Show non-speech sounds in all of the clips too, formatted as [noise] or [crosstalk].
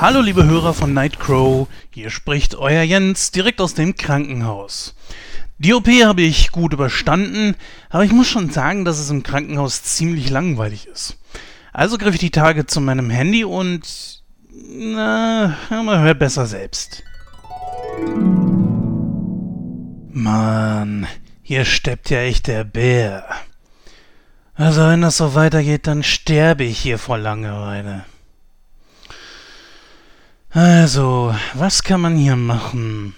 Hallo liebe Hörer von Nightcrow, hier spricht euer Jens direkt aus dem Krankenhaus. Die OP habe ich gut überstanden, aber ich muss schon sagen, dass es im Krankenhaus ziemlich langweilig ist. Also griff ich die Tage zu meinem Handy und... Na, man hört besser selbst. Mann, hier steppt ja echt der Bär. Also wenn das so weitergeht, dann sterbe ich hier vor Langeweile. Also, was kann man hier machen?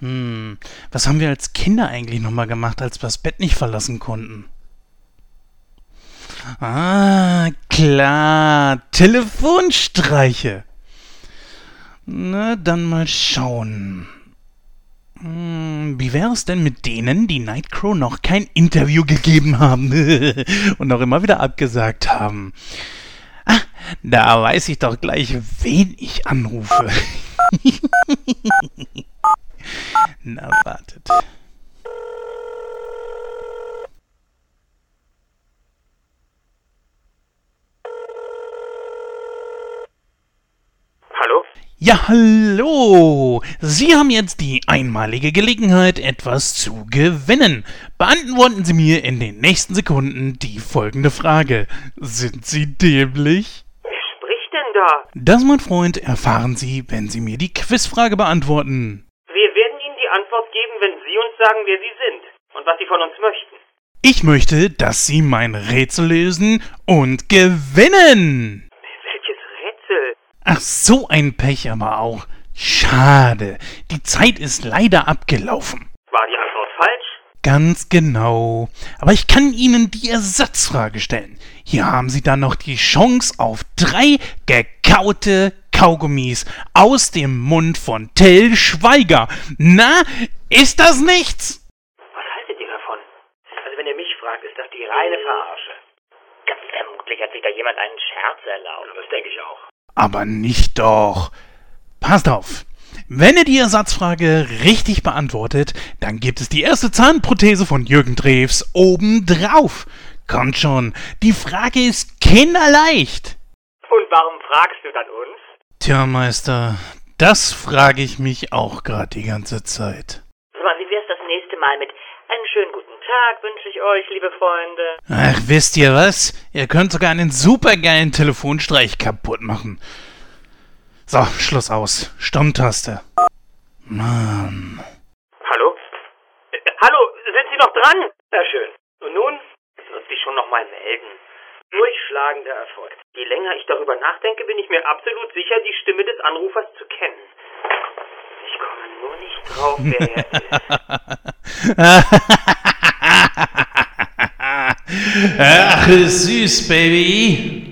Hm, was haben wir als Kinder eigentlich nochmal gemacht, als wir das Bett nicht verlassen konnten? Ah, klar, Telefonstreiche. Na, dann mal schauen. Hm, wie wäre es denn mit denen, die Nightcrow noch kein Interview gegeben haben [laughs] und noch immer wieder abgesagt haben? Da weiß ich doch gleich, wen ich anrufe. [laughs] Na, wartet. Hallo? Ja, hallo! Sie haben jetzt die einmalige Gelegenheit, etwas zu gewinnen. Beantworten Sie mir in den nächsten Sekunden die folgende Frage. Sind Sie dämlich? Da? Das, mein Freund, erfahren Sie, wenn Sie mir die Quizfrage beantworten. Wir werden Ihnen die Antwort geben, wenn Sie uns sagen, wer Sie sind und was Sie von uns möchten. Ich möchte, dass Sie mein Rätsel lösen und gewinnen! Welches Rätsel? Ach, so ein Pech aber auch. Schade. Die Zeit ist leider abgelaufen. War die Antwort? Ganz genau. Aber ich kann Ihnen die Ersatzfrage stellen. Hier haben Sie dann noch die Chance auf drei gekaute Kaugummis aus dem Mund von Till Schweiger. Na, ist das nichts? Was haltet ihr davon? Also wenn ihr mich fragt, ist das die reine Verarsche. Ganz vermutlich hat sich da jemand einen Scherz erlaubt. Das denke ich auch. Aber nicht doch. Passt auf. Wenn ihr die Ersatzfrage richtig beantwortet, dann gibt es die erste Zahnprothese von Jürgen Drews obendrauf. Kommt schon, die Frage ist kinderleicht. Und warum fragst du dann uns? Tja, Meister, das frage ich mich auch gerade die ganze Zeit. Mal, wie wär's das nächste Mal mit einen schönen guten Tag wünsche ich euch, liebe Freunde. Ach, wisst ihr was? Ihr könnt sogar einen supergeilen Telefonstreich kaputt machen. So, Schluss aus. Stummtaste. Mann. Hallo? Äh, hallo, sind Sie noch dran? Sehr schön. Und nun wird sich schon nochmal melden. Durchschlagender Erfolg. Je länger ich darüber nachdenke, bin ich mir absolut sicher, die Stimme des Anrufers zu kennen. Ich komme nur nicht drauf, wer er ist. [laughs] Ach, süß, Baby.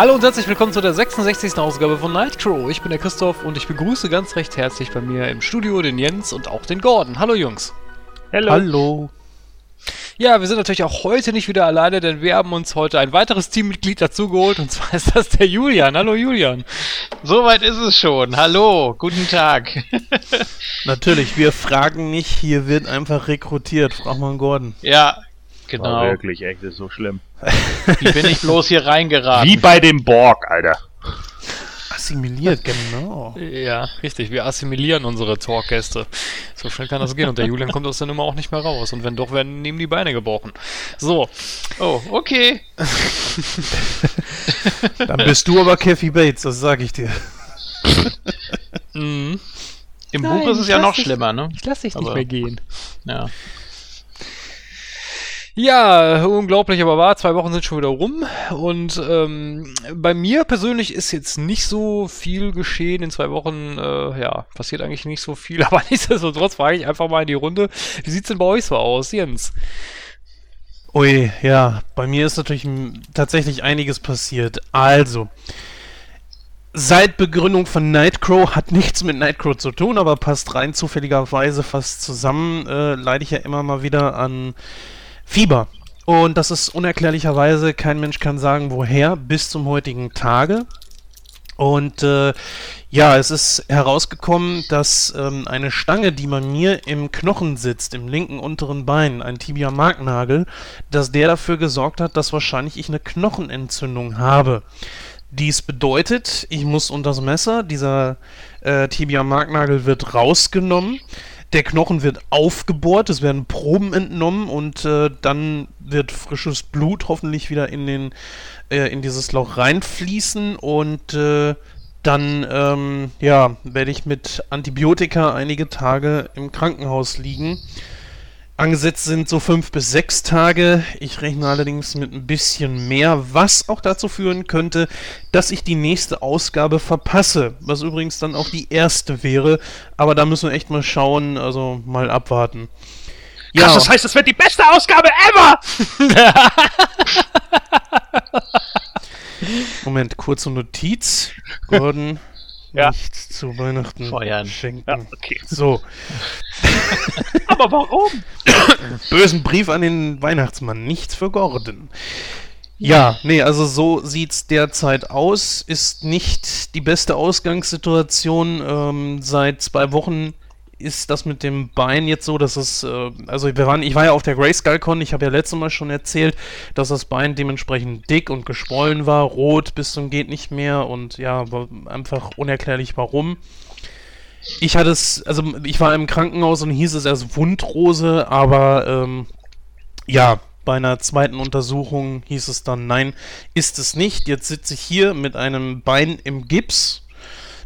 Hallo und herzlich willkommen zu der 66. Ausgabe von Nightcrow. Ich bin der Christoph und ich begrüße ganz recht herzlich bei mir im Studio den Jens und auch den Gordon. Hallo Jungs. Hallo. Hallo. Ja, wir sind natürlich auch heute nicht wieder alleine, denn wir haben uns heute ein weiteres Teammitglied dazugeholt und zwar ist das der Julian. Hallo Julian. Soweit ist es schon. Hallo, guten Tag. [laughs] Natürlich, wir fragen nicht, hier wird einfach rekrutiert. Frag mal einen Gordon. Ja, genau. War wirklich echt, ist so schlimm. Wie bin ich bloß hier reingeraten? Wie bei dem Borg, Alter. Assimiliert, genau. Ja, richtig. Wir assimilieren unsere Talkgäste. So schnell kann das gehen. Und der Julian kommt aus der Nummer auch nicht mehr raus. Und wenn doch, werden ihm die Beine gebrochen. So. Oh, okay. Dann bist du aber Kathy Bates, das sag ich dir. Mhm. Im Nein, Buch ist es ja noch dich- schlimmer, ne? Ich lass dich nicht Aber- mehr gehen. Ja. Ja, unglaublich, aber wahr. Zwei Wochen sind schon wieder rum. Und ähm, bei mir persönlich ist jetzt nicht so viel geschehen. In zwei Wochen, äh, ja, passiert eigentlich nicht so viel. [laughs] Aber nichtsdestotrotz frage ich einfach mal in die Runde. Wie sieht's denn bei euch so aus, Jens? Ui, ja, bei mir ist natürlich tatsächlich einiges passiert. Also, seit Begründung von Nightcrow hat [laughs] nichts mit Nightcrow zu tun, aber passt rein zufälligerweise fast zusammen, äh, leide ich ja immer mal wieder an Fieber. Und das ist unerklärlicherweise, kein Mensch kann sagen, woher, bis zum heutigen Tage. Und äh, ja, es ist herausgekommen, dass ähm, eine Stange, die bei mir im Knochen sitzt, im linken unteren Bein, ein Tibia-Marknagel, dass der dafür gesorgt hat, dass wahrscheinlich ich eine Knochenentzündung habe. Dies bedeutet, ich muss unter das Messer, dieser äh, Tibia-Marknagel wird rausgenommen, der Knochen wird aufgebohrt, es werden Proben entnommen und äh, dann wird frisches Blut hoffentlich wieder in den äh, in dieses Loch reinfließen und äh, dann ähm, ja werde ich mit Antibiotika einige Tage im Krankenhaus liegen. Angesetzt sind so fünf bis sechs Tage. Ich rechne allerdings mit ein bisschen mehr, was auch dazu führen könnte, dass ich die nächste Ausgabe verpasse. Was übrigens dann auch die erste wäre. Aber da müssen wir echt mal schauen, also mal abwarten. Krass, das heißt, es wird die beste Ausgabe ever! [laughs] Moment, kurze Notiz. Gordon, Ja. nichts zu Weihnachten Feuern. schenken. Ja, okay. So, [laughs] Aber warum? [coughs] bösen Brief an den Weihnachtsmann, nichts für Gordon. Ja, nee, also so sieht's derzeit aus. Ist nicht die beste Ausgangssituation. Ähm, seit zwei Wochen ist das mit dem Bein jetzt so, dass es, äh, also wir waren, ich war ja auf der Grayskull-Con, ich habe ja letztes Mal schon erzählt, dass das Bein dementsprechend dick und geschwollen war, rot bis zum geht nicht mehr und ja, einfach unerklärlich warum. Ich hatte es, also ich war im Krankenhaus und hieß es erst Wundrose, aber ähm, ja, bei einer zweiten Untersuchung hieß es dann, nein, ist es nicht. Jetzt sitze ich hier mit einem Bein im Gips,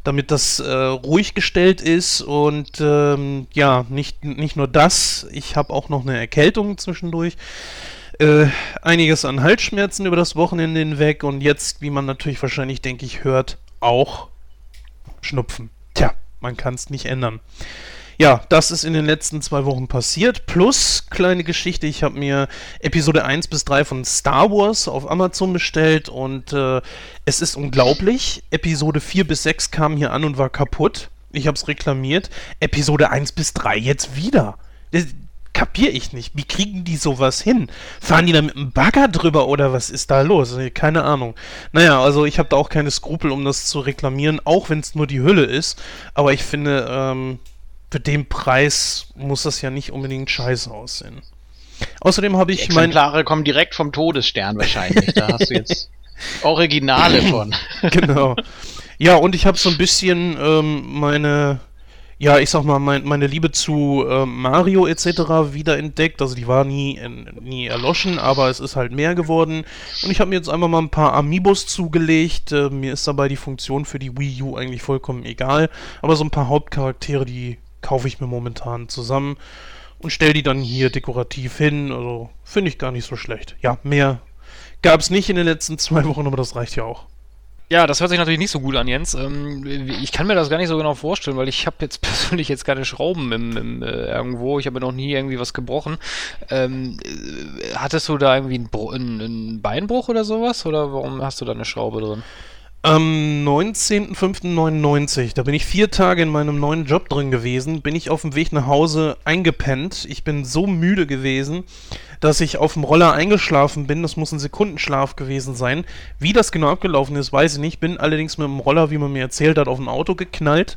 damit das äh, ruhig gestellt ist und ähm, ja, nicht, nicht nur das, ich habe auch noch eine Erkältung zwischendurch. Äh, einiges an Halsschmerzen über das Wochenende hinweg und jetzt, wie man natürlich wahrscheinlich, denke ich, hört, auch Schnupfen. Tja, man kann es nicht ändern. Ja, das ist in den letzten zwei Wochen passiert. Plus, kleine Geschichte, ich habe mir Episode 1 bis 3 von Star Wars auf Amazon bestellt und äh, es ist unglaublich. Episode 4 bis 6 kam hier an und war kaputt. Ich habe es reklamiert. Episode 1 bis 3 jetzt wieder. Das kapier ich nicht. Wie kriegen die sowas hin? Fahren die da mit einem Bagger drüber oder was ist da los? Keine Ahnung. Naja, also ich habe da auch keine Skrupel, um das zu reklamieren, auch wenn es nur die Hülle ist. Aber ich finde, ähm, für den Preis muss das ja nicht unbedingt scheiße aussehen. Außerdem habe Die ich mein. Exemplare kommen direkt vom Todesstern wahrscheinlich. Da hast du jetzt [laughs] Originale von. [laughs] genau. Ja, und ich habe so ein bisschen ähm, meine, ja, ich sag mal, mein, meine Liebe zu ähm, Mario etc. wiederentdeckt. Also die war nie, äh, nie erloschen, aber es ist halt mehr geworden. Und ich habe mir jetzt einfach mal ein paar Amiibos zugelegt. Äh, mir ist dabei die Funktion für die Wii U eigentlich vollkommen egal. Aber so ein paar Hauptcharaktere, die kaufe ich mir momentan zusammen und stelle die dann hier dekorativ hin. Also finde ich gar nicht so schlecht. Ja, mehr gab es nicht in den letzten zwei Wochen, aber das reicht ja auch. Ja, das hört sich natürlich nicht so gut an, Jens. Ähm, ich kann mir das gar nicht so genau vorstellen, weil ich habe jetzt [laughs] persönlich jetzt keine Schrauben im, im, äh, irgendwo. Ich habe noch nie irgendwie was gebrochen. Ähm, äh, hattest du da irgendwie einen, Beinbruch oder sowas? Oder warum hast du da eine Schraube drin? Am 19.05.99, da bin ich vier Tage in meinem neuen Job drin gewesen, bin ich auf dem Weg nach Hause eingepennt. Ich bin so müde gewesen, dass ich auf dem Roller eingeschlafen bin. Das muss ein Sekundenschlaf gewesen sein. Wie das genau abgelaufen ist, weiß ich nicht. Bin allerdings mit dem Roller, wie man mir erzählt hat, auf ein Auto geknallt.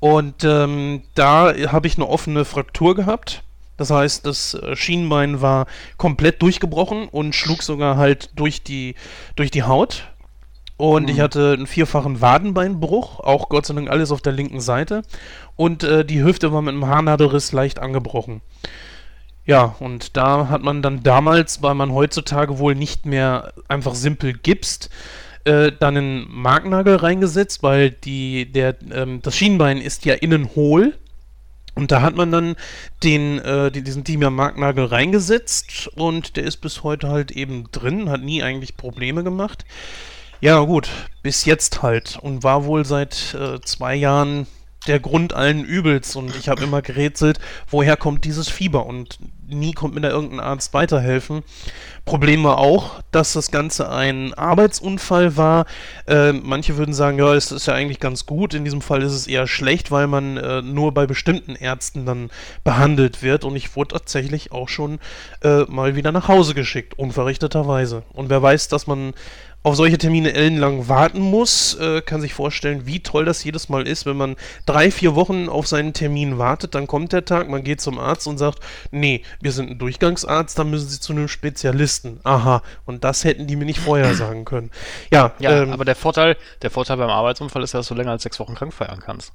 Und ähm, da habe ich eine offene Fraktur gehabt. Das heißt, das äh, Schienbein war komplett durchgebrochen und schlug sogar halt durch die, durch die Haut. Und ich hatte einen vierfachen Wadenbeinbruch, auch Gott sei Dank alles auf der linken Seite. Und äh, die Hüfte war mit einem Haarnadelriss leicht angebrochen. Ja, und da hat man dann damals, weil man heutzutage wohl nicht mehr einfach simpel gipst, äh, dann einen Marknagel reingesetzt, weil die, der, ähm, das Schienbein ist ja innen hohl. Und da hat man dann den, äh, die- diesen Timian Marknagel reingesetzt und der ist bis heute halt eben drin, hat nie eigentlich Probleme gemacht. Ja, gut, bis jetzt halt und war wohl seit äh, zwei Jahren der Grund allen Übels und ich habe immer gerätselt, woher kommt dieses Fieber und nie konnte mir da irgendein Arzt weiterhelfen. Problem war auch, dass das Ganze ein Arbeitsunfall war. Äh, manche würden sagen, ja, es ist ja eigentlich ganz gut. In diesem Fall ist es eher schlecht, weil man äh, nur bei bestimmten Ärzten dann behandelt wird. Und ich wurde tatsächlich auch schon äh, mal wieder nach Hause geschickt, unverrichteterweise. Und wer weiß, dass man auf solche Termine ellenlang warten muss, äh, kann sich vorstellen, wie toll das jedes Mal ist, wenn man drei, vier Wochen auf seinen Termin wartet, dann kommt der Tag, man geht zum Arzt und sagt, nee, wir sind ein Durchgangsarzt, dann müssen Sie zu einem Spezialisten. Aha, und das hätten die mir nicht vorher sagen können. Ja, Ja, ähm, aber der Vorteil, der Vorteil beim Arbeitsunfall ist ja, dass du länger als sechs Wochen krank feiern kannst.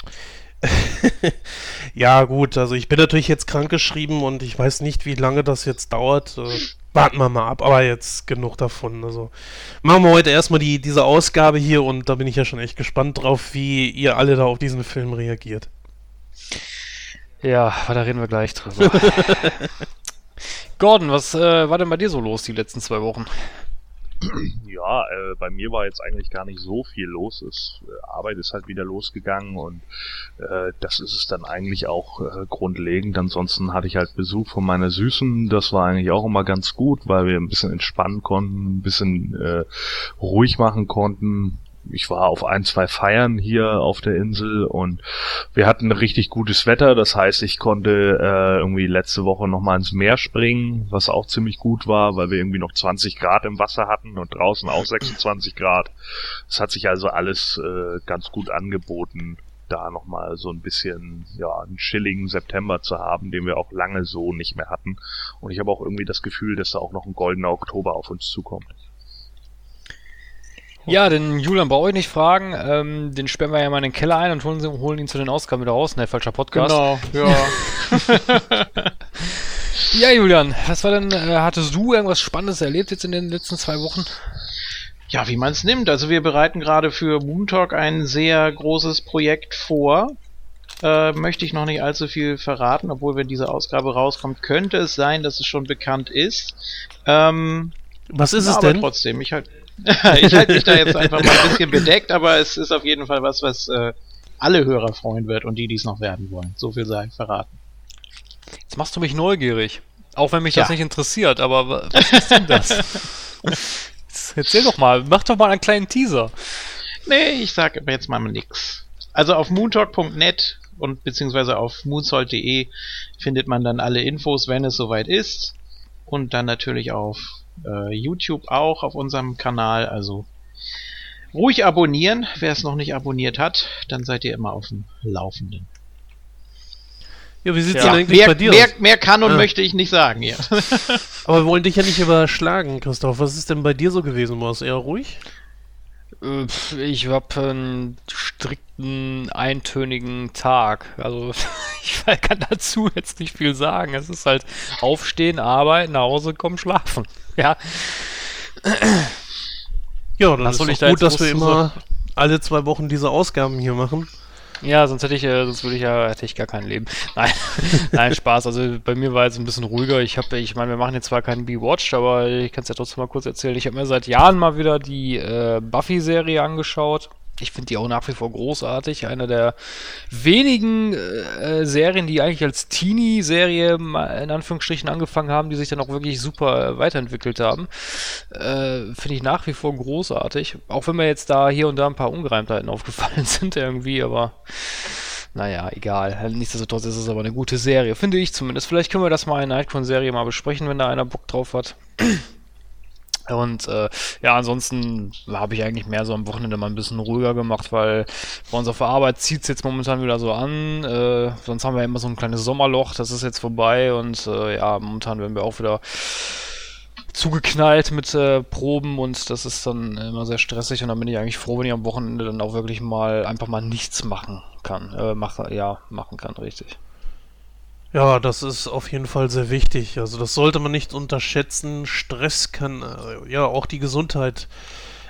[laughs] ja gut, also ich bin natürlich jetzt krankgeschrieben und ich weiß nicht, wie lange das jetzt dauert. Warten wir mal ab, aber jetzt genug davon. Also machen wir heute erstmal die, diese Ausgabe hier und da bin ich ja schon echt gespannt drauf, wie ihr alle da auf diesen Film reagiert. Ja, da reden wir gleich drüber. [laughs] Gordon, was äh, war denn bei dir so los die letzten zwei Wochen? Ja, äh, bei mir war jetzt eigentlich gar nicht so viel los. Es, äh, Arbeit ist halt wieder losgegangen und äh, das ist es dann eigentlich auch äh, grundlegend. Ansonsten hatte ich halt Besuch von meiner Süßen. Das war eigentlich auch immer ganz gut, weil wir ein bisschen entspannen konnten, ein bisschen äh, ruhig machen konnten. Ich war auf ein, zwei Feiern hier auf der Insel und wir hatten richtig gutes Wetter. Das heißt, ich konnte äh, irgendwie letzte Woche noch mal ins Meer springen, was auch ziemlich gut war, weil wir irgendwie noch 20 Grad im Wasser hatten und draußen auch 26 Grad. Es hat sich also alles äh, ganz gut angeboten, da noch mal so ein bisschen ja einen chilligen September zu haben, den wir auch lange so nicht mehr hatten. Und ich habe auch irgendwie das Gefühl, dass da auch noch ein goldener Oktober auf uns zukommt. Ja, den Julian brauche ich nicht fragen. Ähm, den sperren wir ja mal in den Keller ein und holen, sie- holen ihn zu den Ausgaben wieder raus. Ne, falscher Podcast. Genau, ja. [laughs] Ja, Julian, was war denn, äh, hattest du irgendwas Spannendes erlebt jetzt in den letzten zwei Wochen? Ja, wie man es nimmt. Also wir bereiten gerade für Moon Talk ein sehr großes Projekt vor. Äh, möchte ich noch nicht allzu viel verraten, obwohl wenn diese Ausgabe rauskommt, könnte es sein, dass es schon bekannt ist. Ähm, Was ist es aber denn? trotzdem, ich halt, [laughs] ich halte mich da jetzt einfach mal ein bisschen bedeckt, aber es ist auf jeden Fall was, was äh, alle Hörer freuen wird und die, die es noch werden wollen. So viel sei verraten. Jetzt machst du mich neugierig. Auch wenn mich das Ja. nicht interessiert, aber wa- was ist denn das? [laughs] Jetzt Erzähl doch mal, mach doch mal einen kleinen Teaser. Nee, ich sag aber jetzt mal nix. Also auf moontalk.net und beziehungsweise auf moonsold.de findet man dann alle Infos, wenn es soweit ist. Und dann natürlich auf äh, YouTube auch auf unserem Kanal. Also ruhig abonnieren. Wer es noch nicht abonniert hat, dann seid ihr immer auf dem Laufenden. Ja, wie sieht's Ja, denn eigentlich Mehr, bei dir mehr, aus? mehr kann und Ah. möchte ich nicht sagen hier. [laughs] Aber wir wollen dich ja nicht überschlagen, Christoph. Was ist denn bei dir so gewesen? War es eher ruhig? Ich habe einen strikten, eintönigen Tag. Also [laughs] ich kann dazu jetzt nicht viel sagen. Es ist halt aufstehen, arbeiten, nach Hause kommen, schlafen. [laughs] Ja, Ja, dann Was ist ich da gut, dass wir immer alle zwei Wochen diese Ausgaben hier machen. ja, sonst hätte ich, äh, sonst würde ich ja, hätte ich gar kein Leben. [laughs] Nein, [laughs] nein, Spaß. Also bei mir war jetzt ein bisschen ruhiger. Ich habe, ich meine, wir machen jetzt zwar keinen Be-Watched, aber ich kann es ja trotzdem mal kurz erzählen. Ich habe mir seit Jahren mal wieder die äh, Buffy-Serie angeschaut. Ich finde die auch nach wie vor großartig. Eine der wenigen äh, äh, Serien, die eigentlich als Teenie-Serie in Anführungsstrichen angefangen haben, die sich dann auch wirklich super äh, weiterentwickelt haben. Äh, finde ich nach wie vor großartig. Auch wenn mir jetzt da hier und da ein paar Ungereimtheiten aufgefallen [laughs] sind irgendwie, aber naja, egal. Nichtsdestotrotz ist es aber eine gute Serie, finde ich zumindest. Vielleicht können wir das mal in der Nightcrown-Serie mal besprechen, wenn da einer Bock drauf hat. Und äh, ja, ansonsten habe ich eigentlich mehr so am Wochenende mal ein bisschen ruhiger gemacht, weil bei uns auf der Arbeit zieht es jetzt momentan wieder so an. Äh, sonst haben wir immer so ein kleines Sommerloch, das ist jetzt vorbei und äh, ja, momentan werden wir auch wieder zugeknallt mit äh, Proben und das ist dann immer sehr stressig und dann bin ich eigentlich froh, wenn ich am Wochenende dann auch wirklich mal einfach mal nichts machen kann. Äh, mache, ja, machen kann, richtig. Ja, das ist auf jeden Fall sehr wichtig. Also das sollte man nicht unterschätzen. Stress kann äh, ja auch die Gesundheit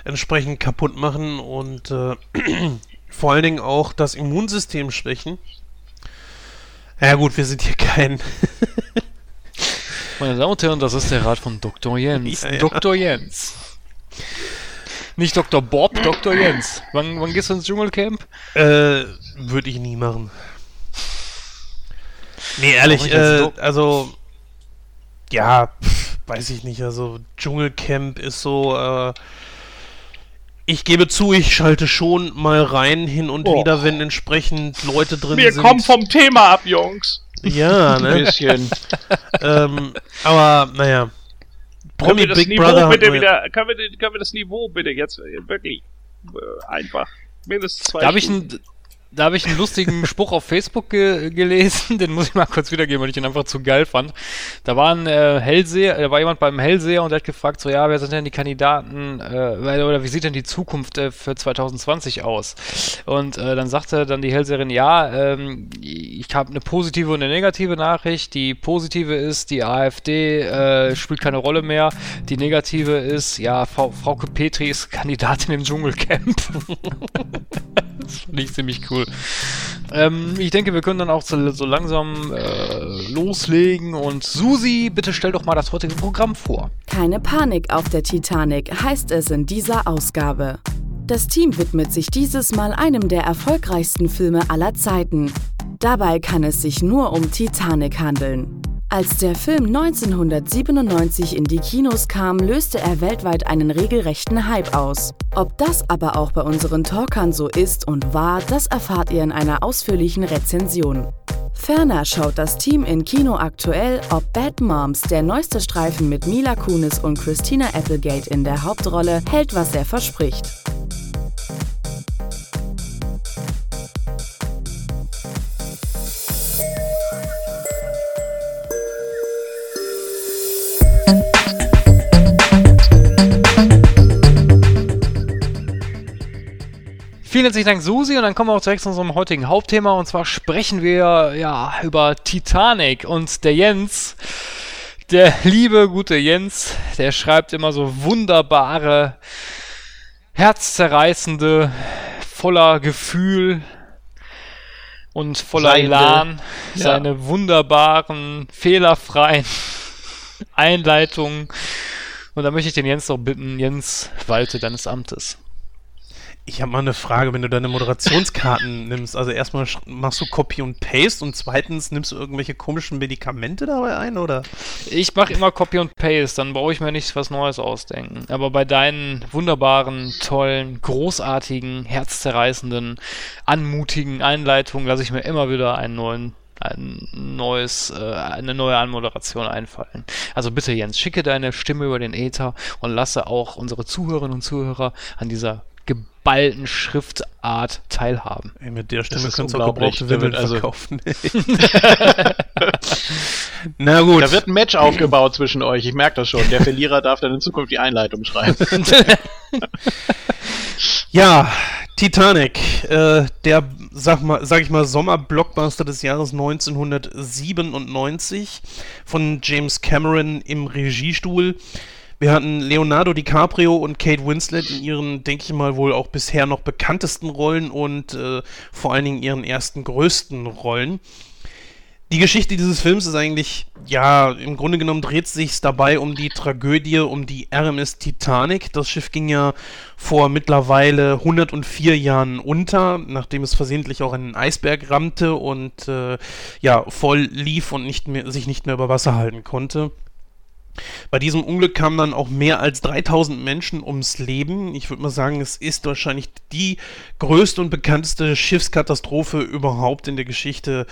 entsprechend kaputt machen und äh, [clears throat] vor allen Dingen auch das Immunsystem schwächen. Ja gut, wir sind hier kein. [laughs] Meine Damen und Herren, das ist der Rat von Dr. Jens. [laughs] Ja, ja. Dr. Jens. Nicht Dr. Bob, Dr. Jens. Wann, wann gehst du ins Dschungelcamp? Äh, würde ich nie machen. Nee, ehrlich, äh, also. Ja, pf, weiß ich nicht. Also, Dschungelcamp ist so, äh. Ich gebe zu, ich schalte schon mal rein hin und Oh. wieder, wenn entsprechend Leute drin Wir sind. kommen vom Thema ab, Jungs. Ja, [laughs] Ein ne? bisschen. ähm, aber, naja. Können wir Promi das Big Niveau Brother bitte wieder, können wir, können wir das Niveau bitte jetzt äh, wirklich äh, einfach mindestens zwei Da habe ich, Stunden. Da hab ich einen lustigen Spruch auf Facebook ge gelesen, [laughs] den muss ich mal kurz wiedergeben, weil ich ihn einfach zu geil fand. Da war ein äh, Hellseher, da war jemand beim Hellseher und der hat gefragt, so ja, wer sind denn die Kandidaten, äh, oder wie sieht denn die Zukunft äh, für 2020 aus? Und äh, dann sagte dann die Hellseherin, ja, ähm, ich habe eine positive und eine negative Nachricht. Die positive ist, die AfD äh, spielt keine Rolle mehr. Die negative ist, ja, Frau, Petri ist Kandidatin im Dschungelcamp. [laughs] Das fand ich ziemlich cool. Ähm, ich denke, wir können dann auch so, so langsam äh, loslegen. Und Susi, bitte stell doch mal das heutige Programm vor. Keine Panik auf der Titanic heißt es in dieser Ausgabe. Das Team widmet sich dieses Mal einem der erfolgreichsten Filme aller Zeiten. Dabei kann es sich nur um Titanic handeln. Als der Film 1997 in die Kinos kam, löste er weltweit einen regelrechten Hype aus. Ob das aber auch bei unseren Talkern so ist und war, das erfahrt ihr in einer ausführlichen Rezension. Ferner schaut das Team in Kino aktuell, ob Bad Moms, der neueste Streifen mit Mila Kunis und Christina Applegate in der Hauptrolle, hält, was er verspricht. Vielen herzlichen Dank, Susi. Und dann kommen wir auch direkt zu unserem heutigen Hauptthema. Und zwar sprechen wir ja über Titanic. Und der Jens, der liebe, gute Jens, der schreibt immer so wunderbare, herzzerreißende, voller Gefühl und voller Seinde. Elan Ja. seine wunderbaren, fehlerfreien [laughs] Einleitungen. Und da möchte ich den Jens doch bitten, Jens, walte deines Amtes. Ich habe mal eine Frage, wenn du deine Moderationskarten [laughs] nimmst. Also erstmal machst du Copy und Paste und zweitens nimmst du irgendwelche komischen Medikamente dabei ein, oder? Ich mache immer Copy und Paste, dann brauche ich mir nichts was Neues ausdenken. Aber bei deinen wunderbaren, tollen, großartigen, herzzerreißenden, anmutigen Einleitungen lasse ich mir immer wieder einen neuen, ein neues, äh, eine neue Anmoderation einfallen. Also bitte Jens, schicke deine Stimme über den Äther und lasse auch unsere Zuhörerinnen und Zuhörer an dieser geballten Schriftart teilhaben. Ey, mit der Stimme kannst du auch gebrauchte Windeln also- verkaufen. [laughs] [laughs] Na gut. Da wird ein Match aufgebaut zwischen euch, ich merke das schon. Der Verlierer darf dann in Zukunft die Einleitung schreiben. [laughs] Ja, Titanic, äh, der, sag mal, sag ich mal, Sommer-Blockbuster des Jahres 1997 von James Cameron im Regiestuhl. Wir hatten Leonardo DiCaprio und Kate Winslet in ihren, denke ich mal, wohl auch bisher noch bekanntesten Rollen und äh, vor allen Dingen ihren ersten größten Rollen. Die Geschichte dieses Films ist eigentlich, ja, im Grunde genommen dreht sich dabei um die Tragödie um die RMS Titanic. Das Schiff ging ja vor mittlerweile 104 Jahren unter, nachdem es versehentlich auch einen Eisberg rammte und äh, ja, voll lief und nicht mehr, sich nicht mehr über Wasser halten konnte. Bei diesem Unglück kamen dann auch mehr als 3000 Menschen ums Leben. Ich würde mal sagen, es ist wahrscheinlich die größte und bekannteste Schiffskatastrophe überhaupt in der Geschichte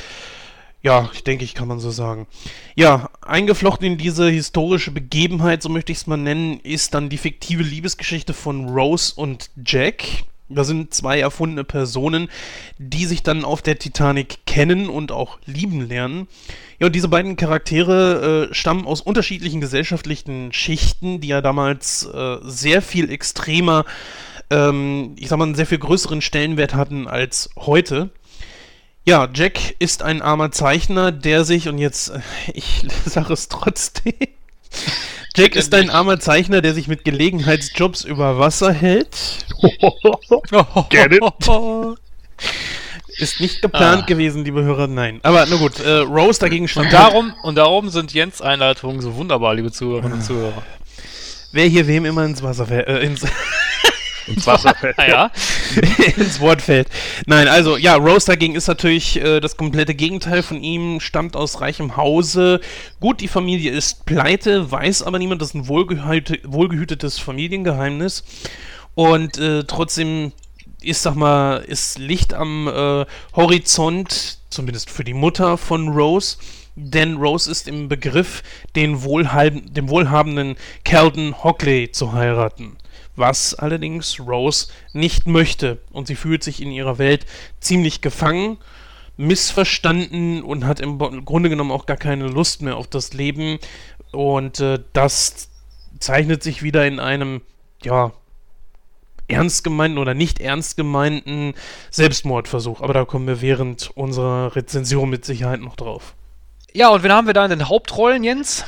ja, ich denke, ich kann man so sagen. Ja, eingeflochten in diese historische Begebenheit, so möchte ich es mal nennen, ist dann die fiktive Liebesgeschichte von Rose und Jack. Da sind zwei erfundene Personen, die sich dann auf der Titanic kennen und auch lieben lernen. Ja, und diese beiden Charaktere äh, stammen aus unterschiedlichen gesellschaftlichen Schichten, die ja damals äh, sehr viel extremer, ähm, ich sag mal, einen sehr viel größeren Stellenwert hatten als heute. Ja, Jack ist ein armer Zeichner, der sich, und jetzt, äh, [laughs] ich sage es trotzdem, Jack ist ein armer Zeichner, der sich mit Gelegenheitsjobs über Wasser hält. [laughs] Get it? Ist nicht geplant Ah. gewesen, liebe Hörer, nein. Aber na gut, äh, Rose dagegen stand Und darum, und darum sind Jens Einleitungen so wunderbar, liebe Zuhörerinnen und Zuhörer. Wer hier wem immer ins Wasser fällt, äh, ins, ins Wasser [laughs] fällt. Naja, [laughs] ins Wort fällt. Nein, also ja, Rose dagegen ist natürlich äh, das komplette Gegenteil von ihm, stammt aus reichem Hause. Gut, die Familie ist pleite, weiß aber niemand, das ist ein wohlgehüte, wohlgehütetes Familiengeheimnis. Und äh, trotzdem ist, sag mal, ist Licht am äh, Horizont, zumindest für die Mutter von Rose. Denn Rose ist im Begriff, den wohlhabenden Calden Hockley zu heiraten. Was allerdings Rose nicht möchte. Und sie fühlt sich in ihrer Welt ziemlich gefangen, missverstanden und hat im Grunde genommen auch gar keine Lust mehr auf das Leben. Und äh, das zeichnet sich wieder in einem, ja, ernst gemeinten oder nicht ernst gemeinten Selbstmordversuch. Aber da kommen wir während unserer Rezension mit Sicherheit noch drauf. ja, und wen haben wir da in den Hauptrollen, Jens?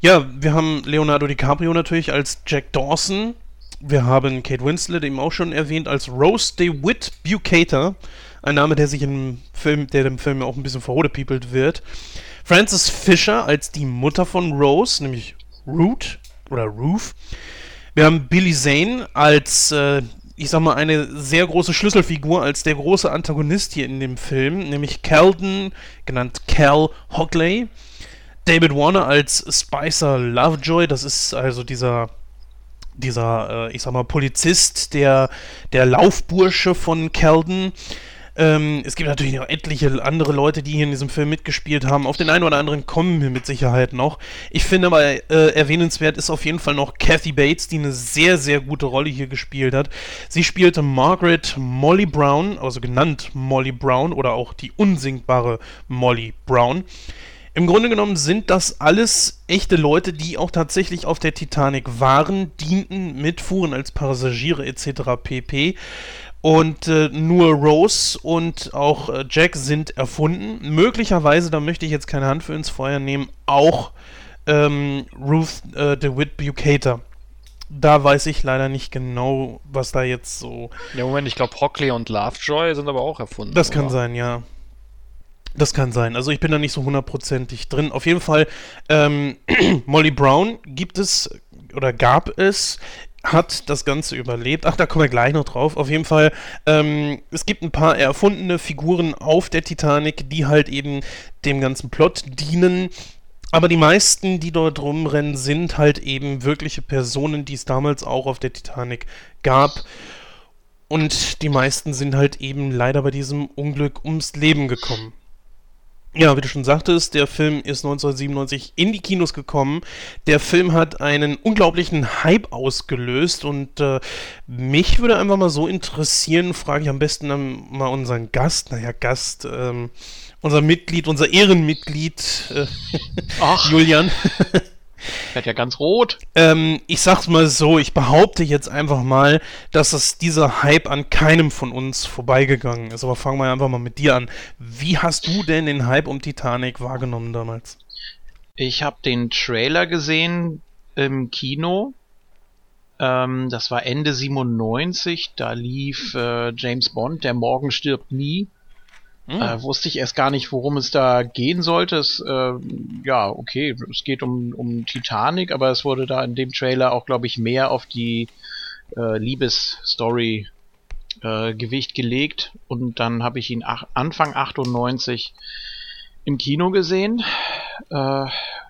Ja, wir haben Leonardo DiCaprio natürlich als Jack Dawson. Wir haben Kate Winslet eben auch schon erwähnt als Rose DeWitt Bucator. Ein Name, der sich im Film, der dem Film auch ein bisschen verhodepiepelt wird. Frances Fisher als die Mutter von Rose, nämlich Ruth oder Ruth. Wir haben Billy Zane als, äh, ich sag mal, eine sehr große Schlüsselfigur, als der große Antagonist hier in dem Film, nämlich Calden, genannt Cal Hockley. David Warner als Spicer Lovejoy, das ist also dieser, dieser, äh, ich sag mal, Polizist, der, der Laufbursche von Calden. Ähm, es gibt natürlich noch etliche andere Leute, die hier in diesem Film mitgespielt haben. Auf den einen oder anderen kommen wir mit Sicherheit noch. Ich finde aber äh, erwähnenswert ist auf jeden Fall noch Kathy Bates, die eine sehr, sehr gute Rolle hier gespielt hat. Sie spielte Margaret Molly Brown, also genannt Molly Brown oder auch die unsinkbare Molly Brown. Im Grunde genommen sind das alles echte Leute, die auch tatsächlich auf der Titanic waren, dienten, mitfuhren als Passagiere etc. pp. Und äh, nur Rose und auch äh, Jack sind erfunden. Möglicherweise, da möchte ich jetzt keine Hand für ins Feuer nehmen, auch ähm, Ruth äh, DeWitt Bucator. Da weiß ich leider nicht genau, was da jetzt so Ja, Moment, ich glaube, Hockley und Lovejoy sind aber auch erfunden. das kann oder? sein, ja. Das kann sein. Also ich bin da nicht so hundertprozentig drin. Auf jeden Fall, ähm, [clears throat] Molly Brown gibt es oder gab es, hat das Ganze überlebt. Ach, da kommen wir gleich noch drauf. Auf jeden Fall, ähm, es gibt ein paar erfundene Figuren auf der Titanic, die halt eben dem ganzen Plot dienen. Aber die meisten, die dort rumrennen, sind halt eben wirkliche Personen, die es damals auch auf der Titanic gab. Und die meisten sind halt eben leider bei diesem Unglück ums Leben gekommen. Ja, wie du schon sagtest, der Film ist 1997 in die Kinos gekommen. Der Film hat einen unglaublichen Hype ausgelöst und äh, mich würde einfach mal so interessieren, frage ich am besten dann mal unseren Gast, naja, Gast, ähm, unser Mitglied, unser Ehrenmitglied, äh, [laughs] Julian. [laughs] werd ja ganz rot. Ähm, ich sag's mal so, ich behaupte jetzt einfach mal, dass es dieser Hype an keinem von uns vorbeigegangen ist. Aber fangen wir einfach mal mit dir an. Wie hast du denn den Hype um Titanic wahrgenommen damals? Ich habe den Trailer gesehen im Kino. Ähm, das war Ende 97. Da lief äh, James Bond, der Morgen stirbt nie. Hm. Äh, wusste ich erst gar nicht, worum es da gehen sollte. Es, äh, ja, okay, es geht um, um Titanic, aber es wurde da in dem Trailer auch, glaube ich, mehr auf die äh, Liebesstory äh, Gewicht gelegt. Und dann habe ich ihn ach Anfang 98 im Kino gesehen. Äh,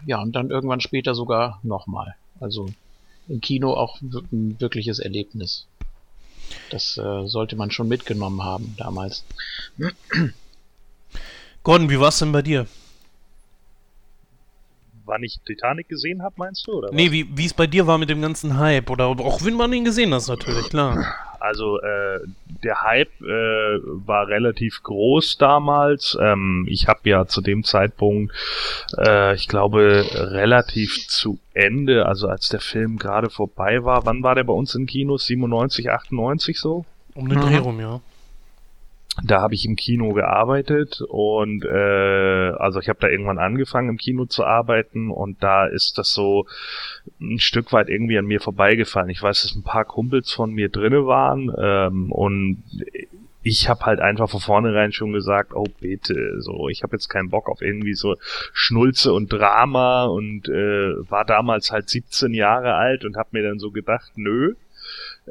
ja, und dann irgendwann später sogar nochmal. Also im Kino auch ein wirkliches Erlebnis. Das äh, sollte man schon mitgenommen haben damals. Gordon, wie war's denn bei dir? Wann ich Titanic gesehen habe, meinst du? Oder was? Nee, wie wie es bei dir war mit dem ganzen Hype oder auch wenn man ihn gesehen hat, natürlich, klar. Also äh, der Hype äh, war relativ groß damals. Ähm, ich habe ja zu dem Zeitpunkt, äh, ich glaube, relativ zu Ende, also als der Film gerade vorbei war, wann war der bei uns in Kinos? 97, 98 so? Um den Mhm. Dreh rum, ja. Da habe ich im Kino gearbeitet und äh, also ich habe da irgendwann angefangen im Kino zu arbeiten und da ist das so ein Stück weit irgendwie an mir vorbeigefallen. Ich weiß, dass ein paar Kumpels von mir drinne waren ähm, und ich habe halt einfach von vornherein schon gesagt, oh bitte, so, ich habe jetzt keinen Bock auf irgendwie so Schnulze und Drama und äh, war damals halt 17 Jahre alt und habe mir dann so gedacht, nö,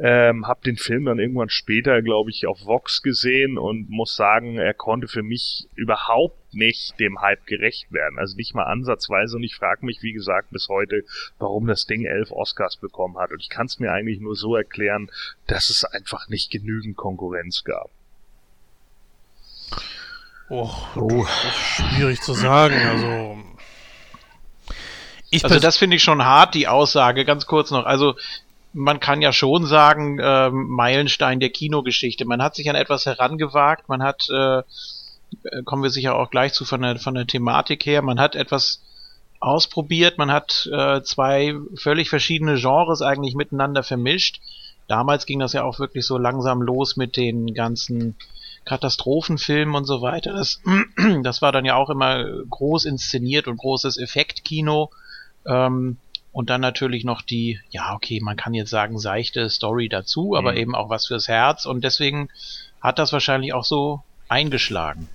ähm, hab den Film dann irgendwann später, glaube ich, auf Vox gesehen und muss sagen, er konnte für mich überhaupt nicht dem Hype gerecht werden. Also nicht mal ansatzweise. Und ich frage mich, wie gesagt, bis heute, warum das Ding elf Oscars bekommen hat. Und ich kann es mir eigentlich nur so erklären, dass es einfach nicht genügend Konkurrenz gab. Oh, oh. Schwierig zu sagen. Also, ich also das finde ich schon hart, die Aussage. Ganz kurz noch. Also man kann ja schon sagen, äh, Meilenstein der Kinogeschichte. Man hat sich an etwas herangewagt, man hat, äh, äh, kommen wir sicher auch gleich zu von der, von der Thematik her, man hat etwas ausprobiert, man hat äh, zwei völlig verschiedene Genres eigentlich miteinander vermischt. Damals ging das ja auch wirklich so langsam los mit den ganzen Katastrophenfilmen und so weiter. Das, [clears throat] das war dann ja auch immer groß inszeniert und großes Effektkino. Ähm, und dann natürlich noch die, ja, okay, man kann jetzt sagen, seichte Story dazu, aber mhm. eben auch was fürs Herz. Und deswegen hat das wahrscheinlich auch so eingeschlagen.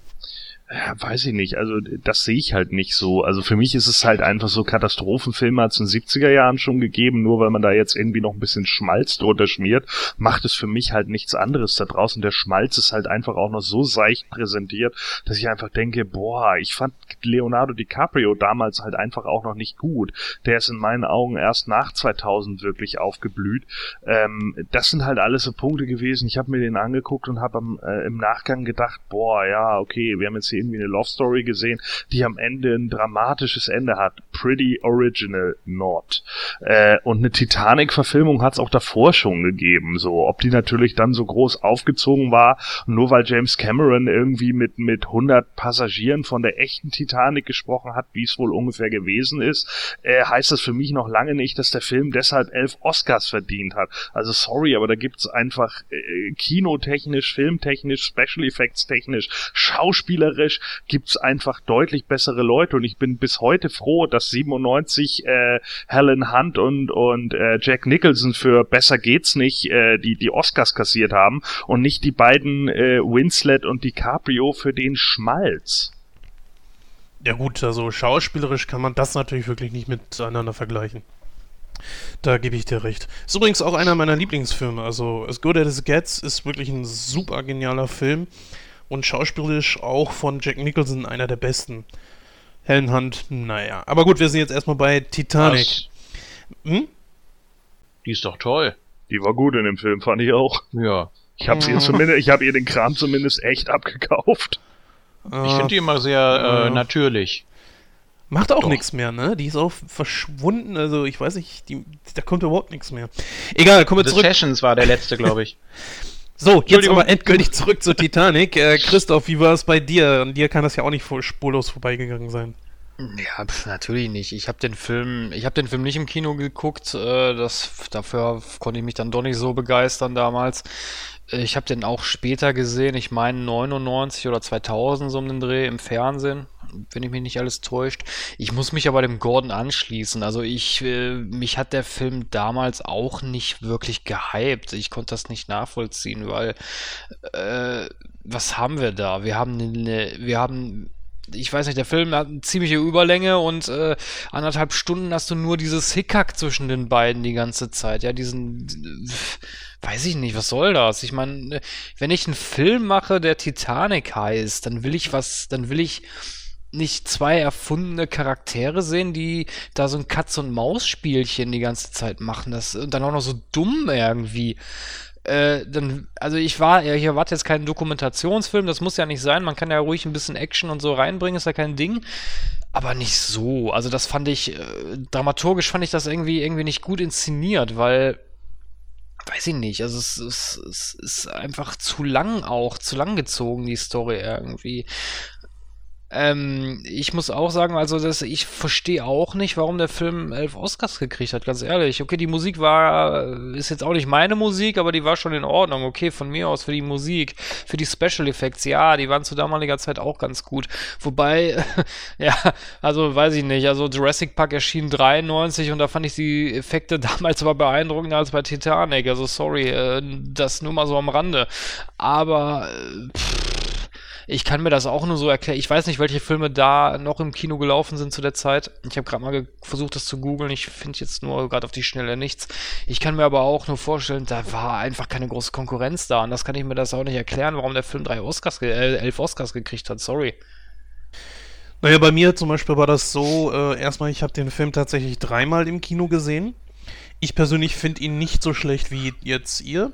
Ja, weiß ich nicht. Also das sehe ich halt nicht so. Also für mich ist es halt einfach so, Katastrophenfilme hat es in den 70er Jahren schon gegeben, nur weil man da jetzt irgendwie noch ein bisschen Schmalz drunter schmiert, macht es für mich halt nichts anderes da draußen. Der Schmalz ist halt einfach auch noch so seicht präsentiert, dass ich einfach denke, boah, ich fand Leonardo DiCaprio damals halt einfach auch noch nicht gut. Der ist in meinen Augen erst nach 2000 wirklich aufgeblüht. Ähm, das sind halt alles so Punkte gewesen. Ich habe mir den angeguckt und habe äh, im Nachgang gedacht, boah, ja, okay, wir haben jetzt hier irgendwie eine Love Story gesehen, die am Ende ein dramatisches Ende hat. Pretty original not. Äh, und eine Titanic-Verfilmung hat es auch davor schon gegeben. So, ob die natürlich dann so groß aufgezogen war, nur weil James Cameron irgendwie mit mit 100 Passagieren von der echten Titanic gesprochen hat, wie es wohl ungefähr gewesen ist, äh, heißt das für mich noch lange nicht, dass der Film deshalb elf Oscars verdient hat. Also sorry, aber da gibt's einfach äh, kinotechnisch, filmtechnisch, Special Effects technisch, schauspielerisch technisch gibt's einfach deutlich bessere Leute und ich bin bis heute froh, dass 97 äh, Helen Hunt und und äh, Jack Nicholson für Besser geht's nicht äh, die die Oscars kassiert haben und nicht die beiden äh, Winslet und DiCaprio für den Schmalz. Ja gut, also schauspielerisch kann man das natürlich wirklich nicht miteinander vergleichen. Da gebe ich dir recht. Ist übrigens auch einer meiner Lieblingsfilme. Also As Good as It Gets ist wirklich ein super genialer Film und schauspielerisch auch von Jack Nicholson einer der besten. Helen Hunt, naja. Aber gut, wir sind jetzt erstmal bei Titanic. Hm? Die ist doch toll. Die war gut in dem Film, fand ich auch. Ja. Ich habe ihr zumindest, ich habe ihr den Kram zumindest echt abgekauft. Ich finde die immer sehr äh, natürlich. Macht auch nichts mehr, ne? Die ist auch verschwunden, also ich weiß nicht, die, da kommt überhaupt nichts mehr. Egal, kommen wir zurück. Sessions war der letzte, glaube ich. [laughs] So, jetzt aber endgültig zurück zur Titanic. Äh, Christoph, wie war es bei dir? An dir kann das ja auch nicht spurlos vorbeigegangen sein. Ja, natürlich nicht. Ich habe den Film, ich habe den Film nicht im Kino geguckt. Äh, das dafür konnte ich mich dann doch nicht so begeistern damals. Ich habe den auch später gesehen. Ich meine 99 oder 2000 so um den Dreh im Fernsehen wenn ich mich nicht alles täuscht. Ich muss mich aber dem Gordon anschließen. Also ich, äh, mich hat der Film damals auch nicht wirklich gehypt. Ich konnte das nicht nachvollziehen, weil äh, was haben wir da? Wir haben eine, wir haben ich weiß nicht, der Film hat eine ziemliche Überlänge und äh, anderthalb Stunden hast du nur dieses Hickhack zwischen den beiden die ganze Zeit. Ja, diesen, weiß ich nicht, was soll das? Ich meine, wenn ich einen Film mache, der Titanic heißt, dann will ich was, dann will ich nicht zwei erfundene Charaktere sehen, die da so ein Katz- und Maus-Spielchen die ganze Zeit machen. Das und dann auch noch so dumm irgendwie. Äh, dann, also ich war, ja, hier war jetzt kein Dokumentationsfilm, das muss ja nicht sein. Man kann ja ruhig ein bisschen Action und so reinbringen, ist ja kein Ding. Aber nicht so. Also das fand ich, äh, dramaturgisch fand ich das irgendwie, irgendwie nicht gut inszeniert, weil weiß ich nicht, also es, es, es, ist einfach zu lang auch, zu lang gezogen, die Story irgendwie Ähm, ich muss auch sagen, also das, ich verstehe auch nicht, warum der Film elf Oscars gekriegt hat, ganz ehrlich. Okay, die Musik war, ist jetzt auch nicht meine Musik, aber die war schon in Ordnung. Okay, von mir aus für die Musik, für die Special Effects, ja, die waren zu damaliger Zeit auch ganz gut. Wobei, [laughs] ja, also weiß ich nicht, also Jurassic Park erschien 93 und da fand ich die Effekte [laughs] damals aber beeindruckender als bei Titanic. Also sorry, äh, das nur mal so am Rande. Aber, äh, pff, ich kann mir das auch nur so erklären. Ich weiß nicht, welche Filme da noch im Kino gelaufen sind zu der Zeit. Ich habe gerade mal versucht, das zu googeln. Ich finde jetzt nur gerade auf die Schnelle nichts. Ich kann mir aber auch nur vorstellen, da war einfach keine große Konkurrenz da. Und das kann ich mir das auch nicht erklären, warum der Film drei Oscars, äh, elf Oscars gekriegt hat. Sorry. Naja, bei mir zum Beispiel war das so, äh, erstmal, ich habe den Film tatsächlich dreimal im Kino gesehen. Ich persönlich finde ihn nicht so schlecht wie jetzt ihr.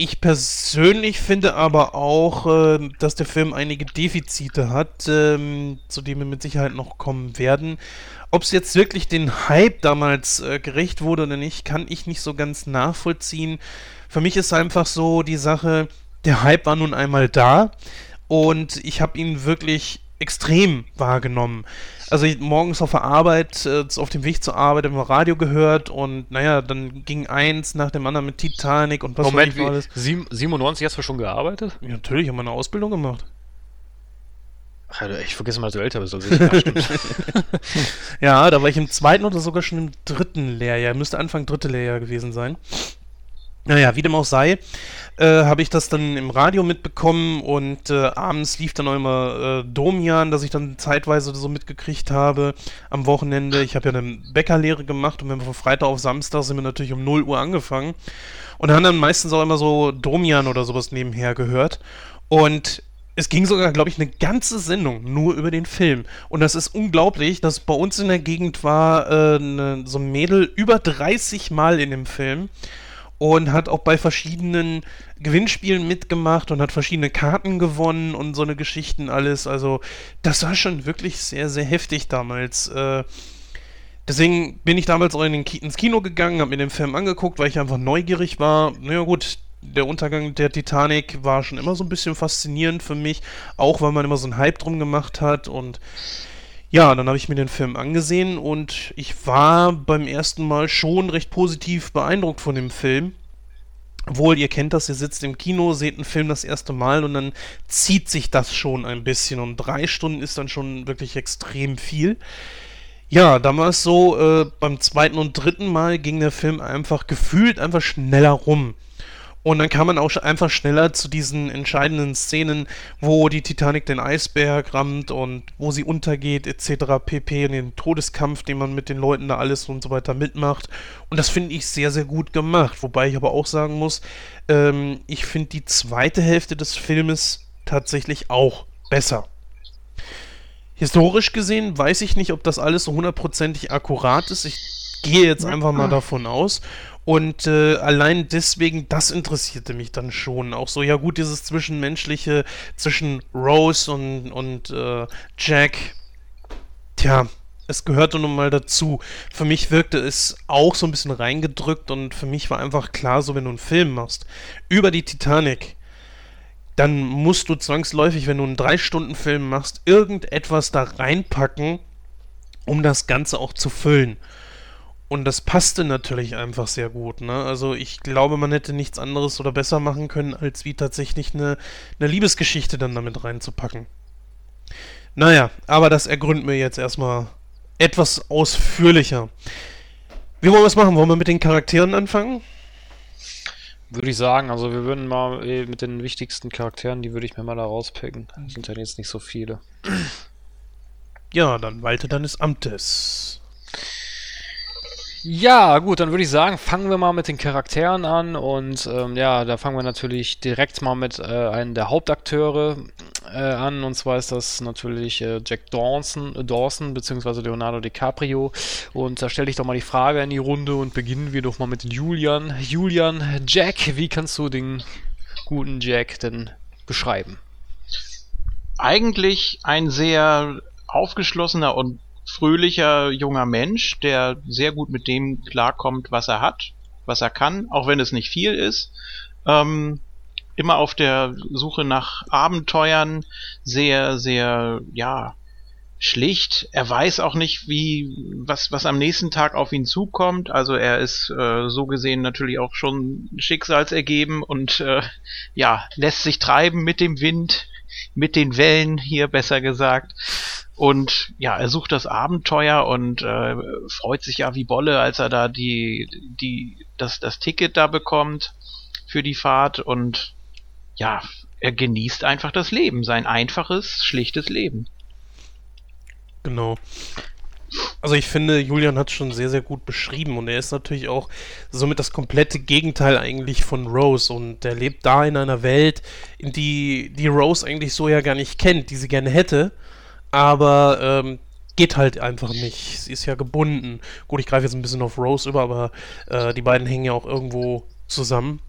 Ich persönlich finde aber auch, äh, dass der Film einige Defizite hat, ähm, zu denen wir mit Sicherheit noch kommen werden. Ob es jetzt wirklich den Hype damals äh, gerecht wurde oder nicht, kann ich nicht so ganz nachvollziehen. Für mich ist einfach so die Sache, der Hype war nun einmal da und ich habe ihn wirklich extrem wahrgenommen. Also ich, morgens auf der Arbeit, äh, auf dem Weg zur Arbeit im Radio gehört und naja, dann ging eins nach dem anderen mit Titanic und was Moment, wie, alles. 97 hast du schon gearbeitet? Ja, natürlich, ich habe eine Ausbildung gemacht. Ach, ich vergesse mal, dass du älter bist. Also ja, [laughs] ja, da war ich im zweiten oder sogar schon im dritten Lehrjahr. Müsste Anfang dritte Lehrjahr gewesen sein. Naja, wie dem auch sei, äh, habe ich das dann im Radio mitbekommen und äh, abends lief dann auch immer äh, Domian, das ich dann zeitweise so mitgekriegt habe am Wochenende. Ich habe ja eine Bäckerlehre gemacht und wenn wir von Freitag auf Samstag sind wir natürlich um 0 Uhr angefangen und haben dann meistens auch immer so Domian oder sowas nebenher gehört und es ging sogar, glaube ich, eine ganze Sendung nur über den Film. Und das ist unglaublich, dass bei uns in der Gegend war äh, ne, so ein Mädel über 30 Mal in dem Film und hat auch bei verschiedenen Gewinnspielen mitgemacht und hat verschiedene Karten gewonnen und so eine Geschichten alles. Also das war schon wirklich sehr, sehr heftig damals. Äh, deswegen bin ich damals auch in Ki ins Kino gegangen, habe mir den Film angeguckt, weil ich einfach neugierig war. Naja gut, der Untergang der Titanic war schon immer so ein bisschen faszinierend für mich, auch weil man immer so einen Hype drum gemacht hat und ja, dann habe ich mir den Film angesehen und ich war beim ersten Mal schon recht positiv beeindruckt von dem Film. Obwohl, ihr kennt das, ihr sitzt im Kino, seht einen Film das erste Mal und dann zieht sich das schon ein bisschen. Und drei Stunden ist dann schon wirklich extrem viel. Ja, damals so, äh, beim zweiten und dritten Mal ging der Film einfach gefühlt einfach schneller rum. Und dann kam man auch einfach schneller zu diesen entscheidenden Szenen, wo die Titanic den Eisberg rammt und wo sie untergeht, etc. pp. Und den Todeskampf, den man mit den Leuten da alles und so weiter mitmacht. Und das finde ich sehr, sehr gut gemacht. Wobei ich aber auch sagen muss, ähm, ich finde die zweite Hälfte des Filmes tatsächlich auch besser. Historisch gesehen weiß ich nicht, ob das alles so hundertprozentig akkurat ist. Ich gehe jetzt einfach mal davon aus. Und äh, allein deswegen, das interessierte mich dann schon. Auch so, ja gut, dieses Zwischenmenschliche zwischen Rose und, und äh, Jack. Tja, es gehörte nun mal dazu. Für mich wirkte es auch so ein bisschen reingedrückt und für mich war einfach klar, so wenn du einen Film machst über die Titanic, dann musst du zwangsläufig, wenn du einen 3-Stunden-Film machst, irgendetwas da reinpacken, um das Ganze auch zu füllen. Und das passte natürlich einfach sehr gut. Ne? Also ich glaube, man hätte nichts anderes oder besser machen können, als wie tatsächlich eine, eine Liebesgeschichte dann damit reinzupacken. Naja, aber das ergründen wir jetzt erstmal etwas ausführlicher. Wie wollen wir es machen? Wollen wir mit den Charakteren anfangen? Würde ich sagen, also wir würden mal äh, mit den wichtigsten Charakteren, die würde ich mir mal da rauspicken. Das sind ja jetzt nicht so viele. Ja, dann walte deines Amtes. Ja, gut, dann würde ich sagen, fangen wir mal mit den Charakteren an und ähm, ja, da fangen wir natürlich direkt mal mit äh, einem der Hauptakteure äh, an und zwar ist das natürlich äh, Jack Dawson, äh, Dawson bzw. Leonardo DiCaprio und da stelle ich doch mal die Frage in die Runde und beginnen wir doch mal mit Julian. Julian, Jack, wie kannst du den guten Jack denn beschreiben? Eigentlich ein sehr aufgeschlossener und fröhlicher junger Mensch, der sehr gut mit dem klarkommt, was er hat, was er kann, auch wenn es nicht viel ist. Ähm, immer auf der Suche nach Abenteuern, sehr, sehr, ja, schlicht. Er weiß auch nicht, wie was was am nächsten Tag auf ihn zukommt. Also er ist äh, so gesehen natürlich auch schon schicksalsergeben und äh, ja lässt sich treiben mit dem Wind, mit den Wellen hier besser gesagt. Und ja, er sucht das Abenteuer und äh, freut sich ja wie Bolle, als er da die die das das Ticket da bekommt für die Fahrt und ja, er genießt einfach das Leben, sein einfaches, schlichtes Leben. Genau. Also ich finde, Julian hat es schon sehr, sehr gut beschrieben und er ist natürlich auch somit das komplette Gegenteil eigentlich von Rose und er lebt da in einer Welt, in die, die Rose eigentlich so ja gar nicht kennt, die sie gerne hätte, aber ähm, geht halt einfach nicht. Sie ist ja gebunden. Gut, ich greife jetzt ein bisschen auf Rose über, aber äh, die beiden hängen ja auch irgendwo zusammen.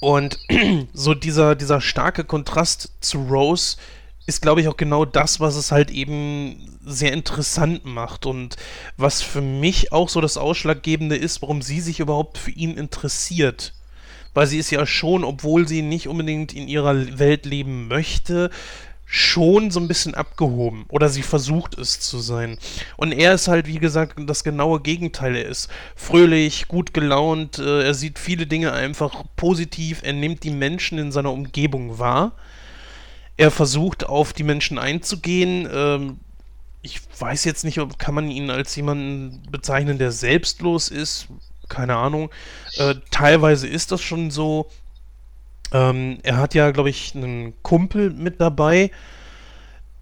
Und [clears throat] so dieser, dieser starke Kontrast zu Rose ist, glaube ich, auch genau das, was es halt eben sehr interessant macht und was für mich auch so das Ausschlaggebende ist, warum sie sich überhaupt für ihn interessiert. Weil sie ist ja schon, obwohl sie nicht unbedingt in ihrer Welt leben möchte, schon so ein bisschen abgehoben. Oder sie versucht es zu sein. Und er ist halt, wie gesagt, das genaue Gegenteil. Er ist fröhlich, gut gelaunt, äh, er sieht viele Dinge einfach positiv, er nimmt die Menschen in seiner Umgebung wahr er versucht auf die Menschen einzugehen. Ähm, ich weiß jetzt nicht, ob kann man ihn als jemanden bezeichnen, der selbstlos ist. Keine Ahnung. Äh, teilweise ist das schon so. Ähm, er hat ja, glaube ich, einen Kumpel mit dabei,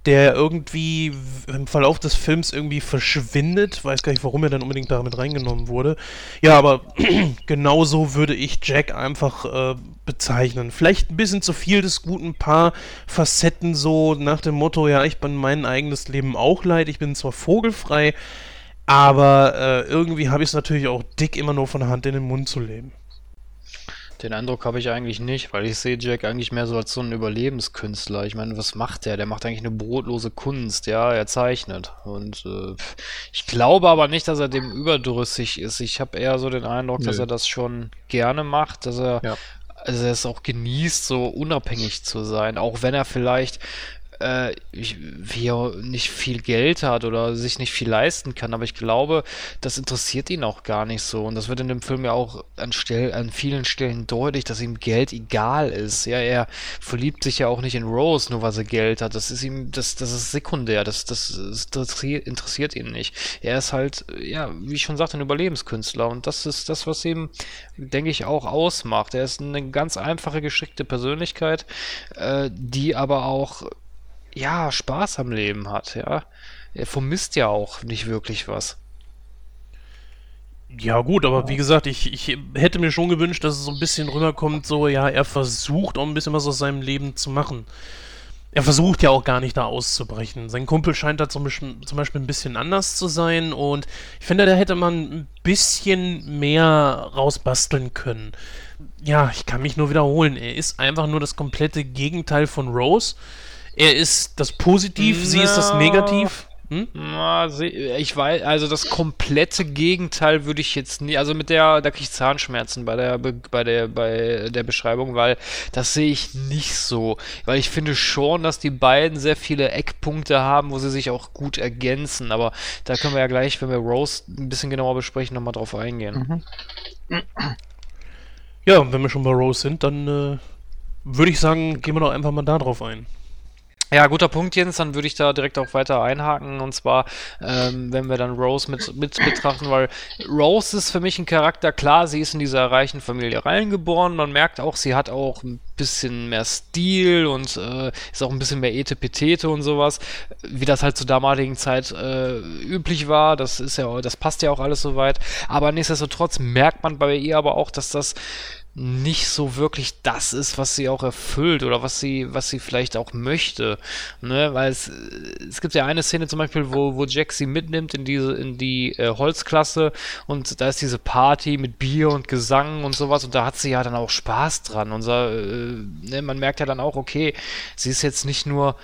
der irgendwie im Verlauf des Films irgendwie verschwindet. Weiß gar nicht, warum er dann unbedingt damit reingenommen wurde. Ja, aber [clears throat] genauso würde ich Jack einfach äh, bezeichnen. Vielleicht ein bisschen zu viel des guten Paar Facetten so nach dem Motto, ja, ich bin mein eigenes Leben auch leid, ich bin zwar vogelfrei, aber äh, irgendwie habe ich es natürlich auch dick immer nur von der Hand in den Mund zu leben. Den Eindruck habe ich eigentlich nicht, weil ich sehe Jack eigentlich mehr so als so einen Überlebenskünstler. Ich meine, was macht der? Der macht eigentlich eine brotlose Kunst, ja, er zeichnet. Und äh, ich glaube aber nicht, dass er dem überdrüssig ist. Ich habe eher so den Eindruck, Nö. dass er das schon gerne macht, dass er ja also er es auch genießt, so unabhängig zu sein, auch wenn er vielleicht äh, wie er nicht viel Geld hat oder sich nicht viel leisten kann, aber ich glaube, das interessiert ihn auch gar nicht so. Und das wird in dem Film ja auch an, Stell an vielen Stellen deutlich, dass ihm Geld egal ist. Ja, er verliebt sich ja auch nicht in Rose, nur weil er Geld hat. Das ist ihm, das, das ist sekundär, das, das, das interessiert ihn nicht. Er ist halt, ja, wie ich schon sagte, ein Überlebenskünstler. Und das ist das, was ihm, denke ich, auch ausmacht. Er ist eine ganz einfache, geschickte Persönlichkeit, äh, die aber auch ja, Spaß am Leben hat, ja. Er vermisst ja auch nicht wirklich was. Ja, gut, aber wie gesagt, ich, ich hätte mir schon gewünscht, dass es so ein bisschen rüberkommt, so, ja, er versucht auch ein bisschen was aus seinem Leben zu machen. Er versucht ja auch gar nicht da auszubrechen. Sein Kumpel scheint da zum Beispiel, zum Beispiel ein bisschen anders zu sein und ich finde, da hätte man ein bisschen mehr rausbasteln können. Ja, ich kann mich nur wiederholen. Er ist einfach nur das komplette Gegenteil von Rose. Er ist das Positiv, no. sie ist das Negativ. Hm? Ich weiß, also das komplette Gegenteil würde ich jetzt nie, also mit der, da kriege ich Zahnschmerzen bei der, bei der, bei der Beschreibung, weil das sehe ich nicht so. Weil ich finde schon, dass die beiden sehr viele Eckpunkte haben, wo sie sich auch gut ergänzen. Aber da können wir ja gleich, wenn wir Rose ein bisschen genauer besprechen, nochmal drauf eingehen. Mhm. Ja, und wenn wir schon bei Rose sind, dann äh, würde ich sagen, gehen wir doch einfach mal da drauf ein. Ja, guter Punkt, Jens. Dann würde ich da direkt auch weiter einhaken. Und zwar, ähm, wenn wir dann Rose mit, mit betrachten, weil Rose ist für mich ein Charakter, klar, sie ist in dieser reichen Familie reingeboren. Man merkt auch, sie hat auch ein bisschen mehr Stil und äh, ist auch ein bisschen mehr Etepetete und sowas, wie das halt zur damaligen Zeit äh, üblich war. Das ist ja, das passt ja auch alles soweit. Aber nichtsdestotrotz merkt man bei ihr aber auch, dass das nicht so wirklich das ist, was sie auch erfüllt oder was sie, was sie vielleicht auch möchte. Ne? Weil es, es gibt ja eine Szene zum Beispiel, wo, wo Jack sie mitnimmt in diese, in die äh, Holzklasse und da ist diese Party mit Bier und Gesang und sowas und da hat sie ja dann auch Spaß dran. Und so, äh, ne? man merkt ja dann auch, okay, sie ist jetzt nicht nur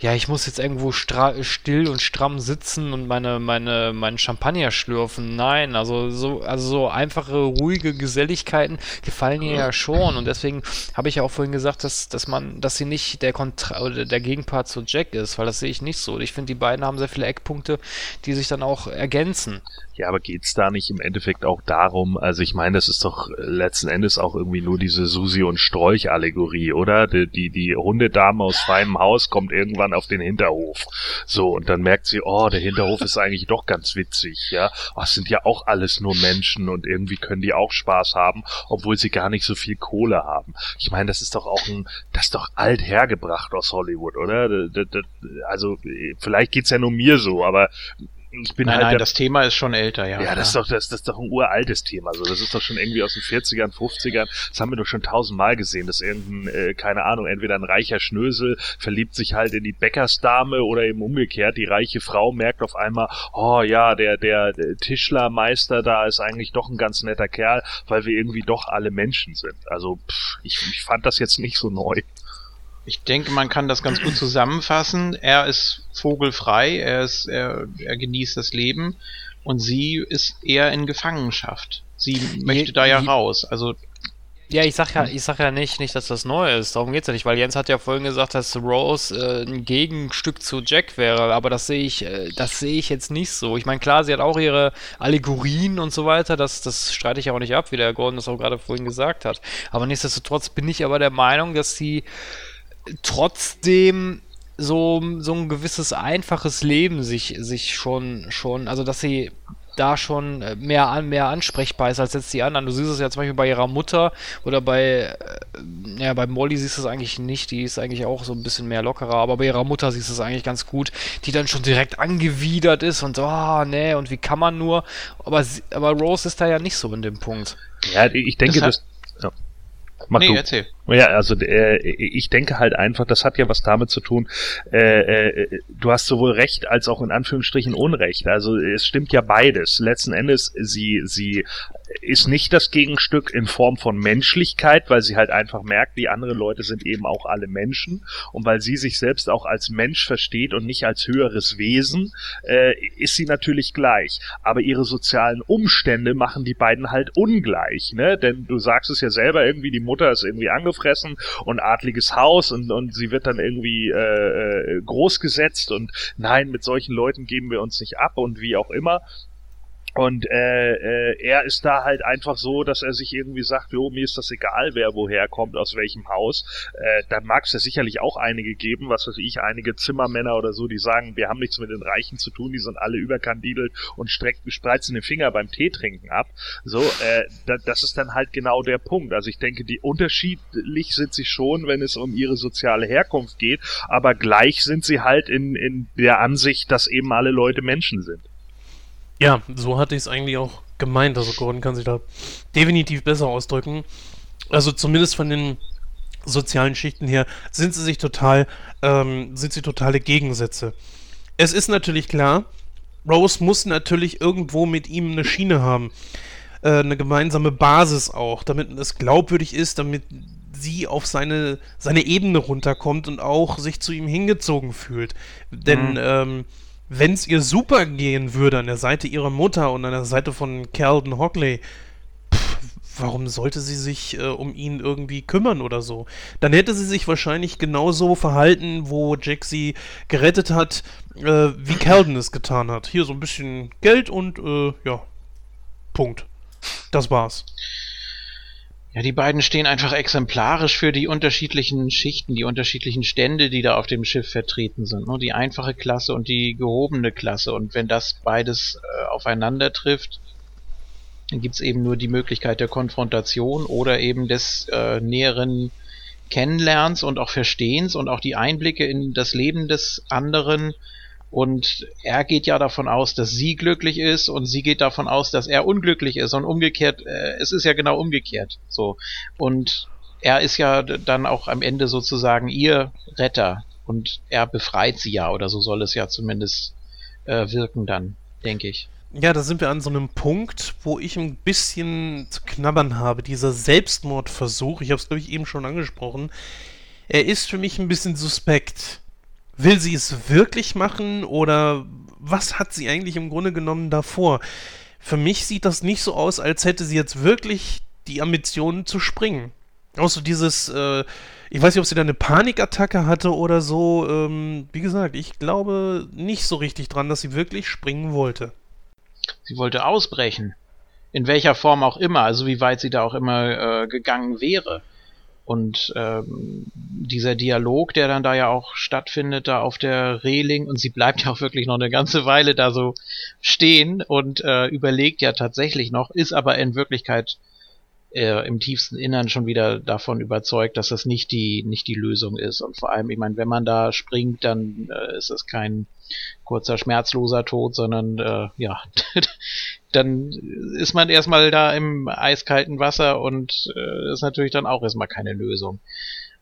ja, ich muss jetzt irgendwo still und stramm sitzen und meine, meine, meinen Champagner schlürfen. Nein, also so, also so einfache, ruhige Geselligkeiten gefallen ihr ja schon. Und deswegen habe ich ja auch vorhin gesagt, dass, dass man, dass sie nicht der Kontra oder der Gegenpart zu Jack ist, weil das sehe ich nicht so. Ich finde, die beiden haben sehr viele Eckpunkte, die sich dann auch ergänzen. Ja, aber geht's da nicht im Endeffekt auch darum, also ich meine, das ist doch letzten Endes auch irgendwie nur diese Susi und Strolch-Allegorie, oder? Die, die, die Hundedame aus feinem Haus kommt irgendwann auf den Hinterhof. So, und dann merkt sie, oh, der Hinterhof ist eigentlich doch ganz witzig, ja. Oh, es sind ja auch alles nur Menschen und irgendwie können die auch Spaß haben, obwohl sie gar nicht so viel Kohle haben. Ich meine, das ist doch auch ein, das ist doch alt hergebracht aus Hollywood, oder? Also, vielleicht geht's ja nur mir so, aber ich bin nein, halt nein, der, das Thema ist schon älter, ja. Ja, das ist doch, das, das ist doch ein uraltes Thema. So, das ist doch schon irgendwie aus den 40ern, 50ern. Das haben wir doch schon tausendmal gesehen, dass irgendein, äh, keine Ahnung, entweder ein reicher Schnösel verliebt sich halt in die Bäckersdame oder eben umgekehrt. Die reiche Frau merkt auf einmal, oh ja, der, der, der Tischlermeister da ist eigentlich doch ein ganz netter Kerl, weil wir irgendwie doch alle Menschen sind. Also, pff, ich, ich fand das jetzt nicht so neu. Ich denke, man kann das ganz gut zusammenfassen. Er ist vogelfrei, er, ist, er, er genießt das Leben und sie ist eher in Gefangenschaft. Sie möchte da ja raus. Also ja, ich sag ja, ich sag ja nicht, nicht, dass das neu ist. Darum geht's ja nicht, weil Jens hat ja vorhin gesagt, dass Rose äh, ein Gegenstück zu Jack wäre, aber das sehe ich, äh, das sehe ich jetzt nicht so. Ich meine, klar, sie hat auch ihre Allegorien und so weiter, das, das streite ich auch nicht ab, wie der Gordon das auch gerade vorhin gesagt hat. Aber nichtsdestotrotz bin ich aber der Meinung, dass sie trotzdem so, so ein gewisses einfaches Leben sich, sich schon, schon, also dass sie da schon mehr, an, mehr ansprechbar ist als jetzt die anderen. Du siehst es ja zum Beispiel bei ihrer Mutter oder bei, äh, ja, bei Molly siehst du es eigentlich nicht, die ist eigentlich auch so ein bisschen mehr lockerer, aber bei ihrer Mutter siehst du es eigentlich ganz gut, die dann schon direkt angewidert ist und so, ah, oh, nee, und wie kann man nur, aber, aber Rose ist da ja nicht so in dem Punkt. Ja, ich denke, das. Mach nee, du. erzähl. Ja, also äh, ich denke halt einfach, das hat ja was damit zu tun, äh, äh, du hast sowohl Recht als auch in Anführungsstrichen Unrecht. Also es stimmt ja beides. Letzten Endes, sie, sie ist nicht das Gegenstück in Form von Menschlichkeit, weil sie halt einfach merkt, die anderen Leute sind eben auch alle Menschen und weil sie sich selbst auch als Mensch versteht und nicht als höheres Wesen, äh, ist sie natürlich gleich. Aber ihre sozialen Umstände machen die beiden halt ungleich, ne? Denn du sagst es ja selber irgendwie, die Mutter ist irgendwie angefressen und adliges Haus und, und sie wird dann irgendwie äh, äh großgesetzt und nein, mit solchen Leuten geben wir uns nicht ab und wie auch immer. Und äh, äh, er ist da halt einfach so, dass er sich irgendwie sagt, jo, mir ist das egal, wer woher kommt, aus welchem Haus. Äh, da mag es ja sicherlich auch einige geben, was weiß ich, einige Zimmermänner oder so, die sagen, wir haben nichts mit den Reichen zu tun, die sind alle überkandidelt und strecken, spreizen den Finger beim Tee trinken ab. So, äh, da, das ist dann halt genau der Punkt. Also ich denke, die unterschiedlich sind sie schon, wenn es um ihre soziale Herkunft geht, aber gleich sind sie halt in, in der Ansicht, dass eben alle Leute Menschen sind. Ja, so hatte ich es eigentlich auch gemeint. Also Gordon kann sich da definitiv besser ausdrücken. Also zumindest von den sozialen Schichten her sind sie sich total, ähm, sind sie totale Gegensätze. Es ist natürlich klar, Rose muss natürlich irgendwo mit ihm eine Schiene haben. Äh, eine gemeinsame Basis auch, damit es glaubwürdig ist, damit sie auf seine, seine Ebene runterkommt und auch sich zu ihm hingezogen fühlt. Denn mhm. ähm, wenn es ihr super gehen würde an der Seite ihrer Mutter und an der Seite von Calden Hockley, pff, warum sollte sie sich äh, um ihn irgendwie kümmern oder so? Dann hätte sie sich wahrscheinlich genauso verhalten, wo Jack sie gerettet hat, äh, wie Calden es getan hat. Hier so ein bisschen Geld und äh, ja, Punkt. Das war's. Ja, die beiden stehen einfach exemplarisch für die unterschiedlichen Schichten, die unterschiedlichen Stände, die da auf dem Schiff vertreten sind. Ne? Die einfache Klasse und die gehobene Klasse. Und wenn das beides äh, aufeinander trifft, dann gibt's eben nur die Möglichkeit der Konfrontation oder eben des äh, näheren Kennenlernens und auch Verstehens und auch die Einblicke in das Leben des anderen und er geht ja davon aus, dass sie glücklich ist und sie geht davon aus, dass er unglücklich ist und umgekehrt, äh, es ist ja genau umgekehrt. So. Und er ist ja dann auch am Ende sozusagen ihr Retter und er befreit sie ja oder so soll es ja zumindest äh, wirken dann, denke ich. Ja, da sind wir an so einem Punkt, wo ich ein bisschen zu knabbern habe. Dieser Selbstmordversuch, ich habe es glaube ich eben schon angesprochen, er ist für mich ein bisschen suspekt Will sie es wirklich machen oder was hat sie eigentlich im Grunde genommen davor? Für mich sieht das nicht so aus, als hätte sie jetzt wirklich die Ambition zu springen. Auch so dieses, äh, ich weiß nicht, ob sie da eine Panikattacke hatte oder so. Ähm, wie gesagt, ich glaube nicht so richtig dran, dass sie wirklich springen wollte. Sie wollte ausbrechen. In welcher Form auch immer, also wie weit sie da auch immer äh, gegangen wäre. Und ähm, dieser Dialog, der dann da ja auch stattfindet, da auf der Reling, und sie bleibt [laughs] ja auch wirklich noch eine ganze Weile da so stehen und äh, überlegt ja tatsächlich noch, ist aber in Wirklichkeit äh, im tiefsten Innern schon wieder davon überzeugt, dass das nicht die nicht die Lösung ist. Und vor allem, ich meine, wenn man da springt, dann äh, ist es kein kurzer schmerzloser Tod, sondern äh, ja, [laughs] dann ist man erstmal da im eiskalten Wasser und äh, ist natürlich dann auch erstmal keine Lösung.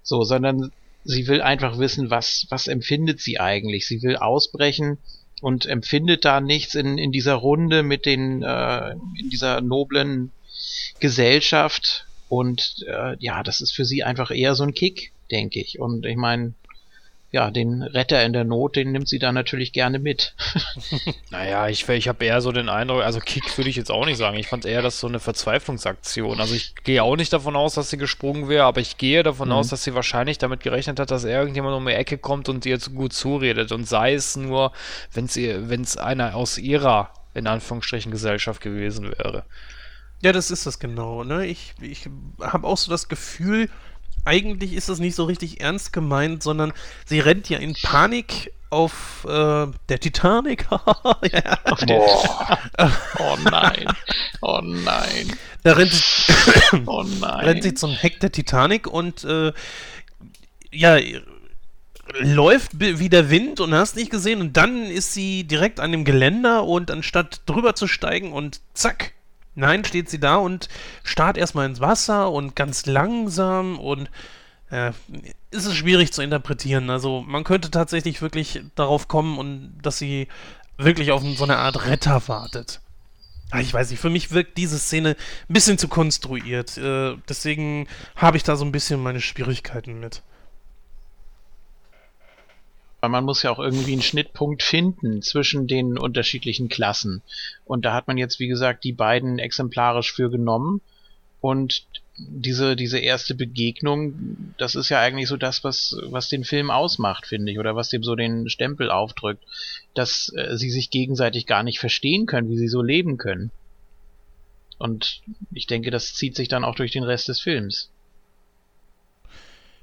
So, sondern sie will einfach wissen, was was empfindet sie eigentlich. Sie will ausbrechen und empfindet da nichts in in dieser Runde mit den äh, in dieser noblen Gesellschaft und äh, ja, das ist für sie einfach eher so ein Kick, denke ich. Und ich meine, ja, den Retter in der Not, den nimmt sie da natürlich gerne mit. [laughs] naja, ich, ich habe eher so den Eindruck, also Kick würde ich jetzt auch nicht sagen. Ich fand eher das so eine Verzweiflungsaktion. Also ich gehe auch nicht davon aus, dass sie gesprungen wäre, aber ich gehe davon mhm. aus, dass sie wahrscheinlich damit gerechnet hat, dass irgendjemand um die Ecke kommt und ihr zu gut zuredet. Und sei es nur, wenn es einer aus ihrer, in Anführungsstrichen, Gesellschaft gewesen wäre. Ja, das ist das genau. Ne? Ich, ich habe auch so das Gefühl, eigentlich ist das nicht so richtig ernst gemeint, sondern sie rennt ja in Panik auf äh, der Titanic. [laughs] ja, Boah. oh nein. Oh nein. Da rennt sie, oh nein. rennt sie zum Heck der Titanic und äh, ja, läuft wie der Wind und hast nicht gesehen und dann ist sie direkt an dem Geländer und anstatt drüber zu steigen und zack, Nein, steht sie da und starrt erstmal ins Wasser und ganz langsam und äh, ist es schwierig zu interpretieren. Also man könnte tatsächlich wirklich darauf kommen und dass sie wirklich auf so eine Art Retter wartet. Ah, ich weiß nicht, für mich wirkt diese Szene ein bisschen zu konstruiert. Äh, deswegen habe ich da so ein bisschen meine Schwierigkeiten mit. Weil man muss ja auch irgendwie einen Schnittpunkt finden zwischen den unterschiedlichen Klassen. Und da hat man jetzt, wie gesagt, die beiden exemplarisch für genommen. Und diese, diese erste Begegnung, das ist ja eigentlich so das, was, was den Film ausmacht, finde ich, oder was dem so den Stempel aufdrückt, dass äh, sie sich gegenseitig gar nicht verstehen können, wie sie so leben können. Und ich denke, das zieht sich dann auch durch den Rest des Films.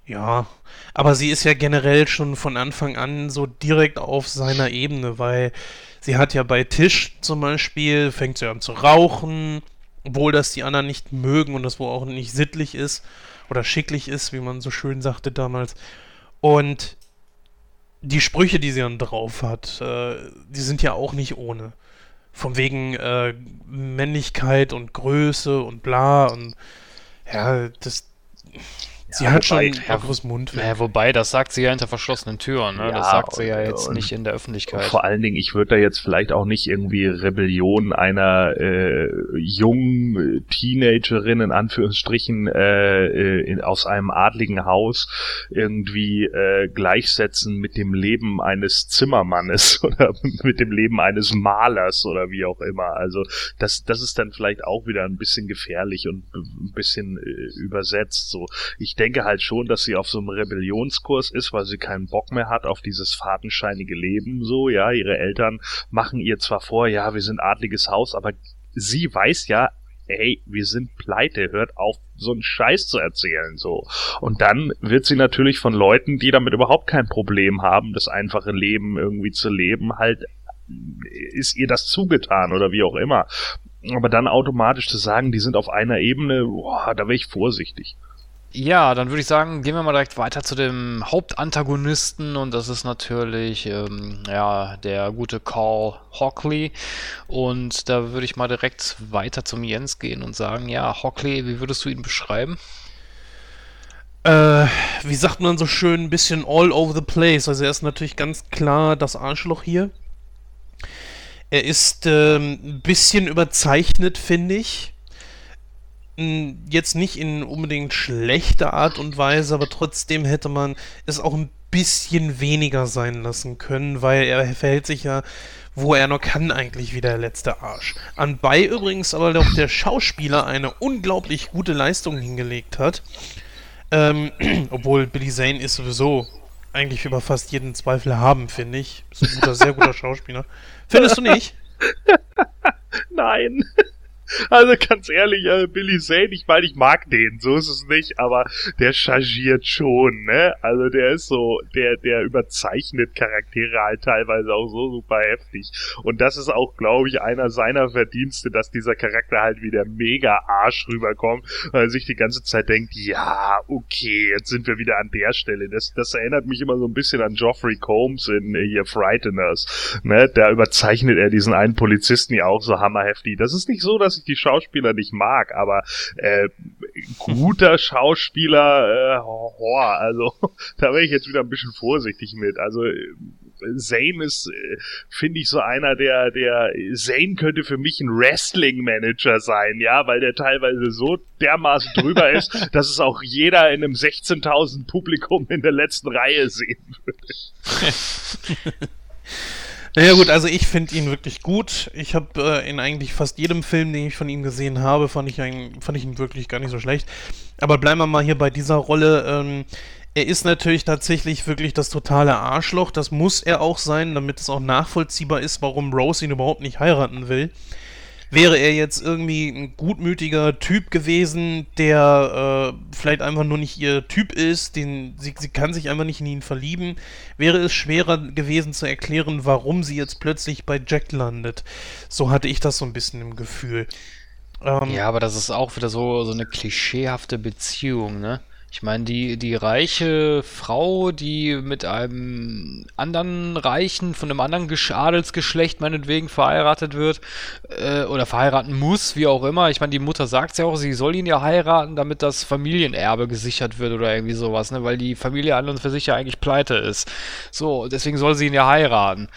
Ja, aber sie ist ja generell schon von Anfang an so direkt auf seiner Ebene, weil sie hat ja bei Tisch zum Beispiel, fängt sie an zu rauchen, obwohl das die anderen nicht mögen und das wohl auch nicht sittlich ist oder schicklich ist, wie man so schön sagte damals. Und die Sprüche, die sie dann drauf hat, äh, die sind ja auch nicht ohne. Von wegen äh, Männlichkeit und Größe und bla und ja, das Sie hat schon ein lockeres Mundwerk. Ja, wobei, das sagt sie ja hinter verschlossenen Türen. Ne? Ja, das sagt sie ja jetzt nicht in der Öffentlichkeit. Vor allen Dingen, ich würde da jetzt vielleicht auch nicht irgendwie Rebellion einer äh, jungen Teenagerin in Anführungsstrichen äh, äh, in, aus einem adligen Haus irgendwie äh, gleichsetzen mit dem Leben eines Zimmermannes [laughs] oder mit dem Leben eines Malers oder wie auch immer. Also das, das ist dann vielleicht auch wieder ein bisschen gefährlich und ein bisschen äh, übersetzt. So, ich denke halt schon, dass sie auf so einem Rebellionskurs ist, weil sie keinen Bock mehr hat auf dieses fadenscheinige Leben, so, ja, ihre Eltern machen ihr zwar vor, ja, wir sind adliges Haus, aber sie weiß ja, ey, wir sind pleite, hört auf, so einen Scheiß zu erzählen, so. Und dann wird sie natürlich von Leuten, die damit überhaupt kein Problem haben, das einfache Leben irgendwie zu leben, halt, ist ihr das zugetan oder wie auch immer. Aber dann automatisch zu sagen, die sind auf einer Ebene, boah, da wäre ich vorsichtig. Ja, dann würde ich sagen, gehen wir mal direkt weiter zu dem Hauptantagonisten und das ist natürlich ähm, ja, der gute Carl Hockley. Und da würde ich mal direkt weiter zum Jens gehen und sagen, ja, Hockley, wie würdest du ihn beschreiben? Äh, wie sagt man so schön, ein bisschen all over the place. Also er ist natürlich ganz klar das Arschloch hier. Er ist ähm, ein bisschen überzeichnet, finde ich jetzt nicht in unbedingt schlechter Art und Weise, aber trotzdem hätte man es auch ein bisschen weniger sein lassen können, weil er verhält sich ja, wo er nur kann, eigentlich wie der letzte Arsch. Anbei übrigens aber doch der Schauspieler eine unglaublich gute Leistung hingelegt hat. Ähm, [clears throat] obwohl Billy Zane ist sowieso eigentlich über fast jeden Zweifel haben, finde ich. Ist ein guter, sehr guter Schauspieler. Findest du nicht? [laughs] Nein. Also ganz ehrlich, äh, Billy Zane, ich meine, ich mag den, so ist es nicht, aber der chargiert schon, ne? Also der ist so, der, der überzeichnet Charaktere halt teilweise auch so super heftig. Und das ist auch, glaube ich, einer seiner Verdienste, dass dieser Charakter halt wie der Mega-Arsch rüberkommt, weil er sich die ganze Zeit denkt, ja, okay, jetzt sind wir wieder an der Stelle. Das, das erinnert mich immer so ein bisschen an Geoffrey Combs in äh, hier Frighteners, ne? Da überzeichnet er diesen einen Polizisten ja auch so hammerheftig. Das ist nicht so, dass dass ich die Schauspieler nicht mag, aber äh, guter Schauspieler, äh, oh, also [laughs] da wäre ich jetzt wieder ein bisschen vorsichtig mit. Also Zane ist, äh, finde ich, so einer, der, der, Zane könnte für mich ein Wrestling-Manager sein, ja, weil der teilweise so dermaßen drüber ist, [laughs] dass es auch jeder in einem 16.000 Publikum in der letzten Reihe sehen würde. [laughs] Naja gut, also ich finde ihn wirklich gut. Ich habe äh, in eigentlich fast jedem Film, den ich von ihm gesehen habe, fand ich, einen, fand ich ihn wirklich gar nicht so schlecht. Aber bleiben wir mal hier bei dieser Rolle. Ähm, er ist natürlich tatsächlich wirklich das totale Arschloch. Das muss er auch sein, damit es auch nachvollziehbar ist, warum Rose ihn überhaupt nicht heiraten will. Wäre er jetzt irgendwie ein gutmütiger Typ gewesen, der äh, vielleicht einfach nur nicht ihr Typ ist, den sie, sie kann sich einfach nicht in ihn verlieben, wäre es schwerer gewesen zu erklären, warum sie jetzt plötzlich bei Jack landet. So hatte ich das so ein bisschen im Gefühl. Ähm, ja, aber das ist auch wieder so, so eine klischeehafte Beziehung, ne? Ich meine, die, die reiche Frau, die mit einem anderen Reichen, von einem anderen Adelsgeschlecht meinetwegen verheiratet wird äh, oder verheiraten muss, wie auch immer. Ich meine, die Mutter sagt ja auch, sie soll ihn ja heiraten, damit das Familienerbe gesichert wird oder irgendwie sowas, ne? weil die Familie an und für sich ja eigentlich pleite ist. So, deswegen soll sie ihn ja heiraten.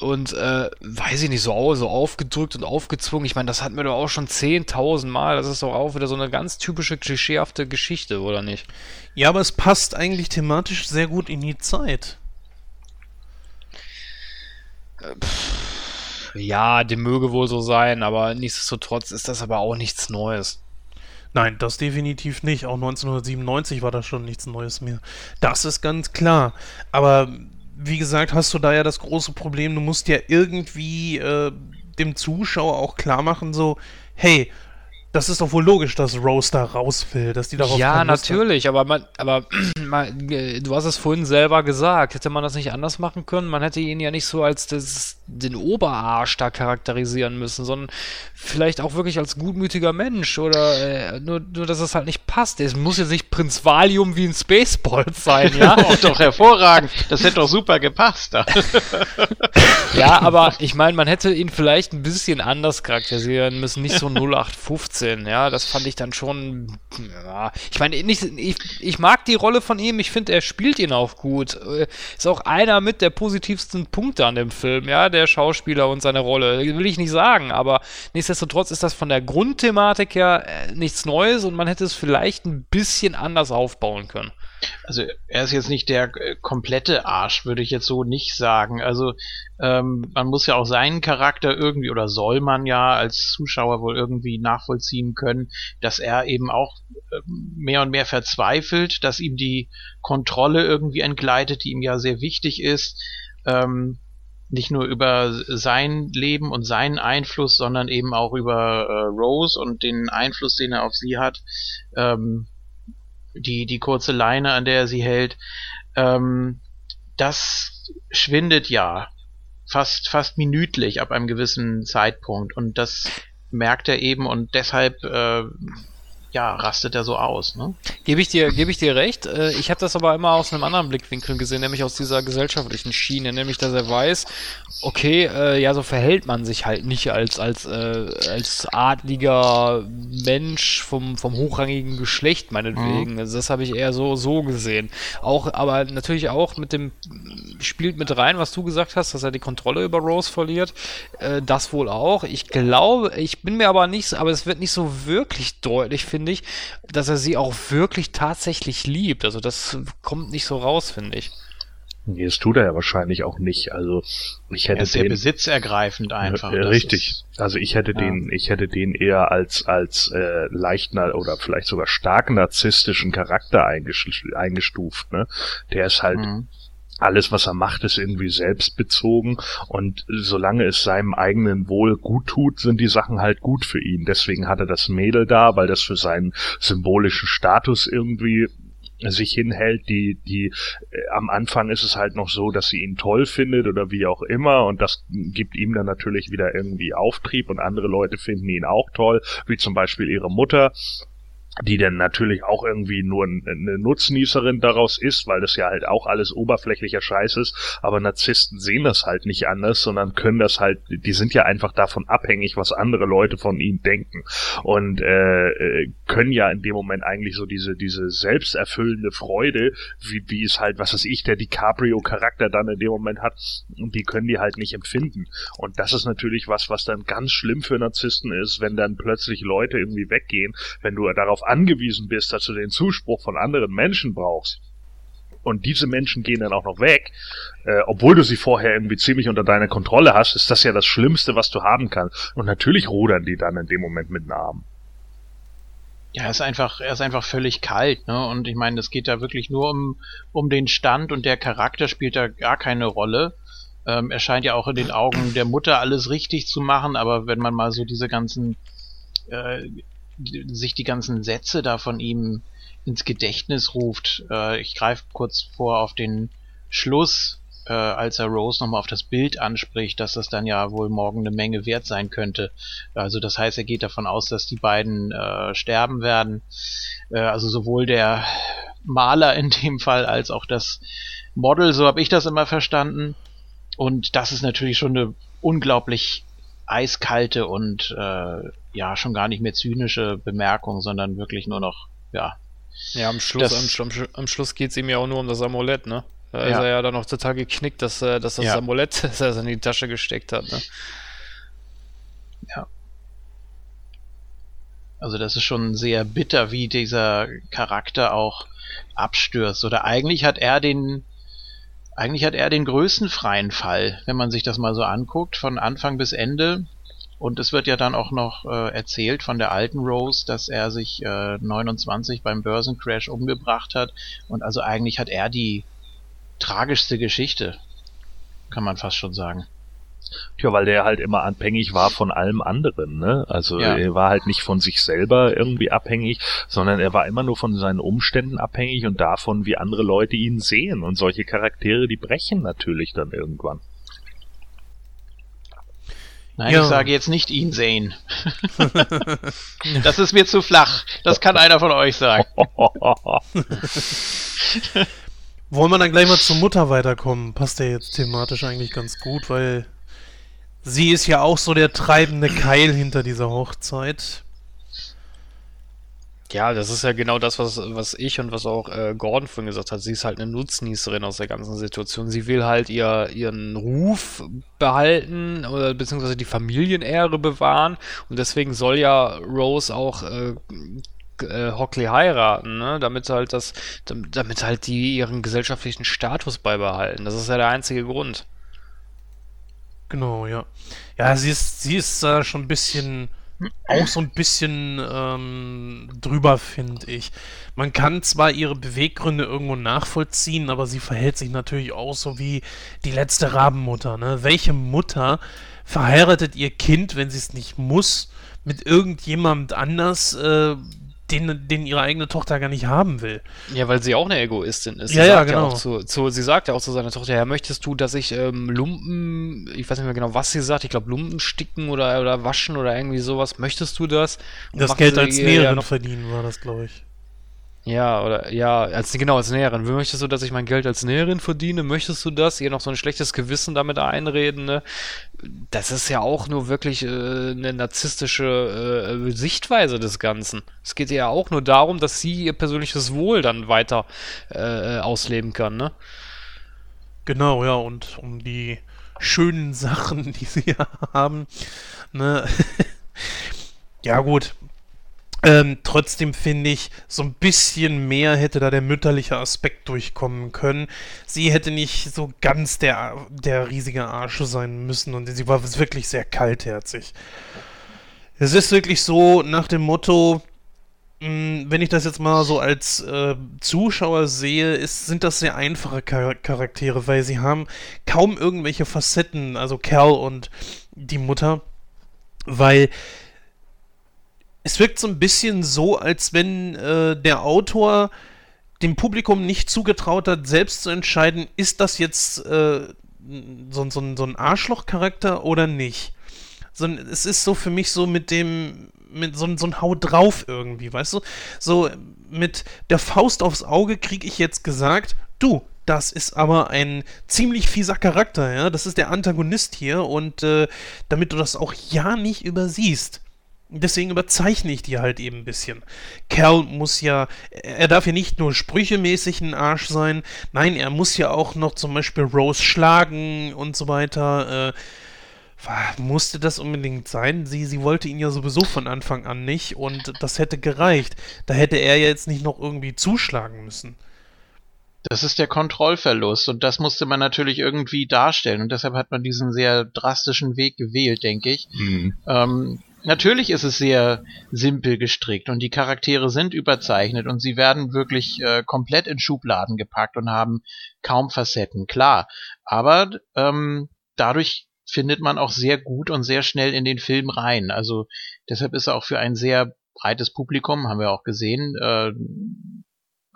Und äh, weiß ich nicht, so, so aufgedrückt und aufgezwungen. Ich meine, das hatten wir doch auch schon 10.000 Mal. Das ist doch auch wieder so eine ganz typische klischeehafte Geschichte, oder nicht? Ja, aber es passt eigentlich thematisch sehr gut in die Zeit. Ja, dem möge wohl so sein, aber nichtsdestotrotz ist das aber auch nichts Neues. Nein, das definitiv nicht. Auch 1997 war das schon nichts Neues mehr. Das ist ganz klar. Aber wie gesagt, hast du da ja das große Problem, du musst ja irgendwie äh, dem Zuschauer auch klar machen, so, hey, das ist doch wohl logisch, dass Rose da raus will, dass die darauf Ja, natürlich, aber man, aber [clears throat] man, du hast es vorhin selber gesagt. Hätte man das nicht anders machen können? Man hätte ihn ja nicht so als das, den Oberarsch da charakterisieren müssen, sondern vielleicht auch wirklich als gutmütiger Mensch oder äh, nur, nur, dass es halt nicht passt. Es muss jetzt nicht Prinz Valium wie ein Spaceball sein, ja? [laughs] oh, doch hervorragend. Das hätte doch super gepasst. [laughs] ja, aber ich meine, man hätte ihn vielleicht ein bisschen anders charakterisieren müssen, nicht so 0815 [laughs] 15, ja, das fand ich dann schon, ja, ich meine, ich, ich mag die Rolle von ihm, ich finde, er spielt ihn auch gut. Äh, ist auch einer mit der positivsten Punkte an dem Film, ja, der Schauspieler und seine Rolle, will ich nicht sagen, aber nichtsdestotrotz ist das von der Grundthematik her äh, nichts Neues und man hätte es vielleicht ein bisschen anders aufbauen können. Also er ist jetzt nicht der äh, komplette Arsch, würde ich jetzt so nicht sagen. Also ähm, man muss ja auch seinen Charakter irgendwie oder soll man ja als Zuschauer wohl irgendwie nachvollziehen können, dass er eben auch äh, mehr und mehr verzweifelt, dass ihm die Kontrolle irgendwie entgleitet, die ihm ja sehr wichtig ist. Ähm, nicht nur über sein Leben und seinen Einfluss, sondern eben auch über äh, Rose und den Einfluss, den er auf sie hat. Ähm, die, die kurze Leine, an der er sie hält, ähm, das schwindet ja fast, fast minütlich ab einem gewissen Zeitpunkt. Und das merkt er eben und deshalb äh, ja, rastet er so aus, ne? Gebe ich dir, gebe ich dir recht. Äh, ich habe das aber immer aus einem anderen Blickwinkel gesehen, nämlich aus dieser gesellschaftlichen Schiene, nämlich dass er weiß, okay, äh, ja, so verhält man sich halt nicht als, als, äh, als adliger Mensch vom, vom hochrangigen Geschlecht, meinetwegen. Mhm. Also das habe ich eher so, so gesehen. Auch, aber natürlich auch mit dem, spielt mit rein, was du gesagt hast, dass er die Kontrolle über Rose verliert. Äh, das wohl auch. Ich glaube, ich bin mir aber nicht, aber es wird nicht so wirklich deutlich, finde ich, dass er sie auch wirklich tatsächlich liebt. Also das kommt nicht so raus, finde ich. Nee, das tut er ja wahrscheinlich auch nicht. Also ich hätte Er ist sehr den, besitzergreifend einfach. Äh, richtig. ist- Also ich hätte Ja. den, ich hätte den eher als als äh, leicht na- oder vielleicht sogar stark narzisstischen Charakter eingestuft. Ne? Der ist halt Mhm. Alles, was er macht, ist irgendwie selbstbezogen. Und solange es seinem eigenen Wohl gut tut, sind die Sachen halt gut für ihn. Deswegen hat er das Mädel da, weil das für seinen symbolischen Status irgendwie sich hinhält, die, die äh, am Anfang ist es halt noch so, dass sie ihn toll findet oder wie auch immer. Und das gibt ihm dann natürlich wieder irgendwie Auftrieb. Und andere Leute finden ihn auch toll, wie zum Beispiel ihre Mutter, die dann natürlich auch irgendwie nur eine Nutznießerin daraus ist, weil das ja halt auch alles oberflächlicher Scheiß ist, aber Narzissten sehen das halt nicht anders, sondern können das halt, die sind ja einfach davon abhängig, was andere Leute von ihnen denken. Und äh, äh, können ja in dem Moment eigentlich so diese diese selbsterfüllende Freude, wie wie es halt, was weiß ich, der DiCaprio Charakter dann in dem Moment hat, und die können die halt nicht empfinden. Und das ist natürlich was, was dann ganz schlimm für Narzissten ist, wenn dann plötzlich Leute irgendwie weggehen, wenn du darauf angewiesen bist, dass du den Zuspruch von anderen Menschen brauchst. Und diese Menschen gehen dann auch noch weg, äh, obwohl du sie vorher irgendwie ziemlich unter deiner Kontrolle hast, ist das ja das Schlimmste, was du haben kannst. Und natürlich rudern die dann in dem Moment mit den Armen. Ja, er ist einfach, er ist einfach völlig kalt, ne? Und ich meine, das geht da wirklich nur um, um den Stand und der Charakter spielt da gar keine Rolle. Ähm, er scheint ja auch in den Augen der Mutter alles richtig zu machen, aber wenn man mal so diese ganzen, äh, sich die ganzen Sätze da von ihm ins Gedächtnis ruft, äh, ich greife kurz vor auf den Schluss, äh, als er Rose nochmal auf das Bild anspricht, dass das dann ja wohl morgen eine Menge wert sein könnte. Also das heißt, er geht davon aus, dass die beiden äh, sterben werden. Äh, also sowohl der Maler in dem Fall als auch das Model, so habe ich das immer verstanden. Und das ist natürlich schon eine unglaublich eiskalte und äh, ja schon gar nicht mehr zynische Bemerkung, sondern wirklich nur noch ja Ja, am Schluss, Das- am, am, am Schluss geht's ihm ja auch nur um das Amulett, ne? Da ist Ja. er ja dann noch total geknickt, dass, äh, dass das Ja. Amulett, [laughs] dass er es in die Tasche gesteckt hat, ne? Also das ist schon sehr bitter, wie dieser Charakter auch abstürzt. Oder eigentlich hat er den, eigentlich hat er den größten freien Fall, wenn man sich das mal so anguckt, von Anfang bis Ende. Und es wird ja dann auch noch äh, erzählt von der alten Rose, dass er sich äh, 29 beim Börsencrash umgebracht hat. Und also eigentlich hat er die tragischste Geschichte, kann man fast schon sagen. Tja, weil der halt immer abhängig war von allem anderen, ne? Also Ja. er war halt nicht von sich selber irgendwie abhängig, sondern er war immer nur von seinen Umständen abhängig und davon, wie andere Leute ihn sehen. Und solche Charaktere, die brechen natürlich dann irgendwann. Nein, Ja. ich sage jetzt nicht ihn sehen. [laughs] das ist mir zu flach. Das kann einer von euch sagen. [laughs] Wollen wir dann gleich mal zur Mutter weiterkommen? Passt ja jetzt thematisch eigentlich ganz gut, weil sie ist ja auch so der treibende Keil hinter dieser Hochzeit. Ja, das ist ja genau das, was, was ich und was auch äh, Gordon vorhin gesagt hat. Sie ist halt eine Nutznießerin aus der ganzen Situation. Sie will halt ihr, ihren Ruf behalten oder beziehungsweise die Familienehre bewahren und deswegen soll ja Rose auch äh, äh, Hockley heiraten, ne? Damit halt das, dam- damit halt die ihren gesellschaftlichen Status beibehalten. Das ist ja der einzige Grund. Genau, ja. Ja, sie ist, sie ist da schon ein bisschen, auch so ein bisschen ähm, drüber, finde ich. Man kann zwar ihre Beweggründe irgendwo nachvollziehen, aber sie verhält sich natürlich auch so wie die letzte Rabenmutter, ne? Welche Mutter verheiratet ihr Kind, wenn sie es nicht muss, mit irgendjemand anders, äh, den, den ihre eigene Tochter gar nicht haben will? Ja, weil sie auch eine Egoistin ist. Sie Ja, ja, genau. auch zu, zu, sie sagt ja auch zu seiner Tochter, ja, möchtest du, dass ich ähm, Lumpen, ich weiß nicht mehr genau, was sie sagt, ich glaube Lumpen sticken oder, oder waschen oder irgendwie sowas, möchtest du das? Und Das Geld als ihr ja Näherin noch- verdienen war das, glaube ich. Ja, oder, ja, als, genau, als Näherin. Möchtest du, dass ich mein Geld als Näherin verdiene? Möchtest du das? Ihr noch so ein schlechtes Gewissen damit einreden, ne? Das ist ja auch nur wirklich äh, eine narzisstische äh, Sichtweise des Ganzen. Es geht ja auch nur darum, dass sie ihr persönliches Wohl dann weiter äh, ausleben kann, ne? Genau, ja, und um die schönen Sachen, [laughs] die sie ja [laughs] haben, ne? [laughs] ja, gut. Ähm, trotzdem finde ich, so ein bisschen mehr hätte da der mütterliche Aspekt durchkommen können. Sie hätte nicht so ganz der, der riesige Arsch sein müssen und sie war wirklich sehr kaltherzig. Es ist wirklich so nach dem Motto, mh, wenn ich das jetzt mal so als äh, Zuschauer sehe, ist, sind das sehr einfache Char Charaktere, weil sie haben kaum irgendwelche Facetten, also Kerl und die Mutter, weil es wirkt so ein bisschen so, als wenn äh, der Autor dem Publikum nicht zugetraut hat, selbst zu entscheiden, ist das jetzt äh, so, so, so ein Arschloch-Charakter oder nicht. Sondern es ist so für mich so mit dem, mit so, so ein Hau drauf irgendwie, weißt du? So mit der Faust aufs Auge kriege ich jetzt gesagt, du, das ist aber ein ziemlich fieser Charakter, ja. Das ist der Antagonist hier und äh, damit du das auch ja nicht übersiehst, Deswegen überzeichne ich die halt eben ein bisschen. Kerl muss ja, er darf ja nicht nur sprüchemäßig ein Arsch sein, nein, er muss ja auch noch zum Beispiel Rose schlagen und so weiter. Äh, musste das unbedingt sein? Sie, sie wollte ihn ja sowieso von Anfang an nicht und das hätte gereicht. Da hätte er ja jetzt nicht noch irgendwie zuschlagen müssen. Das ist der Kontrollverlust und das musste man natürlich irgendwie darstellen und deshalb hat man diesen sehr drastischen Weg gewählt, denke ich. Mhm. Ähm, natürlich ist es sehr simpel gestrickt und die Charaktere sind überzeichnet und sie werden wirklich äh, komplett in Schubladen gepackt und haben kaum Facetten, klar. Aber ähm, dadurch findet man auch sehr gut und sehr schnell in den Film rein. Also deshalb ist er auch für ein sehr breites Publikum, haben wir auch gesehen, äh,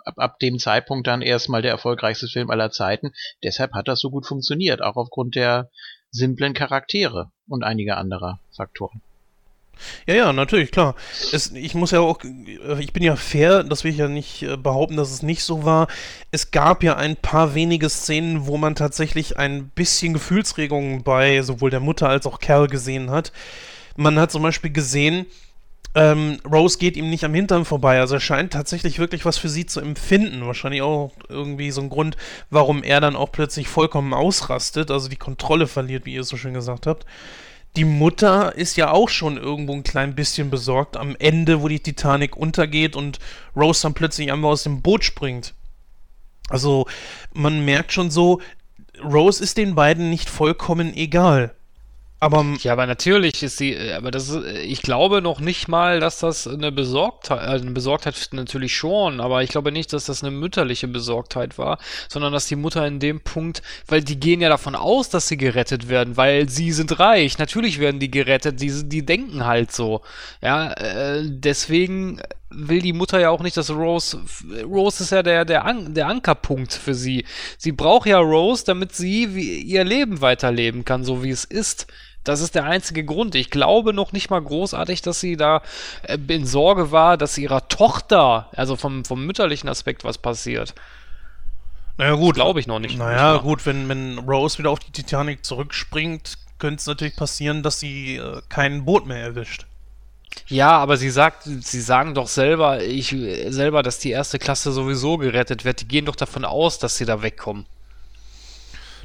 ab, ab dem Zeitpunkt dann erstmal der erfolgreichste Film aller Zeiten. Deshalb hat das so gut funktioniert, auch aufgrund der simplen Charaktere und einiger anderer Faktoren. Ja, ja, natürlich, klar. Es, ich muss ja auch, ich bin ja fair, das will ich ja nicht äh, behaupten, dass es nicht so war. Es gab ja ein paar wenige Szenen, wo man tatsächlich ein bisschen Gefühlsregungen bei sowohl der Mutter als auch Kerl gesehen hat. Man hat zum Beispiel gesehen, ähm, Rose geht ihm nicht am Hintern vorbei. Also er scheint tatsächlich wirklich was für sie zu empfinden. Wahrscheinlich auch irgendwie so ein Grund, warum er dann auch plötzlich vollkommen ausrastet, also die Kontrolle verliert, wie ihr es so schön gesagt habt die Mutter ist ja auch schon irgendwo ein klein bisschen besorgt am Ende, wo die Titanic untergeht und Rose dann plötzlich einmal aus dem Boot springt. Also man merkt schon so, Rose ist den beiden nicht vollkommen egal. Aber ja, aber natürlich ist sie, äh, aber das ist, äh, ich glaube noch nicht mal, dass das eine Besorgtheit, also eine Besorgtheit natürlich schon, aber ich glaube nicht, dass das eine mütterliche Besorgtheit war, sondern dass die Mutter in dem Punkt, weil die gehen ja davon aus, dass sie gerettet werden, weil sie sind reich, natürlich werden die gerettet, die, die denken halt so, ja, äh, deswegen will die Mutter ja auch nicht, dass Rose. Rose ist ja der, der, An der Ankerpunkt für sie. Sie braucht ja Rose, damit sie ihr Leben weiterleben kann, so wie es ist. Das ist der einzige Grund. Ich glaube noch nicht mal großartig, dass sie da äh, in Sorge war, dass ihrer Tochter, also vom, vom mütterlichen Aspekt, was passiert. Naja, gut. Glaube ich noch nicht. Naja, nicht gut, wenn, wenn Rose wieder auf die Titanic zurückspringt, könnte es natürlich passieren, dass sie äh, kein Boot mehr erwischt. Ja, aber sie sagt, sie sagen doch selber, ich selber, dass die erste Klasse sowieso gerettet wird. Die gehen doch davon aus, dass sie da wegkommen.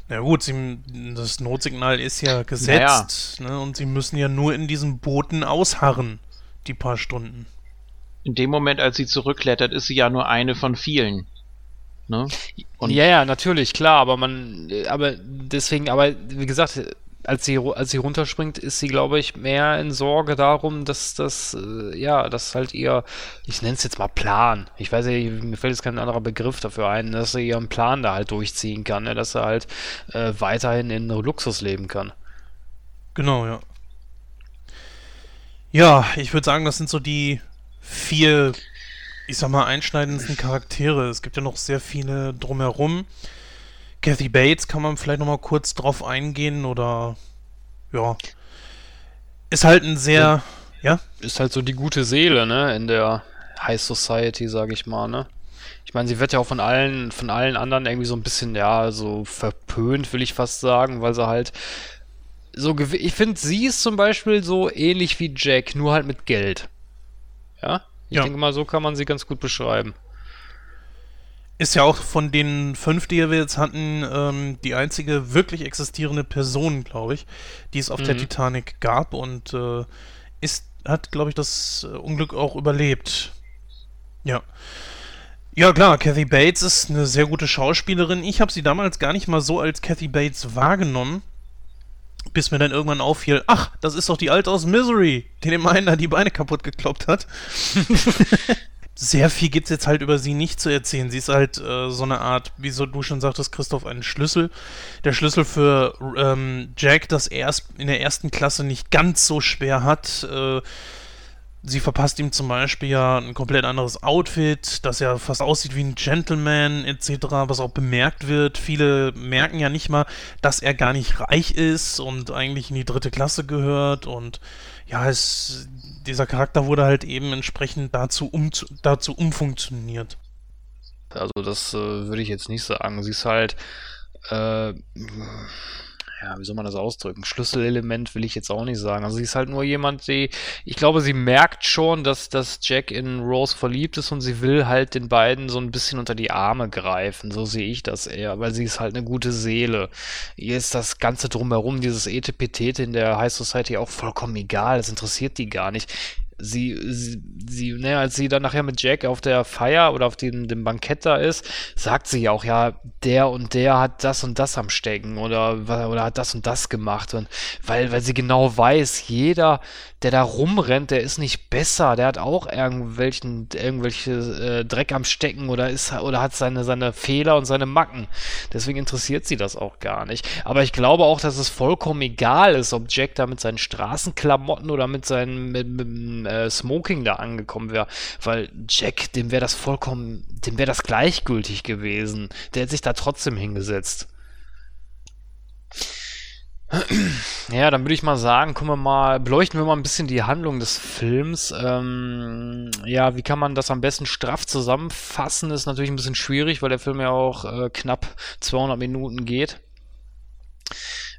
Na gut, sie, das Notsignal ist ja gesetzt naja. ne, und sie müssen ja nur in diesen Booten ausharren, die paar Stunden. In dem Moment, als sie zurückklettert, ist sie ja nur eine von vielen. Ne? Und ja, ja, natürlich, klar, aber man, aber deswegen, aber wie gesagt, als sie, als sie runterspringt, ist sie, glaube ich, mehr in Sorge darum, dass das, äh, ja, dass halt ihr, ich nenne es jetzt mal Plan. Ich weiß nicht, mir fällt jetzt kein anderer Begriff dafür ein, dass sie ihren Plan da halt durchziehen kann, ne? dass sie halt äh, weiterhin in Luxus leben kann. Genau, ja. Ja, ich würde sagen, das sind so die vier, ich sag mal, einschneidendsten Charaktere. Es gibt ja noch sehr viele drumherum. Kathy Bates kann man vielleicht nochmal kurz drauf eingehen oder ja. Ist halt ein sehr, ja. Ist halt so die gute Seele, ne, in der High Society, sag ich mal, ne. Ich meine, sie wird ja auch von allen, von allen anderen irgendwie so ein bisschen, ja, so verpönt, will ich fast sagen, weil sie halt so, ich finde, sie ist zum Beispiel so ähnlich wie Jack, nur halt mit Geld. Ja? Ich ja. denke mal, so kann man sie ganz gut beschreiben. Ist ja auch von den fünf, die wir jetzt hatten, ähm, die einzige wirklich existierende Person, glaube ich, die es auf mhm. der Titanic gab und äh, ist hat, glaube ich, das äh, Unglück auch überlebt. Ja. Ja, klar, Kathy Bates ist eine sehr gute Schauspielerin. Ich habe sie damals gar nicht mal so als Kathy Bates wahrgenommen, bis mir dann irgendwann auffiel, ach, das ist doch die Alte aus Misery, die dem einen da die Beine kaputt gekloppt hat. [laughs] [laughs] sehr viel gibt es jetzt halt über sie nicht zu erzählen. Sie ist halt äh, so eine Art, wie so du schon sagtest, Christoph, ein Schlüssel. Der Schlüssel für ähm, Jack, das erst in der ersten Klasse nicht ganz so schwer hat. Äh, sie verpasst ihm zum Beispiel ja ein komplett anderes Outfit, das ja fast aussieht wie ein Gentleman etc., was auch bemerkt wird. Viele merken ja nicht mal, dass er gar nicht reich ist und eigentlich in die dritte Klasse gehört und ja, es, dieser Charakter wurde halt eben entsprechend dazu, um, dazu umfunktioniert. Also das äh, würde ich jetzt nicht sagen. Sie ist halt äh, ja, wie soll man das ausdrücken? Schlüsselelement will ich jetzt auch nicht sagen. Also sie ist halt nur jemand, die, ich glaube, sie merkt schon, dass, dass Jack in Rose verliebt ist und sie will halt den beiden so ein bisschen unter die Arme greifen. So sehe ich das eher, weil sie ist halt eine gute Seele. Ihr ist das Ganze drumherum, dieses Etepetete in der High Society auch vollkommen egal. Das interessiert die gar nicht sie, sie, sie ne, als sie dann nachher mit Jack auf der Feier oder auf dem, dem Bankett da ist, sagt sie ja auch, ja, der und der hat das und das am Stecken oder, oder hat das und das gemacht. Und weil, weil sie genau weiß, jeder, der da rumrennt, der ist nicht besser, der hat auch irgendwelchen, irgendwelche äh, Dreck am Stecken oder ist oder hat seine, seine Fehler und seine Macken. Deswegen interessiert sie das auch gar nicht. Aber ich glaube auch, dass es vollkommen egal ist, ob Jack da mit seinen Straßenklamotten oder mit seinem mit, mit, äh, Smoking da angekommen wäre. Weil Jack, dem wäre das vollkommen, dem wäre das gleichgültig gewesen. Der hätte sich da trotzdem hingesetzt. [clears throat] Ja, dann würde ich mal sagen, kommen wir mal, beleuchten wir mal ein bisschen die Handlung des Films. Ähm, ja, wie kann man das am besten straff zusammenfassen, ist natürlich ein bisschen schwierig, weil der Film ja auch äh, knapp 200 Minuten geht.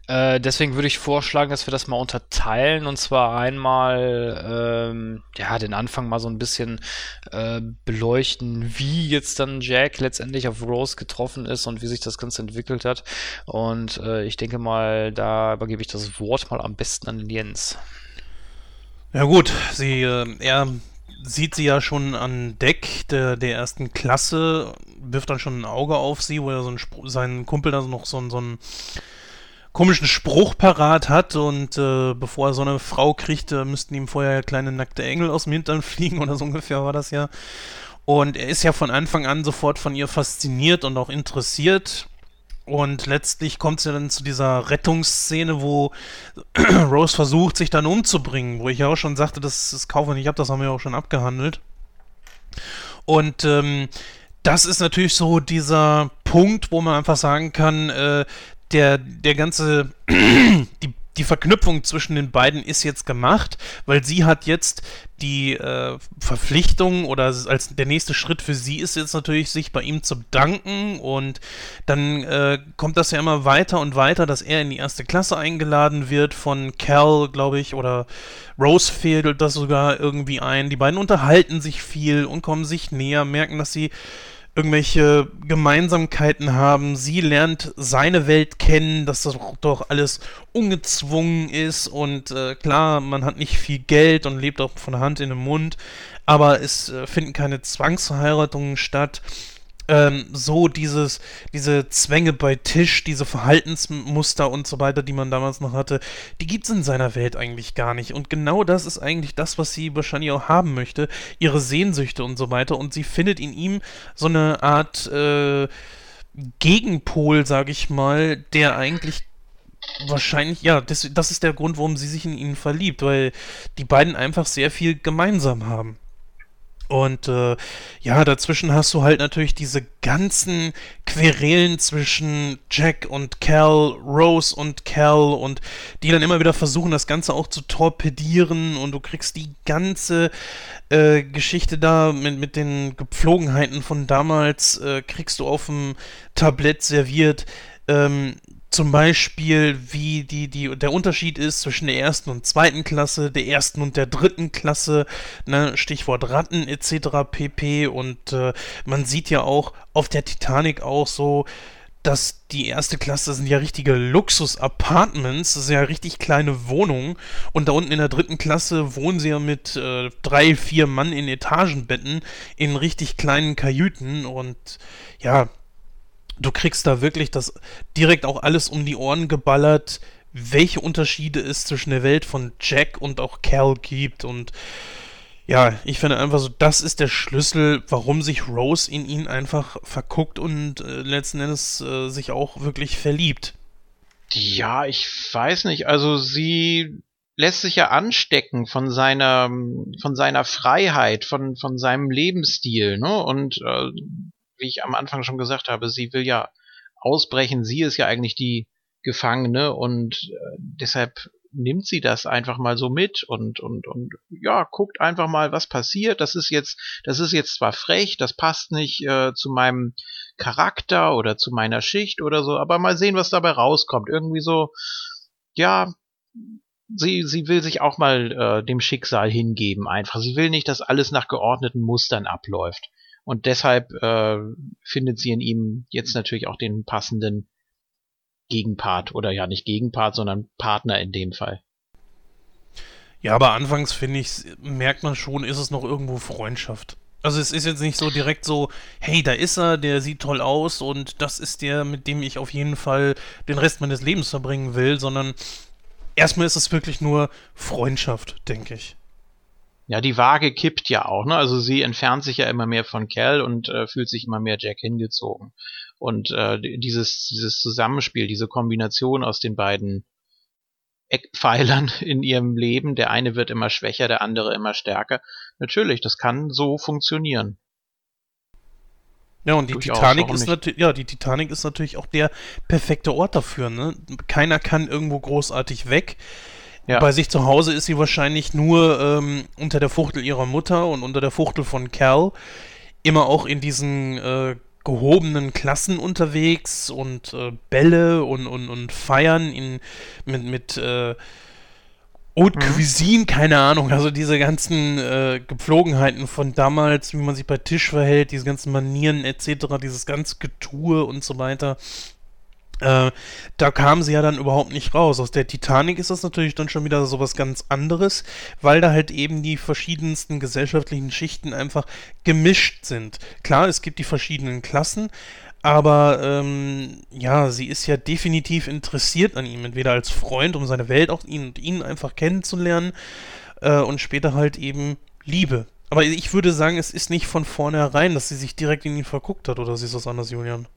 Äh, deswegen würde ich vorschlagen, dass wir das mal unterteilen und zwar einmal ähm, ja den Anfang mal so ein bisschen äh, beleuchten, wie jetzt dann Jack letztendlich auf Rose getroffen ist und wie sich das Ganze entwickelt hat. Und äh, ich denke mal, da übergebe ich das Wort mal am besten an Jens. Ja gut, sie äh, er sieht sie ja schon an Deck der, der ersten Klasse, wirft dann schon ein Auge auf sie, wo er so ein sein Kumpel da noch so, so ein komischen Spruch parat hat und äh, bevor er so eine Frau kriegt, äh, müssten ihm vorher kleine nackte Engel aus dem Hintern [laughs] fliegen oder so ungefähr war das ja. Und er ist ja von Anfang an sofort von ihr fasziniert und auch interessiert. Und letztlich kommt es ja dann zu dieser Rettungsszene, wo [clears throat] Rose versucht, sich dann umzubringen, wo ich ja auch schon sagte, das, das kaufe ich nicht ab, das haben wir auch schon abgehandelt. Und ähm, das ist natürlich so dieser Punkt, wo man einfach sagen kann, äh, der, der ganze, [clears throat] die, die Verknüpfung zwischen den beiden ist jetzt gemacht, weil sie hat jetzt die äh, Verpflichtung oder als der nächste Schritt für sie ist jetzt natürlich, sich bei ihm zu bedanken und dann äh, kommt das ja immer weiter und weiter, dass er in die erste Klasse eingeladen wird von Cal, glaube ich, oder Rose fädelt das sogar irgendwie ein. Die beiden unterhalten sich viel und kommen sich näher, merken, dass sie irgendwelche Gemeinsamkeiten haben. Sie lernt seine Welt kennen, dass das doch alles ungezwungen ist und äh, klar, man hat nicht viel Geld und lebt auch von Hand in den Mund, aber es äh, finden keine Zwangsverheiratungen statt ähm, so dieses, diese Zwänge bei Tisch, diese Verhaltensmuster und so weiter, die man damals noch hatte, die gibt es in seiner Welt eigentlich gar nicht. Und genau das ist eigentlich das, was sie wahrscheinlich auch haben möchte, ihre Sehnsüchte und so weiter. Und sie findet in ihm so eine Art äh, Gegenpol, sag ich mal, der eigentlich wahrscheinlich, ja, das, das ist der Grund, warum sie sich in ihn verliebt, weil die beiden einfach sehr viel gemeinsam haben. Und äh, ja, dazwischen hast du halt natürlich diese ganzen Querelen zwischen Jack und Cal, Rose und Cal und die dann immer wieder versuchen, das Ganze auch zu torpedieren und du kriegst die ganze äh, Geschichte da mit, mit den Gepflogenheiten von damals, äh, kriegst du auf dem Tablett serviert. Ähm, zum Beispiel, wie die, die, der Unterschied ist zwischen der ersten und zweiten Klasse, der ersten und der dritten Klasse, ne, Stichwort Ratten etc. pp. Und äh, man sieht ja auch auf der Titanic auch so dass die erste Klasse sind ja richtige Luxus-Apartments, das sind ja richtig kleine Wohnungen und da unten in der dritten Klasse wohnen sie ja mit äh, drei, vier Mann in Etagenbetten in richtig kleinen Kajüten und ja, du kriegst da wirklich das direkt auch alles um die Ohren geballert, welche Unterschiede es zwischen der Welt von Jack und auch Cal gibt und ja, ich finde einfach so, das ist der Schlüssel, warum sich Rose in ihn einfach verguckt und äh, letzten Endes äh, sich auch wirklich verliebt. Ja, ich weiß nicht. Also sie lässt sich ja anstecken von seiner von seiner Freiheit, von von seinem Lebensstil, ne? Und äh, wie ich am Anfang schon gesagt habe, sie will ja ausbrechen. Sie ist ja eigentlich die Gefangene und äh, deshalb nimmt sie das einfach mal so mit und, und, und ja, guckt einfach mal, was passiert. Das ist jetzt, das ist jetzt zwar frech, das passt nicht äh, zu meinem Charakter oder zu meiner Schicht oder so, aber mal sehen, was dabei rauskommt. Irgendwie so, ja, sie, sie will sich auch mal äh, dem Schicksal hingeben einfach. Sie will nicht, dass alles nach geordneten Mustern abläuft. Und deshalb äh, findet sie in ihm jetzt natürlich auch den passenden Gegenpart oder ja nicht Gegenpart, sondern Partner in dem Fall. Ja, aber anfangs finde ich, merkt man schon, ist es noch irgendwo Freundschaft. Also es ist jetzt nicht so direkt so, hey, da ist er, der sieht toll aus und das ist der, mit dem ich auf jeden Fall den Rest meines Lebens verbringen will, sondern erstmal ist es wirklich nur Freundschaft, denke ich. Ja, die Waage kippt ja auch, ne? Also sie entfernt sich ja immer mehr von Cal und äh, fühlt sich immer mehr Jack hingezogen. Und äh, dieses, dieses Zusammenspiel, diese Kombination aus den beiden Eckpfeilern [laughs] in ihrem Leben, der eine wird immer schwächer, der andere immer stärker. Natürlich, das kann so funktionieren. Ja, und die Titanic ist natürlich, ja, die Titanic ist natürlich auch der perfekte Ort dafür, ne? Keiner kann irgendwo großartig weg. Ja. Bei sich zu Hause ist sie wahrscheinlich nur ähm, unter der Fuchtel ihrer Mutter und unter der Fuchtel von Cal. Immer auch in diesen äh, gehobenen Klassen unterwegs und äh, Bälle und, und, und Feiern in, mit, mit äh, Haute mhm. Cuisine, keine Ahnung, also diese ganzen äh, Gepflogenheiten von damals, wie man sich bei Tisch verhält, diese ganzen Manieren etc., dieses ganze Getue und so weiter. Äh, da kam sie ja dann überhaupt nicht raus. Aus der Titanic ist das natürlich dann schon wieder sowas ganz anderes, weil da halt eben die verschiedensten gesellschaftlichen Schichten einfach gemischt sind. Klar, es gibt die verschiedenen Klassen, aber ähm, ja, sie ist ja definitiv interessiert an ihm, entweder als Freund, um seine Welt auch ihn und ihn einfach kennenzulernen äh, und später halt eben Liebe. Aber ich würde sagen, es ist nicht von vornherein, dass sie sich direkt in ihn verguckt hat, oder siehst du das anders, Julian?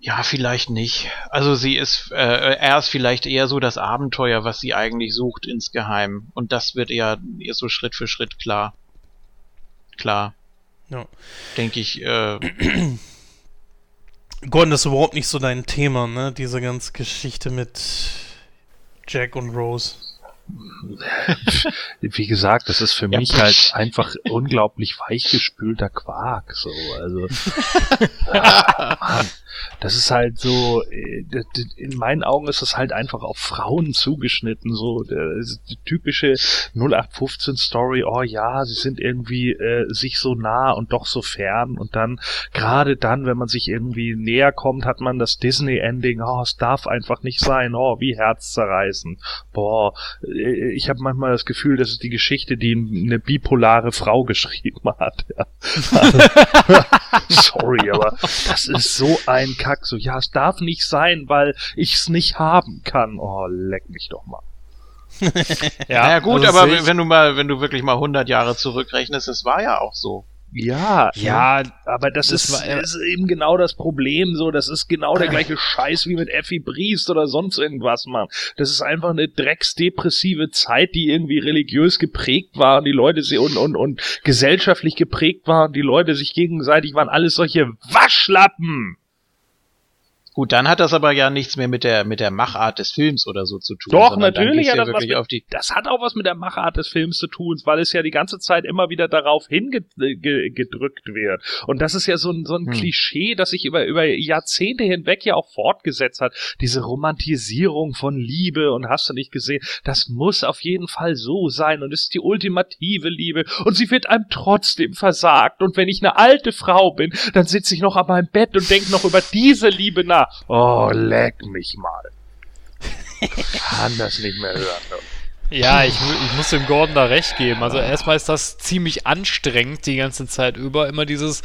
Ja, vielleicht nicht. Also sie ist, äh, er ist vielleicht eher so das Abenteuer, was sie eigentlich sucht insgeheim. Und das wird eher, eher so Schritt für Schritt klar. Klar. Ja. Denke ich, äh. [clears throat] Gordon, das ist überhaupt nicht so dein Thema, ne? Diese ganze Geschichte mit Jack und Rose. [laughs] Wie gesagt, das ist für ja, mich halt einfach unglaublich weichgespülter Quark, so, also. [laughs] Mann, das ist halt so, äh, in meinen Augen ist das halt einfach auf Frauen zugeschnitten, so, die typische 0815 Story, oh ja, sie sind irgendwie äh, sich so nah und doch so fern. Und dann, gerade dann, wenn man sich irgendwie näher kommt, hat man das Disney-Ending, oh, es darf einfach nicht sein, oh, wie herzzerreißend, boah, ich habe manchmal das Gefühl, das ist die Geschichte, die eine bipolare Frau geschrieben hat. Ja. [laughs] Sorry, aber das ist so ein Kack. So, ja, es darf nicht sein, weil ich es nicht haben kann. Oh, leck mich doch mal. [laughs] ja, naja, gut, also aber wenn du mal, wenn du wirklich mal 100 Jahre zurückrechnest, es war ja auch so. Ja, ja, aber das, das ist, war, ist, eben genau das Problem. So, das ist genau der gleiche Scheiß wie mit Effi Briest oder sonst irgendwas, Mann. Das ist einfach eine drecksdepressive Zeit, die irgendwie religiös geprägt war und die Leute und, und, und gesellschaftlich geprägt waren. Die Leute sich gegenseitig waren alles solche Waschlappen. Gut, dann hat das aber ja nichts mehr mit der mit der Machart des Films oder so zu tun. Doch, natürlich hat ja das was mit, das hat auch was mit der Machart des Films zu tun, weil es ja die ganze Zeit immer wieder darauf hingedrückt wird. Und das ist ja so ein, so ein Hm. Klischee, das sich über, über Jahrzehnte hinweg ja auch fortgesetzt hat. Diese Romantisierung von Liebe und hast du nicht gesehen, das muss auf jeden Fall so sein und es ist die ultimative Liebe und sie wird einem trotzdem versagt. Und wenn ich eine alte Frau bin, dann sitze ich noch an meinem Bett und denke noch über diese Liebe nach. Oh, leck mich mal. Kann das nicht mehr hören. Ja, ich, ich muss dem Gordon da recht geben. Also erstmal ist das ziemlich anstrengend die ganze Zeit über. Immer dieses,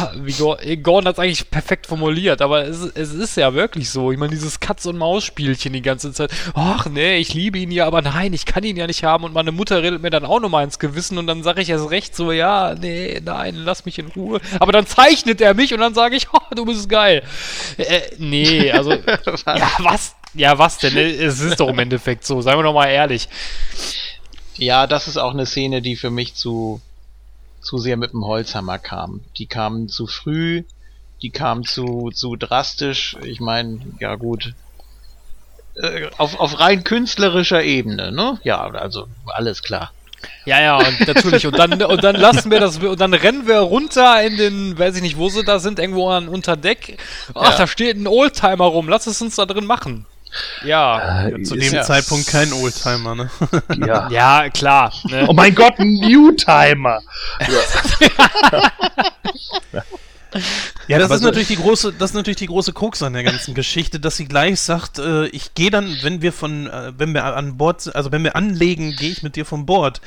ah, wie Gor- eh, Gordon hat es eigentlich perfekt formuliert, aber es, es ist ja wirklich so. Ich meine, dieses Katz-und-Maus-Spielchen die ganze Zeit. Ach nee, ich liebe ihn ja, aber nein, ich kann ihn ja nicht haben. Und meine Mutter redet mir dann auch nochmal ins Gewissen und dann sage ich erst recht so, ja, nee, nein, lass mich in Ruhe. Aber dann zeichnet er mich und dann sage ich, [laughs] oh, du bist geil. Äh, nee, also, [laughs] ja, was? Ja, was denn? Es ist doch im Endeffekt so, seien wir doch mal ehrlich. Ja, das ist auch eine Szene, die für mich zu zu sehr mit dem Holzhammer kam. Die kam zu früh, die kam zu zu drastisch. Ich meine, ja gut. Äh, auf, auf rein künstlerischer Ebene, ne? Ja, also alles klar. Ja, ja, und natürlich. Und dann, und dann lassen wir das, und dann rennen wir runter in den, weiß ich nicht, wo sie da sind, irgendwo an unter Deck. Ach, Ja. da steht ein Oldtimer rum. Lass es uns da drin machen. Ja. Zu Ist dem ja- Zeitpunkt kein Oldtimer, ne? Ja. [laughs] Ja, klar. Ne? Oh mein Gott, ein Newtimer. [laughs] Ja, das Aber ist so- natürlich die große, das ist natürlich die große Krux an der ganzen Geschichte, dass sie gleich sagt, äh, ich gehe dann, wenn wir von, äh, wenn wir an Bord, sind, also wenn wir anlegen, gehe ich mit dir von Bord.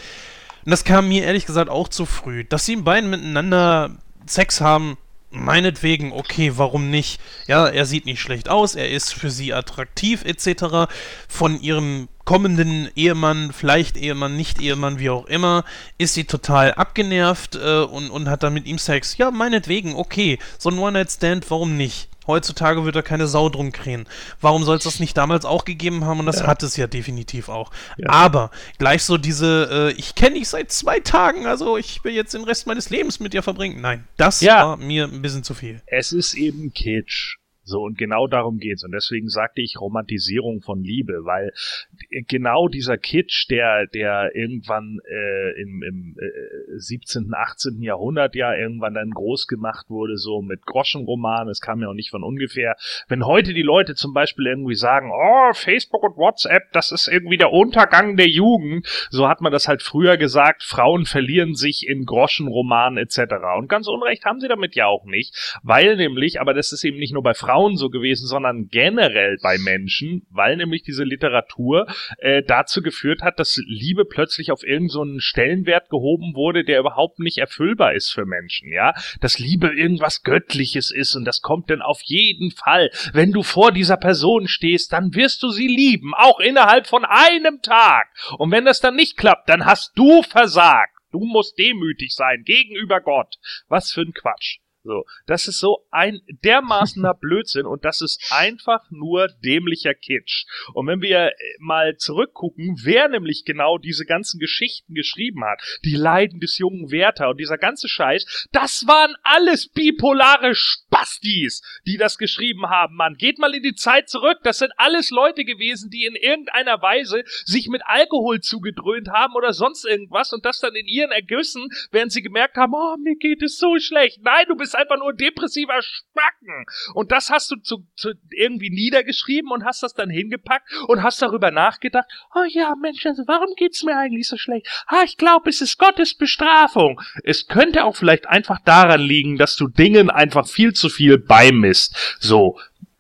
Und das kam mir ehrlich gesagt auch zu früh. Dass sie beiden miteinander Sex haben, meinetwegen, okay, warum nicht? Ja, er sieht nicht schlecht aus, er ist für sie attraktiv, etc. Von ihrem kommenden Ehemann, vielleicht Ehemann, nicht Ehemann, wie auch immer, ist sie total abgenervt äh, und, und hat dann mit ihm Sex. Ja, meinetwegen, okay. So ein One-Night-Stand, warum nicht? Heutzutage wird da keine Sau drum krähen. Warum soll es das nicht damals auch gegeben haben? Und das hat es ja definitiv auch. Aber gleich so diese, äh, ich kenne dich seit zwei Tagen, also ich will jetzt den Rest meines Lebens mit dir verbringen. Nein, das Ja. war mir ein bisschen zu viel. Es ist eben Kitsch. So, und genau darum geht's. Und deswegen sagte ich Romantisierung von Liebe, weil d- genau dieser Kitsch, der, der irgendwann äh, im, im äh, 17., 18. Jahrhundert ja irgendwann dann groß gemacht wurde, so mit Groschenromanen, es kam ja auch nicht von ungefähr. Wenn heute die Leute zum Beispiel irgendwie sagen, oh, Facebook und WhatsApp, das ist irgendwie der Untergang der Jugend, so hat man das halt früher gesagt, Frauen verlieren sich in Groschenromanen etc. Und ganz unrecht haben sie damit ja auch nicht, weil nämlich, aber das ist eben nicht nur bei Frauen so gewesen, sondern generell bei Menschen, weil nämlich diese Literatur äh, dazu geführt hat, dass Liebe plötzlich auf irgendeinen so Stellenwert gehoben wurde, der überhaupt nicht erfüllbar ist für Menschen, ja, dass Liebe irgendwas Göttliches ist und das kommt dann auf jeden Fall, wenn du vor dieser Person stehst, dann wirst du sie lieben, auch innerhalb von einem Tag. Und wenn das dann nicht klappt, dann hast du versagt. Du musst demütig sein gegenüber Gott. Was für ein Quatsch. So, das ist so ein dermaßener [laughs] Blödsinn und das ist einfach nur dämlicher Kitsch. Und wenn wir äh, mal zurückgucken, wer nämlich genau diese ganzen Geschichten geschrieben hat, die Leiden des jungen Werther und dieser ganze Scheiß, das waren alles bipolare Spastis, die das geschrieben haben, Mann. Geht mal in die Zeit zurück, das sind alles Leute gewesen, die in irgendeiner Weise sich mit Alkohol zugedröhnt haben oder sonst irgendwas und das dann in ihren Ergüssen, während sie gemerkt haben, oh, mir geht es so schlecht. Nein, du bist einfach nur depressiver Spacken. Und das hast du zu, zu irgendwie niedergeschrieben und hast das dann hingepackt und hast darüber nachgedacht, oh ja, Mensch, also warum geht's mir eigentlich so schlecht? Ah, ich glaube, es ist Gottes Bestrafung. Es könnte auch vielleicht einfach daran liegen, dass du Dingen einfach viel zu viel beimisst. So.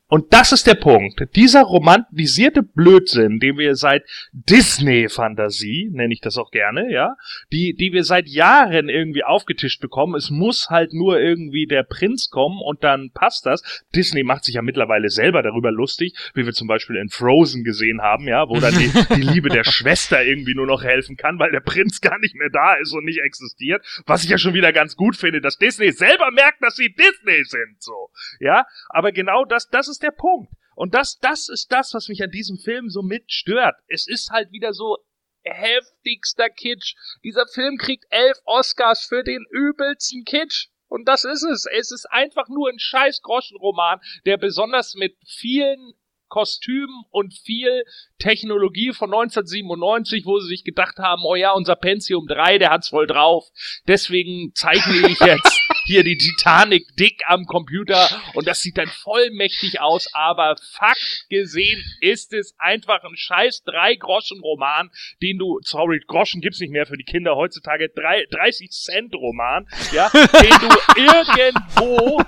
Und das ist der Punkt. Dieser romantisierte Blödsinn, den wir seit Disney-Fantasie, nenne ich das auch gerne, ja, die, die wir seit Jahren irgendwie aufgetischt bekommen. Es muss halt nur irgendwie der Prinz kommen und dann passt das. Disney macht sich ja mittlerweile selber darüber lustig, wie wir zum Beispiel in Frozen gesehen haben, ja, wo dann die, [laughs] die Liebe der Schwester irgendwie nur noch helfen kann, weil der Prinz gar nicht mehr da ist und nicht existiert. Was ich ja schon wieder ganz gut finde, dass Disney selber merkt, dass sie Disney sind, so. Ja, aber genau das, das ist der Punkt. Und das, das ist das, was mich an diesem Film so mitstört. Es ist halt wieder so heftigster Kitsch. Dieser Film kriegt elf Oscars für den übelsten Kitsch. Und das ist es. Es ist einfach nur ein scheiß Groschenroman, der besonders mit vielen Kostümen und viel Technologie von 1997, wo sie sich gedacht haben, oh ja, unser Pentium 3, der hat's voll drauf. Deswegen zeichne ich jetzt [laughs] hier die Titanic dick am Computer und das sieht dann vollmächtig aus, aber fakt gesehen ist es einfach ein scheiß Drei-Groschen-Roman, den du, sorry, Groschen gibt's nicht mehr für die Kinder heutzutage, drei, 30 Cent Roman, ja, den du irgendwo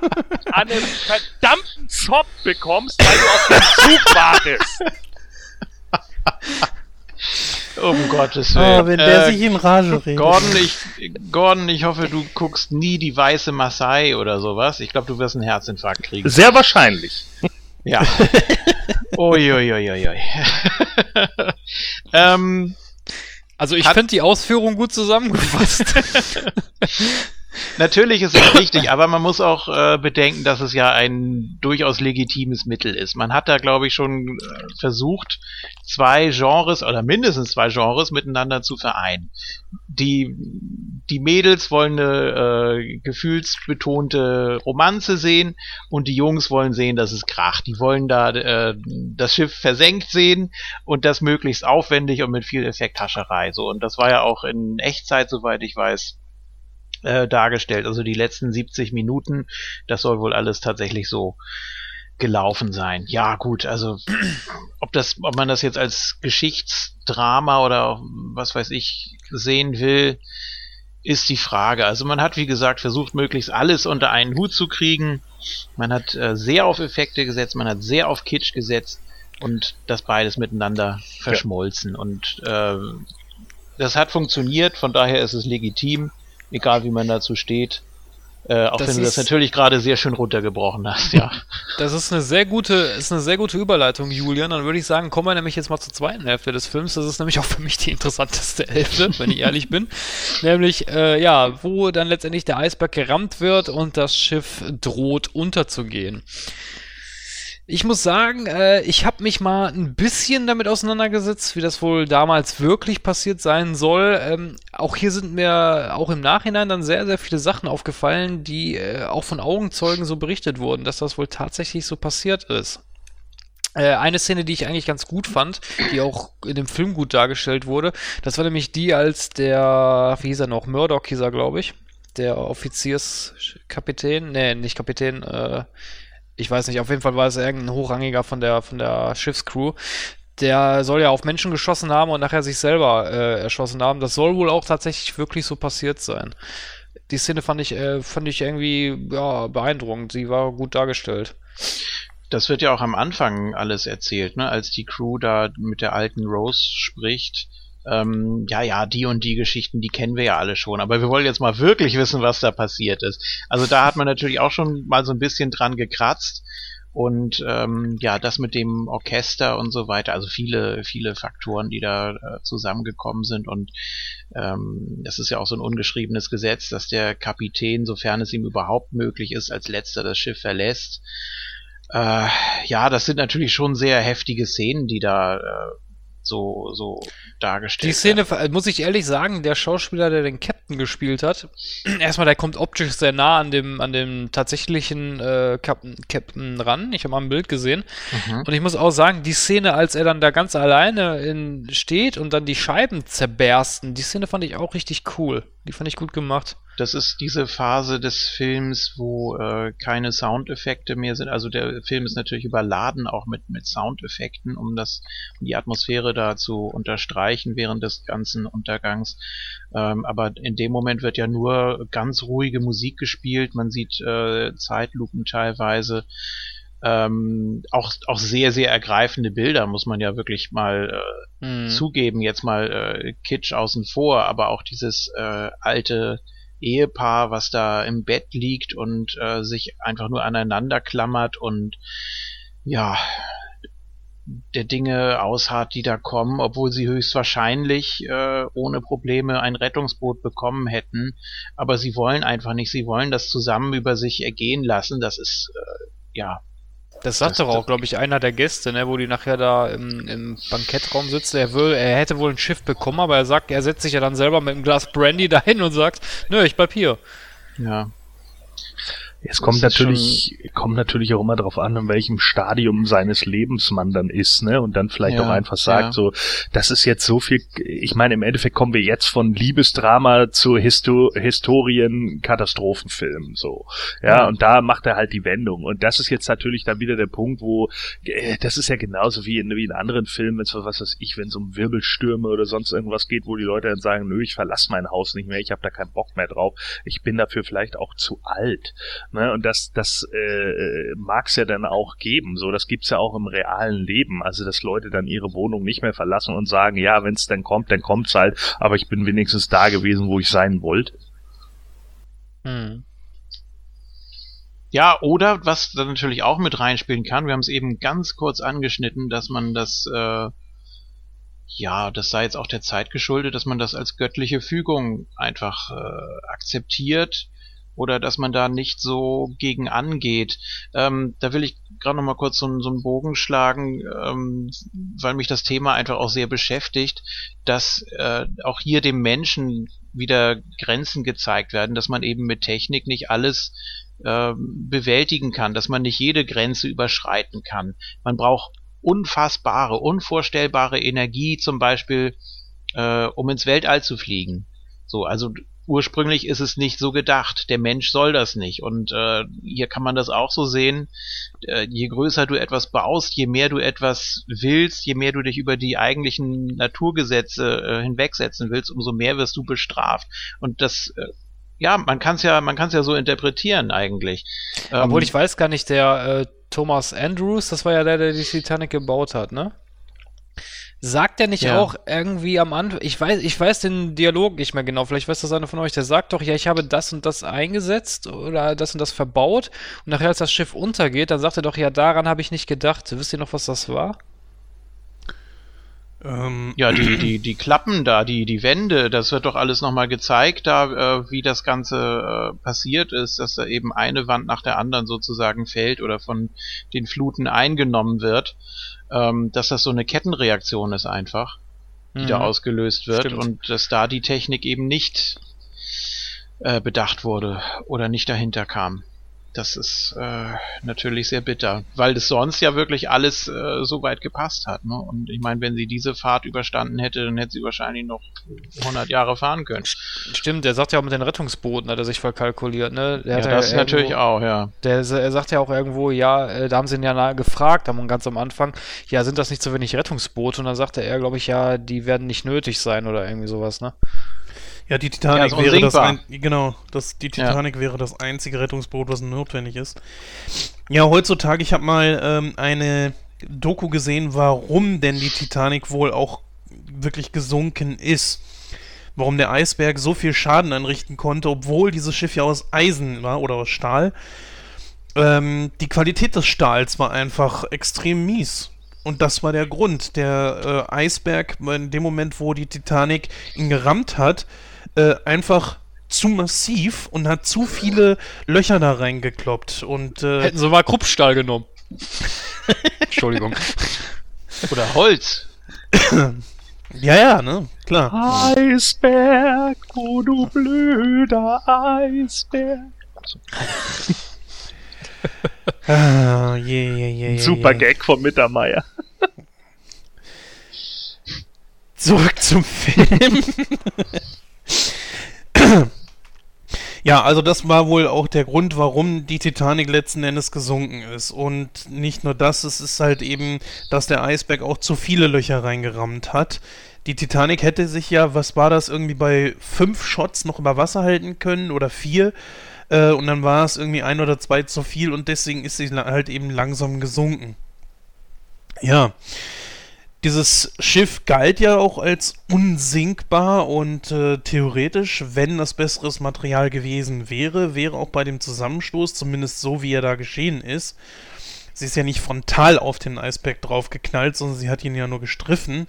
an einem verdammten Zopf bekommst, weil du auf den Zug wartest. Um [laughs] Gottes Willen. Oh, wenn der Äh, sich in Rage redet. Gordon ich, Gordon, ich hoffe, du guckst nie die weiße Maasai oder sowas. Ich glaube, du wirst einen Herzinfarkt kriegen. Sehr wahrscheinlich. Ja. [laughs] Uiuiuiui. [laughs] ähm, Also ich finde die Ausführung gut zusammengefasst. Natürlich ist es richtig, aber man muss auch äh, bedenken, dass es ja ein durchaus legitimes Mittel ist. Man hat da, glaube ich, schon äh, versucht, zwei Genres oder mindestens zwei Genres miteinander zu vereinen. Die, die Mädels wollen eine äh, gefühlsbetonte Romanze sehen und die Jungs wollen sehen, dass es kracht. Die wollen da äh, das Schiff versenkt sehen und das möglichst aufwendig und mit viel Effekthascherei. So, und das war ja auch in Echtzeit, soweit ich weiß, äh, dargestellt. Also die letzten 70 Minuten, das soll wohl alles tatsächlich so gelaufen sein. Ja, gut, also ob das, ob man das jetzt als Geschichtsdrama oder was weiß ich sehen will, ist die Frage. Also man hat, wie gesagt, versucht, möglichst alles unter einen Hut zu kriegen. Man hat äh, sehr auf Effekte gesetzt, man hat sehr auf Kitsch gesetzt und das beides miteinander verschmolzen. Und äh, das hat funktioniert, von daher ist es legitim, egal wie man dazu steht. Äh, auch Das wenn du das natürlich gerade sehr schön runtergebrochen hast, ja. Das ist eine sehr gute, ist eine sehr gute Überleitung, Julian. Dann würde ich sagen, kommen wir nämlich jetzt mal zur zweiten Hälfte des Films. Das ist nämlich auch für mich die interessanteste Hälfte, wenn ich ehrlich bin. [laughs] Nämlich, äh, ja, wo dann letztendlich der Eisberg gerammt wird und das Schiff droht unterzugehen. Ich muss sagen, äh, ich habe mich mal ein bisschen damit auseinandergesetzt, wie das wohl damals wirklich passiert sein soll. Ähm, auch hier sind mir auch im Nachhinein dann sehr, sehr viele Sachen aufgefallen, die äh, auch von Augenzeugen so berichtet wurden, dass das wohl tatsächlich so passiert ist. Äh, eine Szene, die ich eigentlich ganz gut fand, die auch in dem Film gut dargestellt wurde, das war nämlich die, als der, wie hieß er noch, Murdoch hieß er, glaube ich, der Offizierskapitän, nee, nicht Kapitän, äh, ich weiß nicht, auf jeden Fall war es irgendein Hochrangiger von der, von der Schiffscrew. Der soll ja auf Menschen geschossen haben und nachher sich selber äh, erschossen haben. Das soll wohl auch tatsächlich wirklich so passiert sein. Die Szene fand ich, äh, fand ich irgendwie ja, beeindruckend. Sie war gut dargestellt. Das wird ja auch am Anfang alles erzählt, ne? als die Crew da mit der alten Rose spricht. Ähm, ja, ja, die und die Geschichten, die kennen wir ja alle schon, aber wir wollen jetzt mal wirklich wissen, was da passiert ist. Also da hat man natürlich auch schon mal so ein bisschen dran gekratzt und ähm, ja, das mit dem Orchester und so weiter, also viele, viele Faktoren, die da äh, zusammengekommen sind und ähm, das ist ja auch so ein ungeschriebenes Gesetz, dass der Kapitän, sofern es ihm überhaupt möglich ist, als letzter das Schiff verlässt. Äh, ja, das sind natürlich schon sehr heftige Szenen, die da äh, so, so dargestellt Die Szene, werden. muss ich ehrlich sagen, der Schauspieler, der den Captain gespielt hat, [clears throat] erstmal, der kommt optisch sehr nah an dem, an dem tatsächlichen äh, Captain, Captain ran. Ich habe mal ein Bild gesehen. Mhm. Und ich muss auch sagen, die Szene, als er dann da ganz alleine in, steht und dann die Scheiben zerbersten, die Szene fand ich auch richtig cool. Die fand ich gut gemacht. Das ist diese Phase des Films, wo äh, keine Soundeffekte mehr sind. Also der Film ist natürlich überladen auch mit, mit Soundeffekten, um das, um die Atmosphäre da zu unterstreichen während des ganzen Untergangs. Ähm, aber in dem Moment wird ja nur ganz ruhige Musik gespielt. Man sieht äh, Zeitlupen teilweise. Ähm, auch, auch sehr, sehr ergreifende Bilder, muss man ja wirklich mal äh, Hm. zugeben, jetzt mal äh, Kitsch außen vor, aber auch dieses äh, alte Ehepaar, was da im Bett liegt und äh, sich einfach nur aneinander klammert und ja, der Dinge ausharrt, die da kommen, obwohl sie höchstwahrscheinlich äh, ohne Probleme ein Rettungsboot bekommen hätten. Aber sie wollen einfach nicht, sie wollen das zusammen über sich ergehen lassen. Das ist, äh, ja, Das sagt doch auch, glaube ich, einer der Gäste, ne, wo die nachher da im, im Bankettraum sitzt. Er, will, er hätte wohl ein Schiff bekommen, aber er sagt, er setzt sich ja dann selber mit einem Glas Brandy dahin und sagt, nö, ich bleib hier. Ja. Es kommt natürlich, kommt natürlich auch immer darauf an, in welchem Stadium seines Lebens man dann ist, ne? Und dann vielleicht Ja, auch einfach sagt, ja. so, das ist jetzt so viel, ich meine, im Endeffekt kommen wir jetzt von Liebesdrama zu Histo Historien-Katastrophenfilm, so. Ja, Ja. und da macht er halt die Wendung. Und das ist jetzt natürlich dann wieder der Punkt, wo, äh, das ist ja genauso wie in, wie in anderen Filmen, wenn es was weiß ich, wenn es um Wirbelstürme oder sonst irgendwas geht, wo die Leute dann sagen, nö, ich verlasse mein Haus nicht mehr, ich habe da keinen Bock mehr drauf, ich bin dafür vielleicht auch zu alt. Ne? Und das, das äh, mag es ja dann auch geben. So, das gibt's ja auch im realen Leben. Also, dass Leute dann ihre Wohnung nicht mehr verlassen und sagen, ja, wenn es dann kommt, dann kommt's halt, aber ich bin wenigstens da gewesen, wo ich sein wollte. Hm. Ja, oder was da natürlich auch mit reinspielen kann, wir haben es eben ganz kurz angeschnitten, dass man das, äh, ja, das sei jetzt auch der Zeit geschuldet, dass man das als göttliche Fügung einfach äh, akzeptiert oder dass man da nicht so gegen angeht. Ähm, da will ich gerade noch mal kurz so, so einen Bogen schlagen, ähm, weil mich das Thema einfach auch sehr beschäftigt, dass äh, auch hier dem Menschen wieder Grenzen gezeigt werden, dass man eben mit Technik nicht alles ähm, bewältigen kann, dass man nicht jede Grenze überschreiten kann. Man braucht unfassbare, unvorstellbare Energie, zum Beispiel, äh, um ins Weltall zu fliegen. So, also ursprünglich ist es nicht so gedacht. Der Mensch soll das nicht. Und äh, hier kann man das auch so sehen. Äh, je größer du etwas baust, je mehr du etwas willst, je mehr du dich über die eigentlichen Naturgesetze äh, hinwegsetzen willst, umso mehr wirst du bestraft. Und das äh, ja, man kann es ja, man kann es ja so interpretieren eigentlich. Obwohl Ähm, ich weiß gar nicht, der äh, Thomas Andrews, das war ja der, der die Titanic gebaut hat, ne? Sagt der nicht Ja. auch irgendwie am Anfang, ich weiß, ich weiß den Dialog nicht mehr genau, vielleicht weiß das einer von euch, der sagt doch, ja, ich habe das und das eingesetzt oder das und das verbaut und nachher, als das Schiff untergeht, dann sagt er doch, ja, daran habe ich nicht gedacht. Wisst ihr noch, was das war? Ähm, Ja, die, die, die Klappen da, die, die Wände, das wird doch alles nochmal gezeigt, da, äh, wie das Ganze äh, passiert ist, dass da eben eine Wand nach der anderen sozusagen fällt oder von den Fluten eingenommen wird, ähm, dass das so eine Kettenreaktion ist einfach, die da Mhm. ausgelöst wird Stimmt. und dass da die Technik eben nicht äh, bedacht wurde oder nicht dahinter kam. Das ist äh, natürlich sehr bitter, weil das sonst ja wirklich alles äh, so weit gepasst hat. Ne? Und ich meine, wenn sie diese Fahrt überstanden hätte, dann hätte sie wahrscheinlich noch 100 Jahre fahren können. Stimmt, der sagt ja auch mit den Rettungsbooten, hat er sich verkalkuliert, ne? Der Ja, hat das irgendwo- natürlich auch, ja. Der, er sagt ja auch irgendwo, ja, äh, da haben sie ihn ja gefragt, am- ganz am Anfang, ja, sind das nicht zu wenig Rettungsboote? Und dann sagte er, glaube ich, ja, die werden nicht nötig sein oder irgendwie sowas, ne? Ja, die Titanic Ja, wäre das ein, genau, das, die Titanic wäre das einzige Rettungsboot, was notwendig ist. Ja, heutzutage, ich habe mal ähm, eine Doku gesehen, warum denn die Titanic wohl auch wirklich gesunken ist. Warum der Eisberg so viel Schaden anrichten konnte, obwohl dieses Schiff ja aus Eisen war oder aus Stahl. Ähm, die Qualität des Stahls war einfach extrem mies. Und das war der Grund. Der äh, Eisberg, in dem Moment, wo die Titanic ihn gerammt hat, äh, einfach zu massiv und hat zu viele Löcher da reingekloppt. Und äh, Hätten sie mal Kruppstahl genommen. [laughs] Entschuldigung. [laughs] Oder Holz. ja, ja, ne, klar. Eisberg, oh du blöder Eisberg. Ah, je, je, je, Super. Gag von Mittermeier. Zurück zum Film. [laughs] [clears throat] ja, also das war wohl auch der Grund, warum die Titanic letzten Endes gesunken ist. Und nicht nur das, es ist halt eben, dass der Eisberg auch zu viele Löcher reingerammt hat. Die Titanic hätte sich ja, was war das, irgendwie bei fünf Shots noch über Wasser halten können oder vier. Äh, und dann war es irgendwie ein oder zwei zu viel und deswegen ist sie halt eben langsam gesunken. Ja. Dieses Schiff galt ja auch als unsinkbar und äh, theoretisch, wenn das besseres Material gewesen wäre, wäre auch bei dem Zusammenstoß, zumindest so wie er da geschehen ist, sie ist ja nicht frontal auf den Eisberg draufgeknallt, sondern sie hat ihn ja nur gestriffen,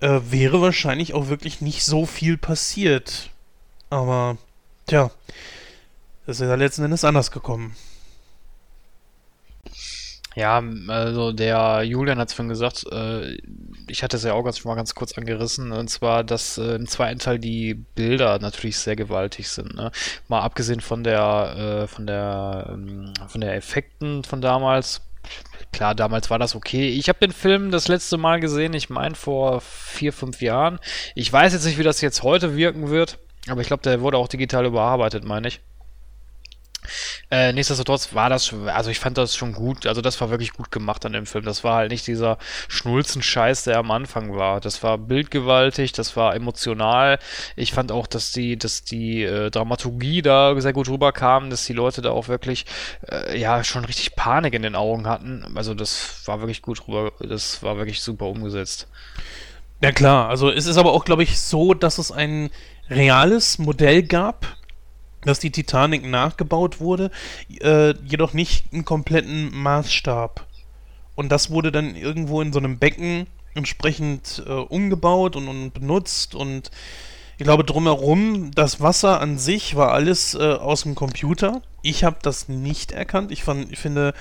äh, wäre wahrscheinlich auch wirklich nicht so viel passiert. Aber, tja, das ist ja letzten Endes anders gekommen. Ja, also der Julian hat es vorhin gesagt, äh, ich hatte es ja auch ganz, schon mal ganz kurz angerissen, und zwar, dass äh, im zweiten Teil die Bilder natürlich sehr gewaltig sind. Ne? Mal abgesehen von der, äh, von der, ähm, von der Effekten von damals. Klar, damals war das okay. Ich habe den Film das letzte Mal gesehen, ich meine vor vier, fünf Jahren. Ich weiß jetzt nicht, wie das jetzt heute wirken wird, aber ich glaube, der wurde auch digital überarbeitet, meine ich. Äh, nichtsdestotrotz war das, also ich fand das schon gut, also das war wirklich gut gemacht an dem Film. Das war halt nicht dieser Schnulzen-Scheiß, der am Anfang war. Das war bildgewaltig, das war emotional. Ich fand auch, dass die, dass die äh, Dramaturgie da sehr gut rüberkam, dass die Leute da auch wirklich, äh, ja, schon richtig Panik in den Augen hatten. Also das war wirklich gut rüber, das war wirklich super umgesetzt. Ja klar, also es ist aber auch, glaube ich, so, dass es ein reales Modell gab, dass die Titanic nachgebaut wurde, äh, jedoch nicht einen kompletten Maßstab. Und das wurde dann irgendwo in so einem Becken entsprechend äh, umgebaut und, und, benutzt und ich glaube drumherum, das Wasser an sich war alles äh, aus dem Computer. Ich habe das nicht erkannt. Ich, fand, ich finde,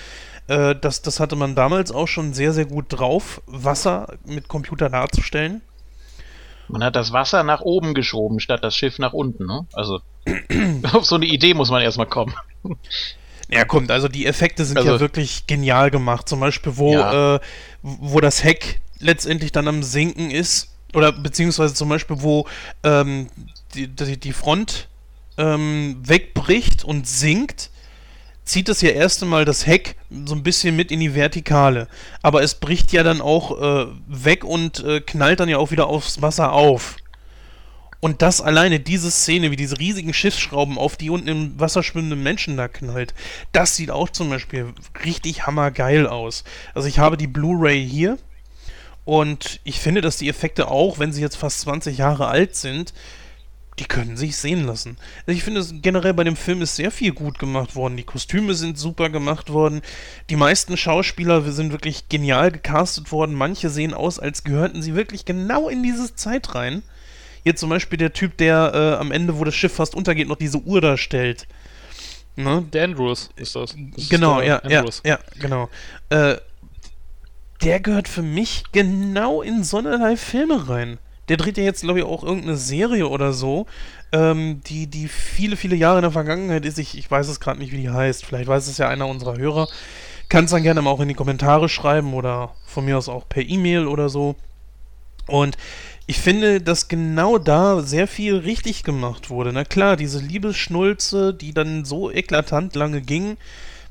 äh, das, das hatte man damals auch schon sehr, sehr gut drauf, Wasser mit Computer darzustellen. Man hat das Wasser nach oben geschoben, statt das Schiff nach unten, ne? Also, [clears throat] auf so eine Idee muss man erstmal kommen. Ja, kommt, also die Effekte sind also, ja wirklich genial gemacht. Zum Beispiel, wo, ja. äh, wo das Heck letztendlich dann am Sinken ist. Oder beziehungsweise zum Beispiel, wo ähm, die, die, die Front ähm, wegbricht und sinkt zieht es ja erst einmal das Heck so ein bisschen mit in die Vertikale. Aber es bricht ja dann auch äh, weg und äh, knallt dann ja auch wieder aufs Wasser auf. Und das alleine, diese Szene, wie diese riesigen Schiffsschrauben auf die unten im Wasser schwimmenden Menschen da knallt, das sieht auch zum Beispiel richtig hammergeil aus. Also ich habe die Blu-ray hier und ich finde, dass die Effekte auch, wenn sie jetzt fast 20 Jahre alt sind, die können sich sehen lassen. Also ich finde, generell bei dem Film ist sehr viel gut gemacht worden. Die Kostüme sind super gemacht worden. Die meisten Schauspieler sind wirklich genial gecastet worden. Manche sehen aus, als gehörten sie wirklich genau in diese Zeit rein. Hier zum Beispiel der Typ, der äh, am Ende, wo das Schiff fast untergeht, noch diese Uhr da stellt. Ne? Der Andrews ist das. das genau, ist ja, ja, ja, genau. Äh, der gehört für mich genau in so eine Filme rein. Der dreht ja jetzt, glaube ich, auch irgendeine Serie oder so, ähm, die, die viele, viele Jahre in der Vergangenheit ist. Ich, ich weiß es gerade nicht, wie die heißt. Vielleicht weiß es ja einer unserer Hörer. Kann es dann gerne mal auch in die Kommentare schreiben oder von mir aus auch per E-Mail oder so. Und ich finde, dass genau da sehr viel richtig gemacht wurde. Na klar, diese Liebesschnulze, die dann so eklatant lange ging,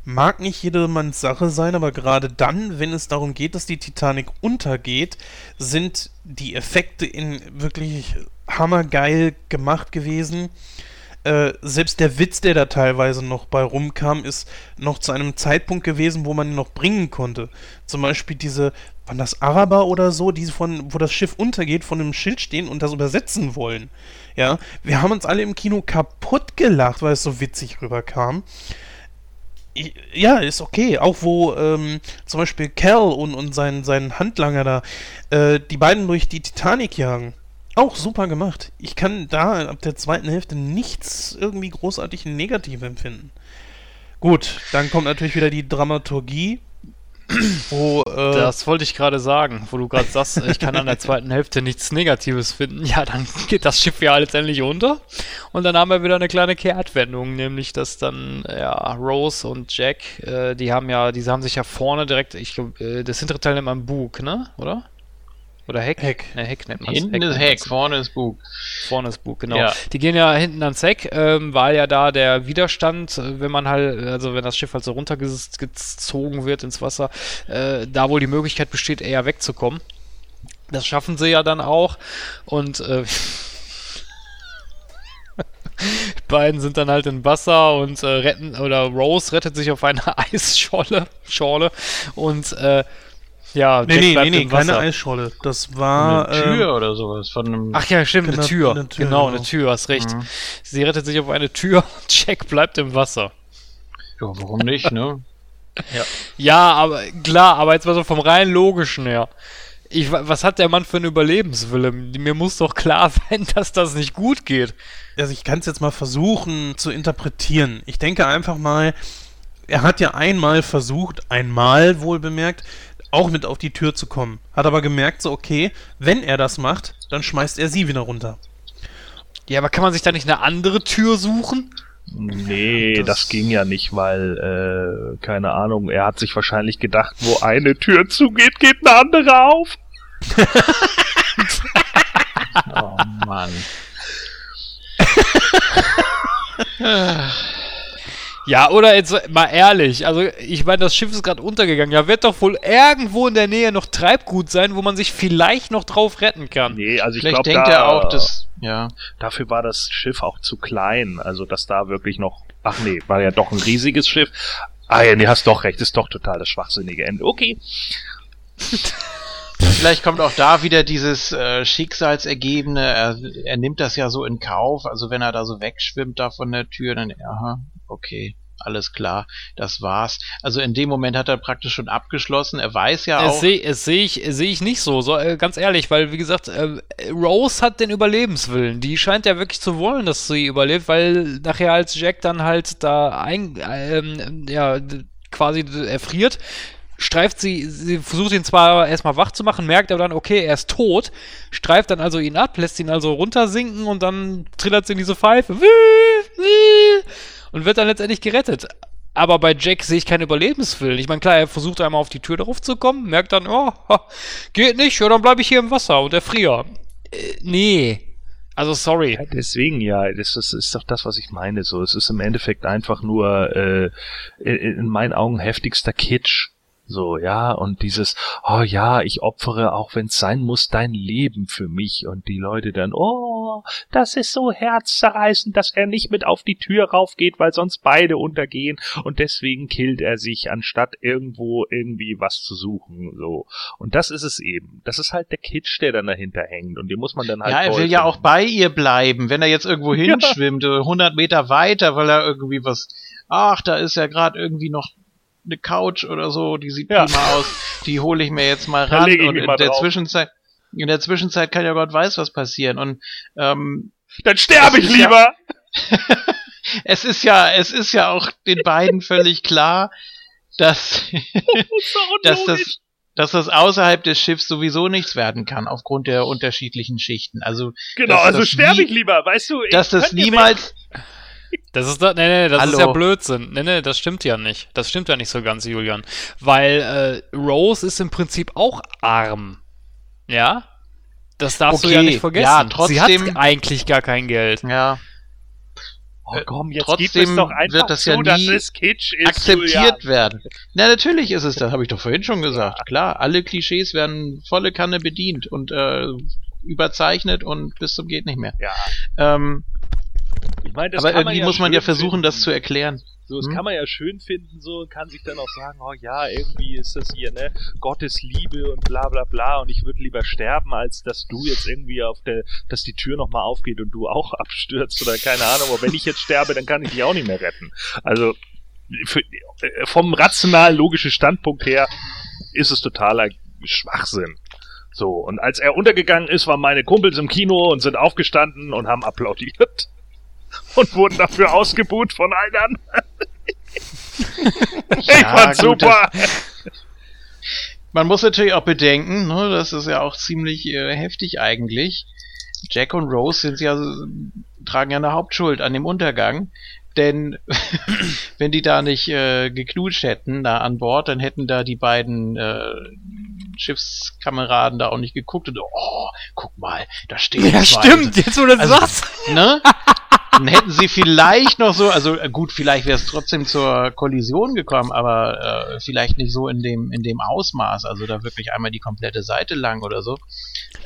mag nicht jedermanns Sache sein, aber gerade dann, wenn es darum geht, dass die Titanic untergeht, sind die Effekte in wirklich hammergeil gemacht gewesen. Äh, selbst der Witz, der da teilweise noch bei rumkam, ist noch zu einem Zeitpunkt gewesen, wo man ihn noch bringen konnte. Zum Beispiel diese, waren das Araber oder so, die von, wo das Schiff untergeht, von einem Schild stehen und das übersetzen wollen. Ja, wir haben uns alle im Kino kaputt gelacht, weil es so witzig rüberkam ja, ist okay. Auch wo ähm, zum Beispiel Cal und, und sein, sein Handlanger da, äh, die beiden durch die Titanic jagen. Auch super gemacht. Ich kann da ab der zweiten Hälfte nichts irgendwie großartig negativ empfinden. Gut, dann kommt natürlich wieder die Dramaturgie. Wo, äh, das wollte ich gerade sagen, wo du gerade sagst, ich kann an der zweiten Hälfte nichts Negatives finden. Ja, dann geht das Schiff ja letztendlich unter. Und dann haben wir wieder eine kleine Kehrtwendung, nämlich dass dann ja, Rose und Jack, äh, die haben ja, die haben sich ja vorne direkt, ich glaube, äh, das hintere Teil nennt man Bug, ne? Oder? Oder Heck? Heck. Ne, Heck nennt man Hinten Heck ist Heck, vorne ist Bug. Vorne ist Bug, genau. Ja. Die gehen ja hinten ans Heck, ähm, weil ja da der Widerstand, äh, wenn man halt, also wenn das Schiff halt so runtergezogen wird ins Wasser, äh, da wohl die Möglichkeit besteht, eher wegzukommen. Das schaffen sie ja dann auch. Und äh, [laughs] beiden sind dann halt im Wasser und äh, retten, oder Rose rettet sich auf eine [laughs] Eisscholle Schorle, und äh, ja, nee, nee, nee, nee keine Eisscholle. Das war. Eine Tür ähm, oder sowas. Von einem Ach ja, stimmt, eine Tür. eine Tür. Genau, genau, eine Tür, hast recht. Mhm. Sie rettet sich auf eine Tür [laughs] und Jack bleibt im Wasser. Ja, warum nicht, ne? [laughs] ja. ja, aber klar, aber jetzt mal so vom rein logischen her. Ich, was hat der Mann für einen Überlebenswille? Mir muss doch klar [laughs] sein, dass das nicht gut geht. Also ich kann es jetzt mal versuchen zu interpretieren. Ich denke einfach mal, er hat ja einmal versucht, einmal wohl bemerkt, auch mit auf die Tür zu kommen. Hat aber gemerkt, so okay, wenn er das macht, dann schmeißt er sie wieder runter. Ja, aber kann man sich da nicht eine andere Tür suchen? Nee, das, Das- ging ja nicht, weil, äh, keine Ahnung, er hat sich wahrscheinlich gedacht, wo eine Tür zugeht, geht eine andere auf. [laughs] Oh Mann. [laughs] Ja, oder jetzt mal ehrlich, also ich meine, das Schiff ist gerade untergegangen. Ja, wird doch wohl irgendwo in der Nähe noch Treibgut sein, wo man sich vielleicht noch drauf retten kann. Nee, also ich glaube, denkt da, er auch, dass. Ja. dafür war das Schiff auch zu klein, also dass da wirklich noch, ach nee, war ja doch ein riesiges Schiff. Ah ja, nee, hast doch recht, ist doch total das schwachsinnige Ende. Okay. [laughs] Vielleicht kommt auch da wieder dieses äh, Schicksalsergebene. Er, er nimmt das ja so in Kauf. Also wenn er da so wegschwimmt da von der Tür, dann, aha, okay, alles klar, das war's. Also in dem Moment hat er praktisch schon abgeschlossen. Er weiß ja Es auch. sehe es seh ich, seh ich nicht so, so äh, ganz ehrlich, weil wie gesagt, äh, Rose hat den Überlebenswillen. Die scheint ja wirklich zu wollen, dass sie überlebt, weil nachher als Jack dann halt da ein, ähm, ja, quasi erfriert, streift sie, sie versucht ihn zwar erstmal wach zu machen, merkt aber dann, okay, er ist tot, streift dann also ihn ab, lässt ihn also runtersinken und dann trillert sie in diese Pfeife und wird dann letztendlich gerettet. Aber bei Jack sehe ich keinen Überlebenswillen. Ich meine, klar, er versucht einmal auf die Tür darauf zu kommen, merkt dann, oh, geht nicht, ja, dann bleibe ich hier im Wasser und erfriere. Äh, nee. Also, sorry. Ja, deswegen ja, das ist, ist doch das, was ich meine. So, es ist im Endeffekt einfach nur äh, in meinen Augen heftigster Kitsch. So, ja, und dieses, oh ja, ich opfere, auch wenn es sein muss, dein Leben für mich. Und die Leute dann, oh, das ist so herzzerreißend, dass er nicht mit auf die Tür raufgeht, weil sonst beide untergehen. Und deswegen killt er sich, anstatt irgendwo irgendwie was zu suchen. So. Und das ist es eben. Das ist halt der Kitsch, der dann dahinter hängt. Und den muss man dann halt. ja, er will ja auch bei ihr bleiben. Wenn er jetzt irgendwo [laughs] Ja. hinschwimmt, äh, 100 Meter weiter, weil er irgendwie was, ach, da ist ja gerade irgendwie noch eine Couch oder so, die sieht Ja. prima aus, die hole ich mir jetzt mal ran und in der drauf. Zwischenzeit, in der Zwischenzeit kann ja Gott weiß was passieren und ähm, Dann sterbe ich ist ja- lieber! [laughs] es ist ja, es ist ja auch den beiden völlig klar, dass, [laughs] [laughs] dass das dass das außerhalb des Schiffs sowieso nichts werden kann, aufgrund der unterschiedlichen Schichten. Also, Genau, also sterbe ich lieber, weißt du? ich dass das niemals, Das ist nee, nee, das ist ja Blödsinn. Nee, nee, das stimmt ja nicht. Das stimmt ja nicht so ganz, Julian. Weil äh, Rose ist im Prinzip auch arm. Ja? Das darfst du ja Okay, nicht vergessen. ja, Sie hat trotzdem- eigentlich gar kein Geld. ja, Oh komm, jetzt Trotzdem gib es doch einfach wird das zu, ja dass nie Kitsch ist, akzeptiert werden. Na, natürlich ist es das, habe ich doch vorhin schon gesagt. Klar, alle Klischees werden volle Kanne bedient und äh, überzeichnet und bis zum geht nicht mehr. Ja, Ähm, ich meine, das aber irgendwie muss man ja schön versuchen, finden. das zu erklären. So, das Hm? kann man ja schön finden, so, und kann sich dann auch sagen, oh ja, irgendwie ist das hier, ne, Gottes Liebe und bla bla bla, und ich würde lieber sterben, als dass du jetzt irgendwie auf der, dass die Tür nochmal aufgeht und du auch [laughs] abstürzt oder keine Ahnung, aber wenn ich jetzt sterbe, dann kann ich dich auch nicht mehr retten. Also, für, äh, vom rational logischen Standpunkt her ist es totaler Schwachsinn. So, und als er untergegangen ist, waren meine Kumpels im Kino und sind aufgestanden und haben applaudiert. [laughs] Und wurden dafür ausgebuht von allen anderen. [laughs] ich Ja, fand's gut, super. Man muss natürlich auch bedenken, ne, das ist ja auch ziemlich äh, heftig eigentlich. Jack und Rose sind ja tragen ja eine Hauptschuld an dem Untergang, denn [laughs] wenn die da nicht äh, geknutscht hätten da an Bord, dann hätten da die beiden äh, Schiffskameraden da auch nicht geguckt und oh, guck mal, da stehen Ja, zwei. stimmt, jetzt wo du das Also- sagst. ne? Dann hätten sie vielleicht noch so, also äh, gut, vielleicht wäre es trotzdem zur Kollision gekommen, aber äh, vielleicht nicht so in dem in dem Ausmaß, also da wirklich einmal die komplette Seite lang oder so.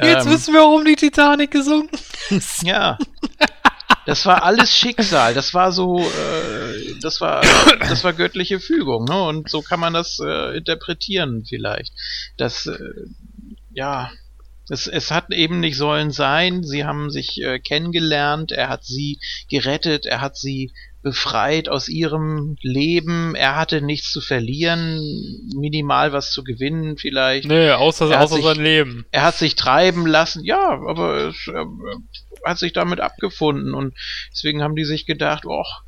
Jetzt Ähm, wissen wir, warum die Titanic gesunken ist. ja. Das war alles Schicksal. Das war so, äh, das war, das war göttliche Fügung, ne? Und so kann man das äh, interpretieren vielleicht. Das, äh, ja, es, es hat eben nicht sollen sein. Sie haben sich äh, kennengelernt. Er hat sie gerettet. Er hat sie befreit aus ihrem Leben. Er hatte nichts zu verlieren, minimal was zu gewinnen vielleicht. Nee, außer, Er außer sich- sein Leben. Er hat sich treiben lassen, ja, aber es äh, hat sich damit abgefunden und deswegen haben die sich gedacht, och,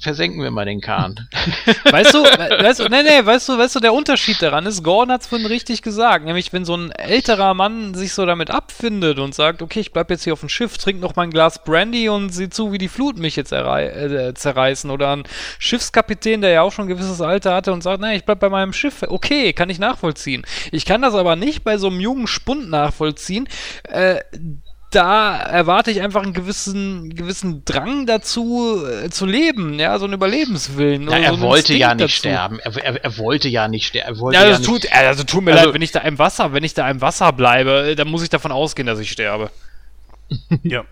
versenken wir mal den Kahn. [laughs] Weißt du, we- weißt du, nee, nee, weißt du, weißt du, der Unterschied daran ist, Gordon hat es vorhin richtig gesagt, nämlich wenn so ein älterer Mann sich so damit abfindet und sagt, okay, ich bleib jetzt hier auf dem Schiff, trink noch mal ein Glas Brandy und sieh zu, wie die Fluten mich jetzt äh, zerreißen oder ein Schiffskapitän, der ja auch schon ein gewisses Alter hatte und sagt, nee, ich bleib bei meinem Schiff, okay, kann ich nachvollziehen. Ich kann das aber nicht bei so einem jungen Spund nachvollziehen, äh, da erwarte ich einfach einen gewissen, gewissen Drang dazu äh, zu leben, ja, so einen Überlebenswillen. Ja, so er einen wollte ja nicht sterben. Er, er, er wollte ja nicht sterben. Er wollte Ja, ja, das nicht, tut, äh, also tut mir Also- leid, wenn ich da im Wasser, wenn ich da im Wasser bleibe, äh, dann muss ich davon ausgehen, dass ich sterbe. Ja.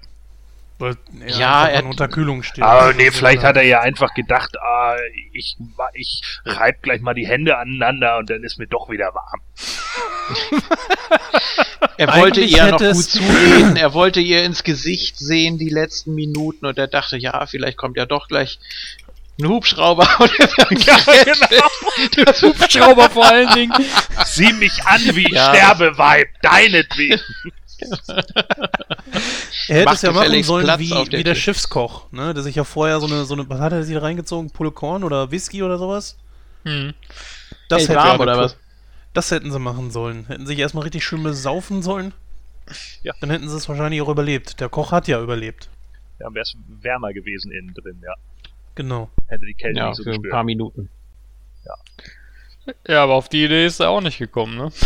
Weil er Ja, er- Unterkühlung steht. Aber nee, vielleicht hat er ja einfach gedacht, ah, ich, ich reib gleich mal die Hände aneinander und dann ist mir doch wieder warm. [laughs] er wollte Eigentlich ihr noch gut zureden. Er wollte ihr ins Gesicht sehen die letzten Minuten und er dachte, ja, vielleicht kommt ja doch gleich ein Hubschrauber. Und er sagt, genau. Hubschrauber vor allen Dingen. Sieh mich an, wie ich Ja. sterbe, Weib, deinetwegen. Er hätte Mach es ja machen gefälligst sollen Platz wie, der wie der. Schiffskoch, ne? Der sich ja vorher so eine, so eine, was hat er sich da reingezogen? Pulle Korn oder Whisky oder sowas? Hm. Das Ey, hätte warm er oder was? Das hätten sie machen sollen. Hätten sich erstmal richtig schön besaufen sollen. Ja. Dann hätten sie es wahrscheinlich auch überlebt. Der Koch hat ja überlebt. Ja, wäre es wärmer gewesen innen drin, ja. Genau. Hätte die Kälte Ja, nicht so für ein gespürt. paar Minuten. Ja, aber auf die Idee ist er auch nicht gekommen, ne? [laughs]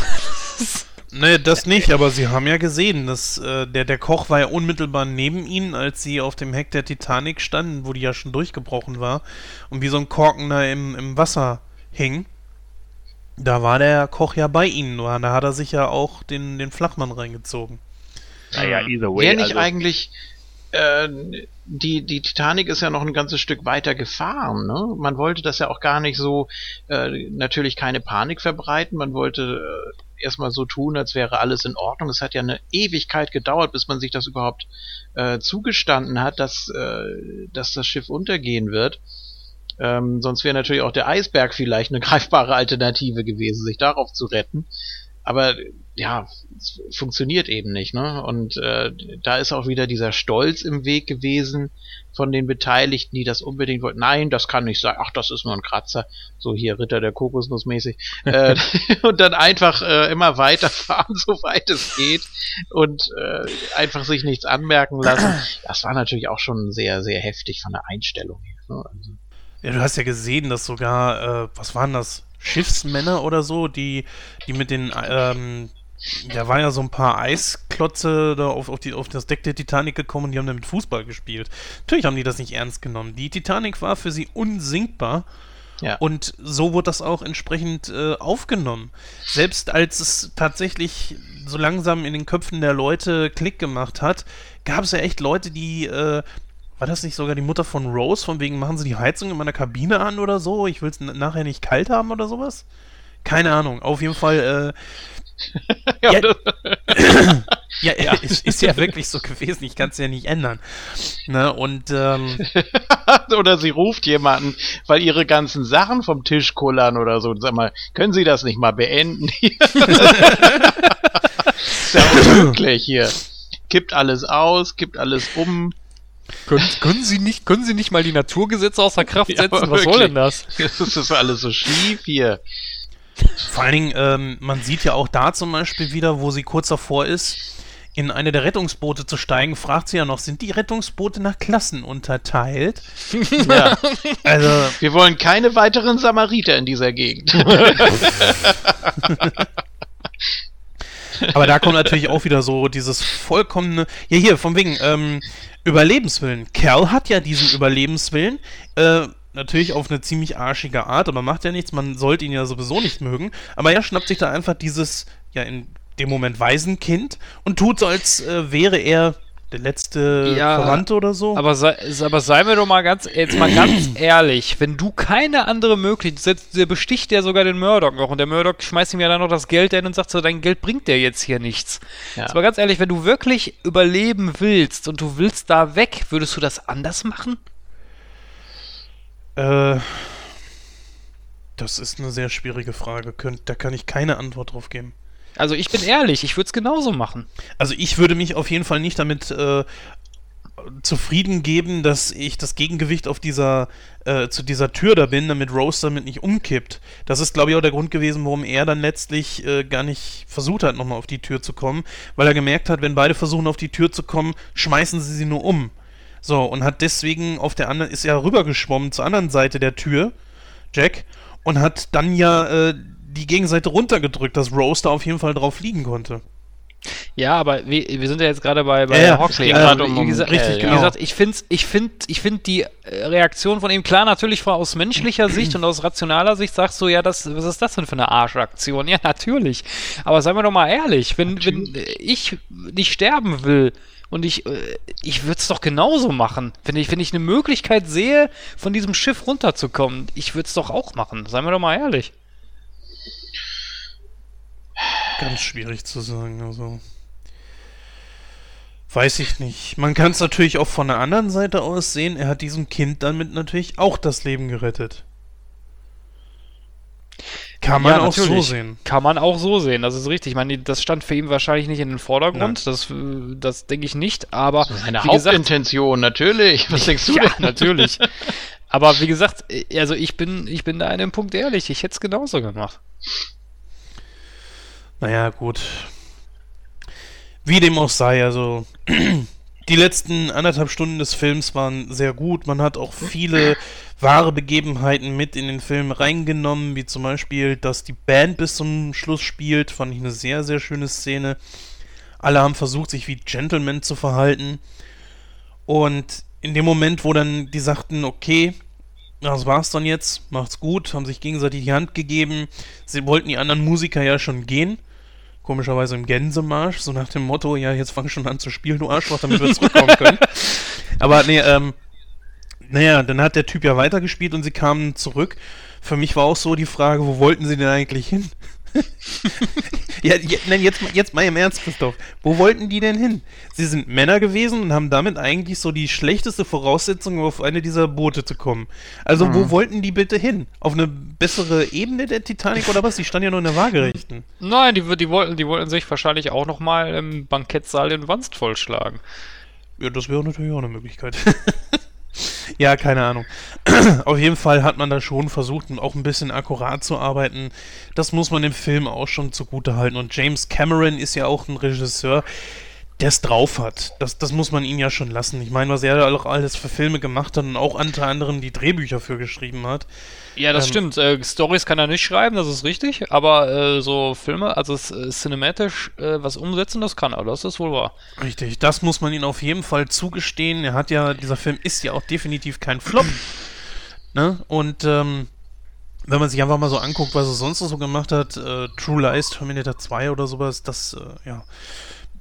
Nee, das nicht, aber sie haben ja gesehen, dass äh, der, der Koch war ja unmittelbar neben ihnen, als sie auf dem Heck der Titanic standen, wo die ja schon durchgebrochen war und wie so ein Korken da im, im Wasser hing. Da war der Koch ja bei ihnen, nur da hat er sich ja auch den, den Flachmann reingezogen. Naja, either way. Wäre nicht also, eigentlich, äh, die, die Titanic ist ja noch ein ganzes Stück weiter gefahren, ne? Man wollte das ja auch gar nicht so, äh, natürlich keine Panik verbreiten, man wollte äh, erstmal so tun, als wäre alles in Ordnung. Es hat ja eine Ewigkeit gedauert, bis man sich das überhaupt äh, zugestanden hat, dass, äh, dass das Schiff untergehen wird. Ähm, sonst wäre natürlich auch der Eisberg vielleicht eine [laughs] greifbare Alternative gewesen, sich darauf zu retten. Aber ja, es funktioniert eben nicht, ne? Und äh, da ist auch wieder dieser Stolz im Weg gewesen von den Beteiligten, die das unbedingt wollten. Nein, das kann nicht sein. Ach, das ist nur ein Kratzer. So hier Ritter der Kokosnuss mäßig. äh, [laughs] und dann einfach äh, immer weiterfahren, [laughs] soweit es geht. Und äh, einfach sich nichts anmerken lassen. Das war natürlich auch schon sehr, sehr heftig von der Einstellung her. Ne? Also, Ja, du hast ja gesehen, dass sogar, äh, was waren das? Schiffsmänner oder so, die, die mit den, ähm, da waren ja so ein paar Eisklotze da auf, auf, die, auf das Deck der Titanic gekommen und die haben damit Fußball gespielt. Natürlich haben die das nicht ernst genommen. Die Titanic war für sie unsinkbar. Ja. Und so wurde das auch entsprechend äh, aufgenommen. Selbst als es tatsächlich so langsam in den Köpfen der Leute Klick gemacht hat, gab es ja echt Leute, die, äh, war das nicht sogar die Mutter von Rose, von wegen machen sie die Heizung in meiner Kabine an oder so? Ich will es nachher nicht kalt haben oder sowas? Keine Ahnung. Auf jeden Fall, äh, ja, Ja. ja, [laughs] ja. [laughs] Ist, ist ja wirklich so gewesen. Ich kann es ja nicht ändern. Ne? Und ähm, [laughs] oder sie ruft jemanden, weil ihre ganzen Sachen vom Tisch kullern oder so. Sag mal, können Sie das nicht mal beenden? ist ja unmöglich hier. Kippt alles aus, kippt alles um. Können, können, Sie nicht, können Sie nicht mal die Naturgesetze außer Kraft Ja, setzen? aber Was soll denn das? Das ist alles so schief hier. Vor allen Dingen, ähm, man sieht ja auch da zum Beispiel wieder, wo sie kurz davor ist, in eine der Rettungsboote zu steigen, fragt sie ja noch, sind die Rettungsboote nach Klassen unterteilt? [laughs] Ja. Also, Wir wollen keine weiteren Samariter in dieser Gegend. [laughs] aber da kommt natürlich auch wieder so dieses vollkommene, ja hier, von wegen, ähm, Überlebenswillen. Kerl hat ja diesen Überlebenswillen, äh, natürlich auf eine ziemlich arschige Art, aber macht ja nichts, man sollte ihn ja sowieso nicht mögen, aber er schnappt sich da einfach dieses, ja, in dem Moment Waisenkind und tut so, als äh, wäre er der letzte Ja, Verwandte oder so. Aber sei, aber sei mir doch mal ganz, jetzt mal ganz [clears throat] ehrlich, wenn du keine andere Möglichkeit, der besticht ja sogar den Murdoch noch und der Murdoch schmeißt ihm ja dann noch das Geld hin und sagt so, dein Geld bringt dir jetzt hier nichts. Ja. Jetzt mal ganz ehrlich, wenn du wirklich überleben willst und du willst da weg, würdest du das anders machen? Äh, das ist eine sehr schwierige Frage. Könnt, da kann ich keine Antwort drauf geben. Also ich bin ehrlich, ich würde es genauso machen. Also ich würde mich auf jeden Fall nicht damit äh, zufrieden geben, dass ich das Gegengewicht auf dieser, äh, zu dieser Tür da bin, damit Rose damit nicht umkippt. Das ist, glaube ich, auch der Grund gewesen, warum er dann letztlich äh, gar nicht versucht hat, nochmal auf die Tür zu kommen, weil er gemerkt hat, wenn beide versuchen, auf die Tür zu kommen, schmeißen sie sie nur um. So, und hat deswegen auf der anderen, ist er rübergeschwommen zur anderen Seite der Tür, Jack, und hat dann ja äh, die Gegenseite runtergedrückt, dass Rose da auf jeden Fall drauf liegen konnte. Ja, aber wir, wir sind ja jetzt gerade bei, bei Ja, ja. Hoxley. Ja, um- wie gesagt, richtig, wie genau. gesagt, ich finde ich find, ich find die äh, Reaktion von ihm, klar, natürlich von, aus menschlicher Sicht und aus rationaler Sicht sagst du, ja, das, was ist das denn für eine Arschaktion? Ja, natürlich. Aber seien wir doch mal ehrlich, wenn, wenn äh, ich nicht sterben will, und ich, äh, ich würde es doch genauso machen. Wenn ich, wenn ich eine Möglichkeit sehe, von diesem Schiff runterzukommen, ich würde es doch auch machen. Seien wir doch mal ehrlich. Ganz schwierig zu sagen, also. Weiß ich nicht. Man kann es natürlich auch von der anderen Seite aus sehen. Er hat diesem Kind damit natürlich auch das Leben gerettet. Kann man Ja, auch so sehen. Kann man auch so sehen, das ist richtig. Ich meine, das stand für ihn wahrscheinlich nicht in den Vordergrund, das, äh, das denke ich nicht, aber Seine wie gesagt, Hauptintention, natürlich. Was [laughs] denkst du ja, denn? natürlich. Aber wie gesagt, äh, also ich bin, ich bin da an dem Punkt ehrlich, ich hätte es genauso gemacht. Naja, gut. Wie dem auch sei, also [clears throat] die letzten anderthalb Stunden des Films waren sehr gut. Man hat auch viele wahre Begebenheiten mit in den Film reingenommen, wie zum Beispiel, dass die Band bis zum Schluss spielt. Fand ich eine sehr, sehr schöne Szene. Alle haben versucht, sich wie Gentlemen zu verhalten. Und in dem Moment, wo dann die sagten, okay, das war's dann jetzt, macht's gut, haben sich gegenseitig die Hand gegeben. Sie wollten die anderen Musiker ja schon gehen. Komischerweise im Gänsemarsch, so nach dem Motto, ja, jetzt fang schon an zu spielen, du Arschloch, damit wir zurückkommen können. [laughs] Aber nee, ähm, naja, dann hat der Typ ja weitergespielt und sie kamen zurück. Für mich war auch so die Frage, wo wollten sie denn eigentlich hin? [laughs] ja, je, nein, jetzt, mal- jetzt mal im Ernst, Christoph. Wo wollten die denn hin? Sie sind Männer gewesen und haben damit eigentlich so die schlechteste Voraussetzung, um auf eine dieser Boote zu kommen. Also, wo wollten die bitte hin? Auf eine bessere Ebene der Titanic oder was? Die stand ja nur in der Waagerechten. Nein, die, die, wollten, die wollten sich wahrscheinlich auch nochmal im Bankettsaal in Wanst vollschlagen. Ja, das wäre natürlich auch eine Möglichkeit. [laughs] ja, keine Ahnung. [clears throat] Auf jeden Fall hat man da schon versucht, auch ein bisschen akkurat zu arbeiten. Das muss man dem Film auch schon zugute halten. Und James Cameron ist ja auch ein Regisseur, der es drauf hat. Das, das muss man ihm ja schon lassen. Ich meine, was er da auch alles für Filme gemacht hat und auch unter anderem die Drehbücher für geschrieben hat. Ja, das Ähm, stimmt. Äh, Stories kann er nicht schreiben, das ist richtig. Aber äh, so Filme, also äh, cinematisch äh, was umsetzen, das kann er. Das ist wohl wahr. Richtig, das muss man ihm auf jeden Fall zugestehen. Er hat ja, dieser Film ist ja auch definitiv kein Flop. [clears throat] ne? Und ähm, wenn man sich einfach mal so anguckt, was er sonst so gemacht hat, äh, True Lies, Terminator 2 oder sowas, das, äh, ja.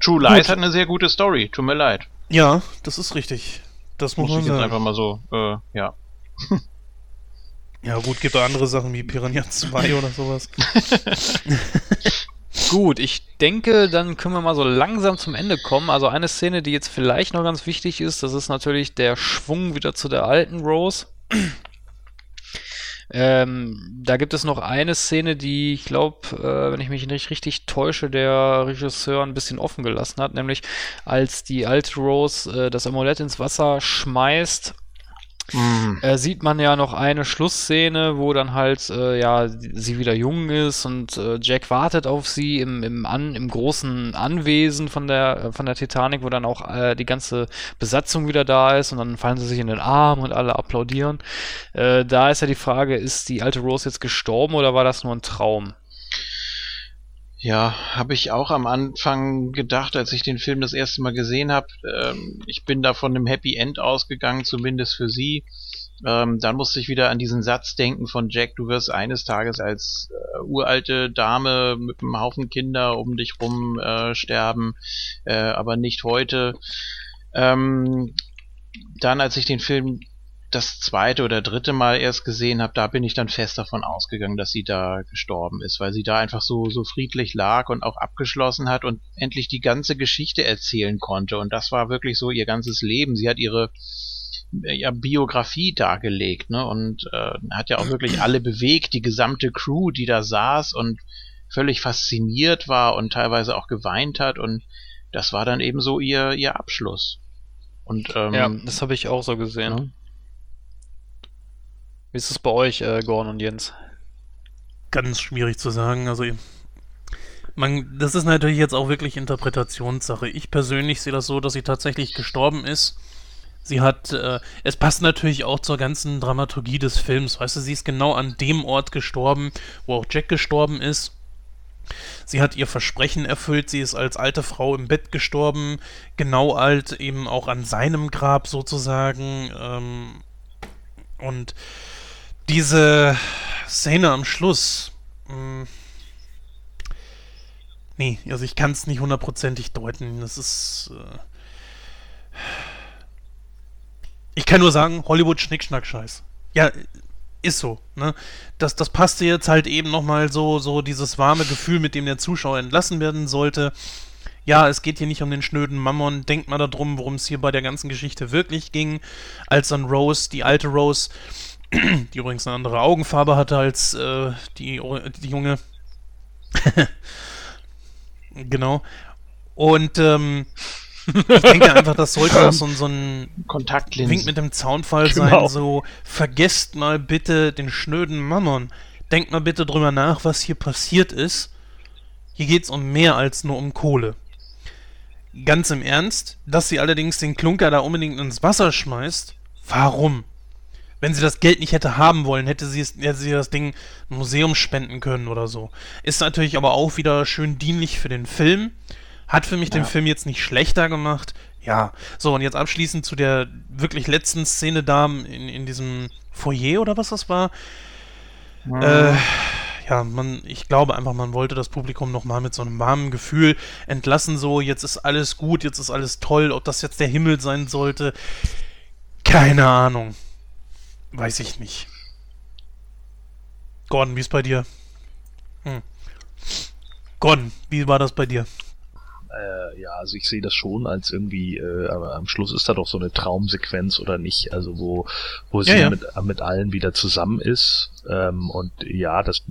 True Lies Gut. hat eine sehr gute Story, tut mir leid. Ja, das ist richtig. Das muss Muss man ich jetzt einfach mal so, äh, ja. [laughs] Ja gut, gibt auch andere Sachen wie Piranha 2 oder sowas. [laughs] Gut, ich denke, dann können wir mal so langsam zum Ende kommen. Also eine Szene, die jetzt vielleicht noch ganz wichtig ist, das ist natürlich der Schwung wieder zu der alten Rose. Ähm, da gibt es noch eine Szene, die ich glaube, äh, wenn ich mich nicht richtig täusche, der Regisseur ein bisschen offen gelassen hat, nämlich als die alte Rose äh, das Amulett ins Wasser schmeißt Hm. äh, sieht man ja noch eine Schlussszene, wo dann halt äh, ja sie wieder jung ist und äh, Jack wartet auf sie im, im, An, im großen Anwesen von der äh, von der Titanic, wo dann auch äh, die ganze Besatzung wieder da ist und dann fallen sie sich in den Arm und alle applaudieren. Äh, da ist ja die Frage, ist die alte Rose jetzt gestorben oder war das nur ein Traum? Ja, habe ich auch am Anfang gedacht, als ich den Film das erste Mal gesehen habe. Ähm, ich bin da von einem Happy End ausgegangen, zumindest für sie. Ähm, dann musste ich wieder an diesen Satz denken von Jack, du wirst eines Tages als äh, uralte Dame mit einem Haufen Kinder um dich rum äh, sterben, äh, aber nicht heute. Ähm, dann, als ich den Film das zweite oder dritte Mal erst gesehen habe, da bin ich dann fest davon ausgegangen, dass sie da gestorben ist, weil sie da einfach so, so friedlich lag und auch abgeschlossen hat und endlich die ganze Geschichte erzählen konnte. Und das war wirklich so ihr ganzes Leben. Sie hat ihre äh, ja, Biografie dargelegt, ne? Und äh, hat ja auch wirklich alle bewegt, die gesamte Crew, die da saß und völlig fasziniert war und teilweise auch geweint hat und das war dann eben so ihr, ihr Abschluss. Und, ähm, ja, das habe ich auch so gesehen. Ja. Wie ist es bei euch, äh, Gorn und Jens? Ganz schwierig zu sagen. Also, man, das ist natürlich jetzt auch wirklich Interpretationssache. Ich persönlich sehe das so, dass sie tatsächlich gestorben ist. Sie hat, äh, es passt natürlich auch zur ganzen Dramaturgie des Films. Weißt du, sie ist genau an dem Ort gestorben, wo auch Jack gestorben ist. Sie hat ihr Versprechen erfüllt, sie ist als alte Frau im Bett gestorben, genau alt eben auch an seinem Grab sozusagen. Ähm, und diese Szene am Schluss. Mh, hm, nee, also ich kann es nicht hundertprozentig deuten. Das ist. Äh, ich kann nur sagen, Hollywood Schnickschnack Scheiß. Ja, ist so, ne? Das, das passte jetzt halt eben nochmal so, so dieses warme Gefühl, mit dem der Zuschauer entlassen werden sollte. Ja, es geht hier nicht um den schnöden Mammon. Denkt mal darum, worum es hier bei der ganzen Geschichte wirklich ging. Als dann Rose, die alte Rose, die übrigens eine andere Augenfarbe hatte als äh, die, die junge. [laughs] genau. Und ähm, ich denke einfach, das sollte auch so, so ein Kontaktlinsen. Wink mit dem Zaunfall genau. sein. So, vergesst mal bitte den schnöden Mammon. Denkt mal bitte drüber nach, was hier passiert ist. Hier geht es um mehr als nur um Kohle. Ganz im Ernst, dass sie allerdings den Klunker da unbedingt ins Wasser schmeißt, warum? Wenn sie das Geld nicht hätte haben wollen, hätte sie, es, hätte sie das Ding ein Museum spenden können oder so. Ist natürlich aber auch wieder schön dienlich für den Film. Hat für mich ja. den Film jetzt nicht schlechter gemacht. Ja. So, und jetzt abschließend zu der wirklich letzten Szene da in, in diesem Foyer oder was das war. Ja. Äh, ja, man, ich glaube einfach, man wollte das Publikum nochmal mit so einem warmen Gefühl entlassen, so, jetzt ist alles gut, jetzt ist alles toll, ob das jetzt der Himmel sein sollte. Keine Ahnung. Weiß ich nicht. Gordon, wie ist bei dir? Hm. Gordon, wie war das bei dir? Äh, ja, also ich sehe das schon als irgendwie, äh, aber am Schluss ist da doch so eine Traumsequenz oder nicht, also wo, wo sie ja, ja. Mit, mit allen wieder zusammen ist. Ähm, und ja, das,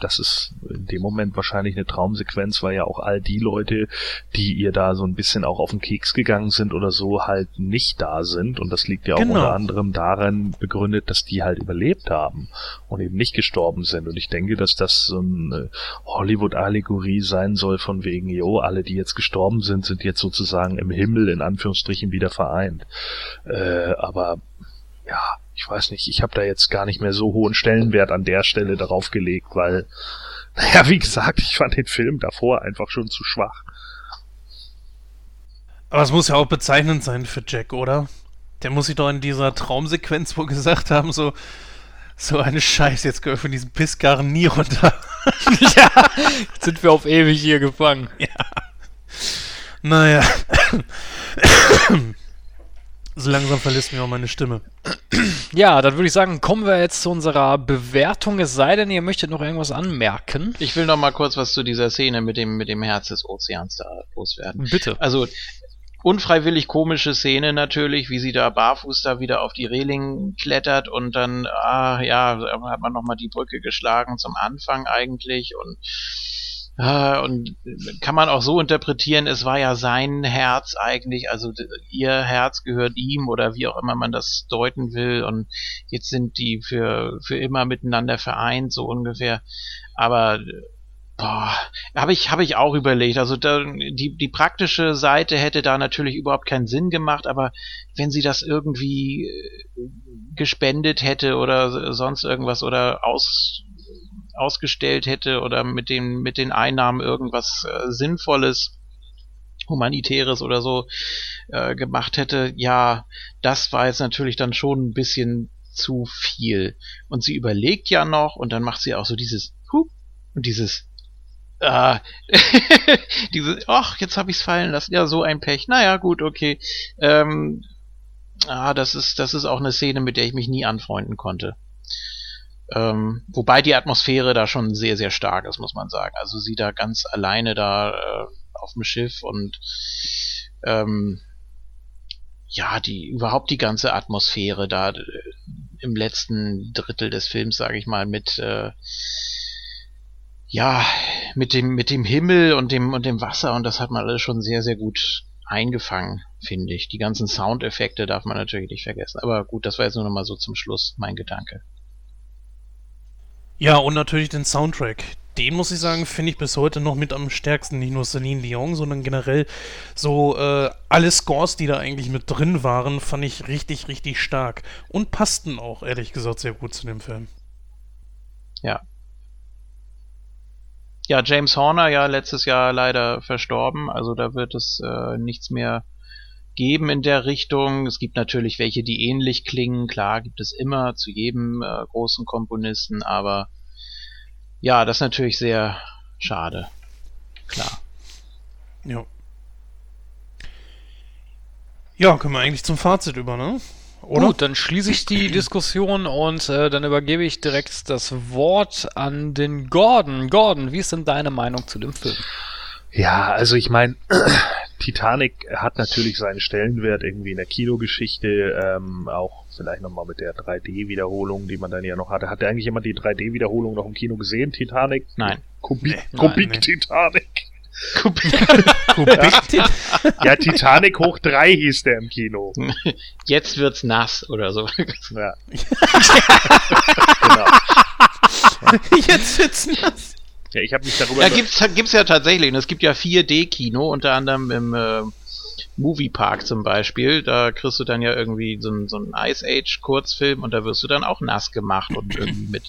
das ist in dem Moment wahrscheinlich eine Traumsequenz, weil ja auch all die Leute, die ihr da so ein bisschen auch auf den Keks gegangen sind oder so, halt nicht da sind. Und das liegt ja auch genau. unter anderem daran begründet, dass die halt überlebt haben und eben nicht gestorben sind. Und ich denke, dass das so eine Hollywood-Allegorie sein soll von wegen, jo, alle, die jetzt gestorben sind, sind jetzt sozusagen im Himmel in Anführungsstrichen wieder vereint. Äh, aber ja, ich weiß nicht, ich habe da jetzt gar nicht mehr so hohen Stellenwert an der Stelle darauf gelegt, weil, [laughs] naja, wie gesagt, ich fand den Film davor einfach schon zu schwach. Aber es muss ja auch bezeichnend sein für Jack, oder? Der muss sich doch in dieser Traumsequenz wohl gesagt haben, so, so eine Scheiße, jetzt gehört von diesem Pissgarn nie runter. [laughs] ja, jetzt sind wir auf ewig hier gefangen. Ja. Naja. So langsam verlässt mir auch meine Stimme. Ja, dann würde ich sagen, kommen wir jetzt zu unserer Bewertung. Es sei denn, ihr möchtet noch irgendwas anmerken. Ich will noch mal kurz was zu dieser Szene mit dem, mit dem Herz des Ozeans da loswerden. Bitte. Also, unfreiwillig komische Szene natürlich, wie sie da barfuß da wieder auf die Reling klettert und dann, ah ja, hat man nochmal die Brücke geschlagen zum Anfang eigentlich und äh, und kann man auch so interpretieren, es war ja sein Herz eigentlich, also ihr Herz gehört ihm oder wie auch immer man das deuten will und jetzt sind die für, für immer miteinander vereint, so ungefähr. Aber Boah, habe ich, hab ich auch überlegt. Also da, die, die praktische Seite hätte da natürlich überhaupt keinen Sinn gemacht, aber wenn sie das irgendwie äh, gespendet hätte oder sonst irgendwas oder aus, ausgestellt hätte oder mit den, mit den Einnahmen irgendwas äh, Sinnvolles, Humanitäres oder so äh, gemacht hätte, ja, das war jetzt natürlich dann schon ein bisschen zu viel. Und sie überlegt ja noch und dann macht sie auch so dieses Hup und dieses äh, [laughs] diese, ach, jetzt habe ich's fallen lassen. Ja, so ein Pech. Naja, gut, okay. Ähm, ah, das ist, das ist auch eine Szene, mit der ich mich nie anfreunden konnte. Ähm, wobei die Atmosphäre da schon sehr, sehr stark ist, muss man sagen. Also sie da ganz alleine da äh, auf dem Schiff und ähm, ja, die überhaupt die ganze Atmosphäre da äh, im letzten Drittel des Films, sage ich mal, mit äh, ja, mit dem mit dem Himmel und dem und dem Wasser und das hat man alles schon sehr sehr gut eingefangen, finde ich. Die ganzen Soundeffekte darf man natürlich nicht vergessen. Aber gut, das war jetzt nur noch mal so zum Schluss mein Gedanke. Ja, und natürlich den Soundtrack. Den muss ich sagen, finde ich bis heute noch mit am stärksten. Nicht nur Celine Dion, sondern generell so äh, alle Scores, die da eigentlich mit drin waren, fand ich richtig, richtig stark. Und passten auch, ehrlich gesagt, sehr gut zu dem Film. Ja. Ja, James Horner ja letztes Jahr leider verstorben. Also da wird es äh, nichts mehr geben in der Richtung. Es gibt natürlich welche, die ähnlich klingen. Klar, gibt es immer zu jedem äh, großen Komponisten, aber ja, das ist natürlich sehr schade. Klar. Ja. Ja, können wir eigentlich zum Fazit über, ne? Oder? Gut, dann schließe ich die Diskussion und äh, dann übergebe ich direkt das Wort an den Gordon. Gordon, wie ist denn deine Meinung zu dem Film? Ja, also ich meine, Titanic hat natürlich seinen Stellenwert irgendwie in der Kinogeschichte, ähm, auch vielleicht nochmal mit der 3D-Wiederholung, die man dann ja noch hatte. Hat eigentlich jemand die 3D-Wiederholung noch im Kino gesehen, Titanic? Nein. Kubik, nee, Kubik nein, Titanic. Kubik. [laughs] Kubik. ja, Titanic hoch 3 hieß der im Kino. [laughs] Jetzt wird's nass oder so. Ja. [laughs] genau. Jetzt wird's nass. Ja, ich habe mich darüber. Ja, gibt's, gibt's ja tatsächlich. Und es gibt ja 4D-Kino, unter anderem im äh, Movie Park zum Beispiel. Da kriegst du dann ja irgendwie so, so einen Ice Age Kurzfilm und da wirst du dann auch nass gemacht und [clears throat] irgendwie mit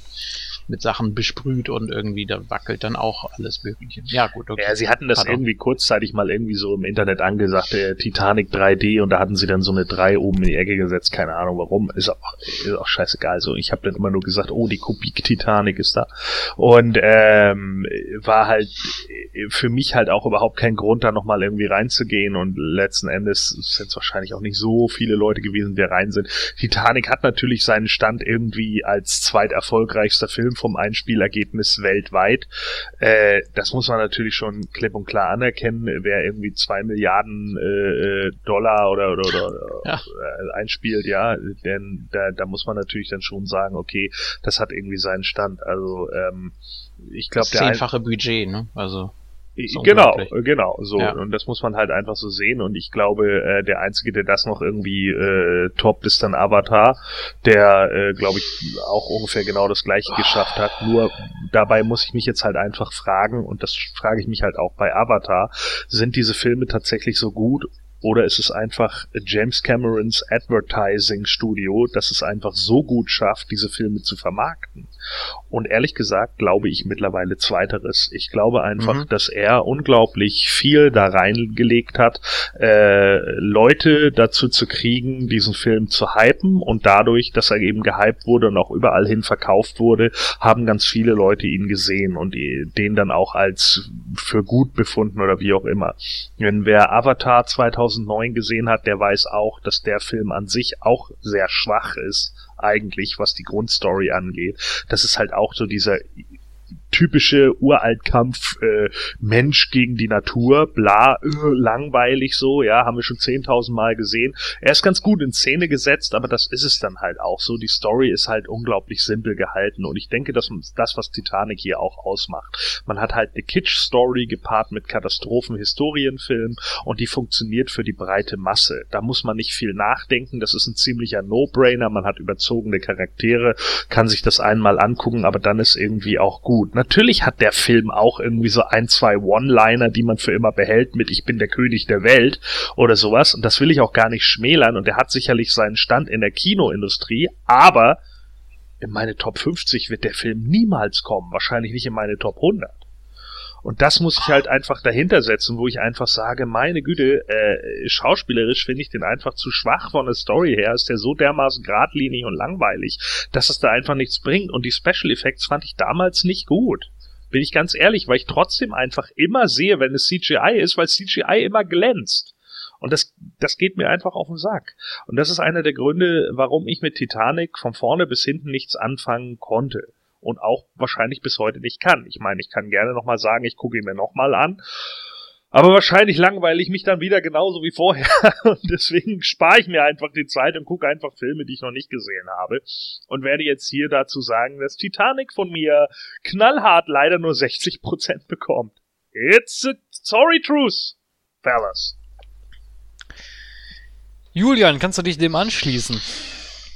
mit Sachen besprüht und irgendwie da wackelt dann auch alles Mögliche. Ja, gut, okay. Ja, sie hatten das Pardon. irgendwie kurzzeitig mal irgendwie so im Internet angesagt, der Titanic 3D und da hatten sie dann so eine 3 oben in die Ecke gesetzt, keine Ahnung warum, ist auch, ist auch scheißegal. So, ich habe dann immer nur gesagt, oh, die Kubik Titanic ist da. Und ähm, war halt für mich halt auch überhaupt kein Grund, da nochmal irgendwie reinzugehen und letzten Endes sind es wahrscheinlich auch nicht so viele Leute gewesen, die rein sind. Titanic hat natürlich seinen Stand irgendwie als zweiterfolgreichster Film vom Einspielergebnis weltweit. Äh, das muss man natürlich schon klipp und klar anerkennen. Wer irgendwie zwei Milliarden äh, äh Dollar oder, oder, oder ja. Äh, einspielt, ja, denn da, da muss man natürlich dann schon sagen, okay, das hat irgendwie seinen Stand. Also ähm, ich glaube, der zehnfache Budget, ne? Also Genau, genau, so. Ja. Und das muss man halt einfach so sehen. Und ich glaube, äh, der Einzige, der das noch irgendwie äh, toppt, ist dann Avatar, der, äh, glaube ich, auch ungefähr genau das gleiche geschafft hat. Nur dabei muss ich mich jetzt halt einfach fragen, und das frage ich mich halt auch bei Avatar, sind diese Filme tatsächlich so gut oder ist es einfach James Camerons Advertising Studio, das es einfach so gut schafft, diese Filme zu vermarkten? Und ehrlich gesagt glaube ich mittlerweile zweiteres. Ich glaube einfach, mhm. dass er unglaublich viel da reingelegt hat, äh, Leute dazu zu kriegen, diesen Film zu hypen und dadurch, dass er eben gehypt wurde und auch überall hin verkauft wurde, haben ganz viele Leute ihn gesehen und den dann auch als für gut befunden oder wie auch immer. Wenn wer Avatar 2000 2009 gesehen hat, der weiß auch, dass der Film an sich auch sehr schwach ist, eigentlich, was die Grundstory angeht. Das ist halt auch so dieser typische Uraltkampf äh, Mensch gegen die Natur, bla, äh, langweilig so, ja, haben wir schon 10.000 Mal gesehen. Er ist ganz gut in Szene gesetzt, aber das ist es dann halt auch so. Die Story ist halt unglaublich simpel gehalten und ich denke, dass das, was Titanic hier auch ausmacht. Man hat halt eine Kitsch-Story gepaart mit Katastrophen-Historienfilm und die funktioniert für die breite Masse. Da muss man nicht viel nachdenken, das ist ein ziemlicher No-Brainer, man hat überzogene Charaktere, kann sich das einmal angucken, aber dann ist irgendwie auch gut. Natürlich hat der Film auch irgendwie so ein, zwei One-Liner, die man für immer behält mit Ich bin der König der Welt oder sowas. Und das will ich auch gar nicht schmälern. Und er hat sicherlich seinen Stand in der Kinoindustrie, aber in meine Top 50 wird der Film niemals kommen. Wahrscheinlich nicht in meine Top 100. Und das muss ich halt einfach dahinter setzen, wo ich einfach sage, meine Güte, äh, schauspielerisch finde ich den einfach zu schwach von der Story her. Ist der so dermaßen geradlinig und langweilig, dass es da einfach nichts bringt. Und die Special Effects fand ich damals nicht gut. Bin ich ganz ehrlich, weil ich trotzdem einfach immer sehe, wenn es CGI ist, weil CGI immer glänzt. Und das, das geht mir einfach auf den Sack. Und das ist einer der Gründe, warum ich mit Titanic von vorne bis hinten nichts anfangen konnte und auch wahrscheinlich bis heute nicht kann. Ich meine, ich kann gerne nochmal sagen, ich gucke ihn mir nochmal an. Aber wahrscheinlich langweile ich mich dann wieder genauso wie vorher. [laughs] Und deswegen spare ich mir einfach die Zeit und gucke einfach Filme, die ich noch nicht gesehen habe. Und werde jetzt hier dazu sagen, dass Titanic von mir knallhart leider nur 60% bekommt. It's a sorry truth, fellas. Julian, kannst du dich dem anschließen?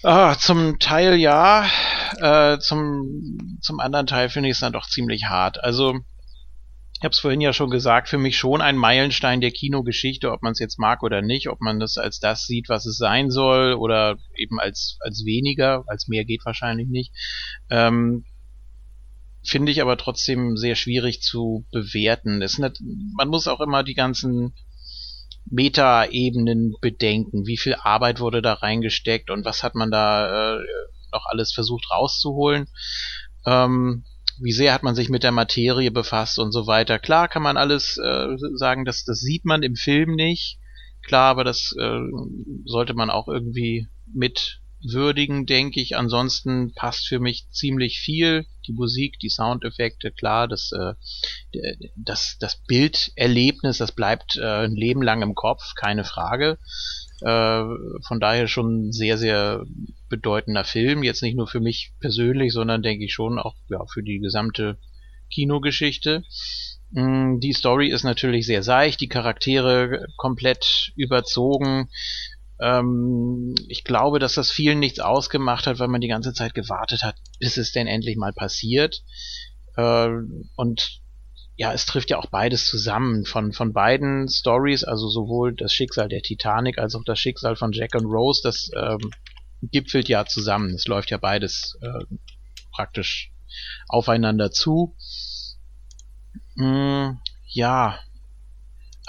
Ah, zum Teil ja, äh, zum, zum anderen Teil finde ich es dann doch ziemlich hart. Also, ich habe es vorhin ja schon gesagt, für mich schon ein Meilenstein der Kinogeschichte, ob man es jetzt mag oder nicht, ob man das als das sieht, was es sein soll, oder eben als, als weniger, als mehr geht wahrscheinlich nicht. Ähm, finde ich aber trotzdem sehr schwierig zu bewerten. Es man muss auch immer die ganzen Meta-Ebenen bedenken. Wie viel Arbeit wurde da reingesteckt und was hat man da äh, noch alles versucht rauszuholen? Ähm, wie sehr hat man sich mit der Materie befasst und so weiter. Klar kann man alles äh, sagen, dass das sieht man im Film nicht. Klar, aber das äh, sollte man auch irgendwie mit würdigen, denke ich. Ansonsten passt für mich ziemlich viel. Die Musik, die Soundeffekte, klar, das, äh, das, das Bilderlebnis, das bleibt äh, ein Leben lang im Kopf, keine Frage. Äh, von daher schon sehr, sehr bedeutender Film. Jetzt nicht nur für mich persönlich, sondern denke ich schon auch ja, für die gesamte Kinogeschichte. Mm, die Story ist natürlich sehr seicht, die Charaktere komplett überzogen. Ähm, ich glaube, dass das vielen nichts ausgemacht hat, weil man die ganze Zeit gewartet hat, bis es denn endlich mal passiert. Äh, und ja, es trifft ja auch beides zusammen. Von, von beiden Stories, also sowohl das Schicksal der Titanic als auch das Schicksal von Jack und Rose, das ähm, gipfelt ja zusammen. Es läuft ja beides äh, praktisch aufeinander zu. Mm, ja,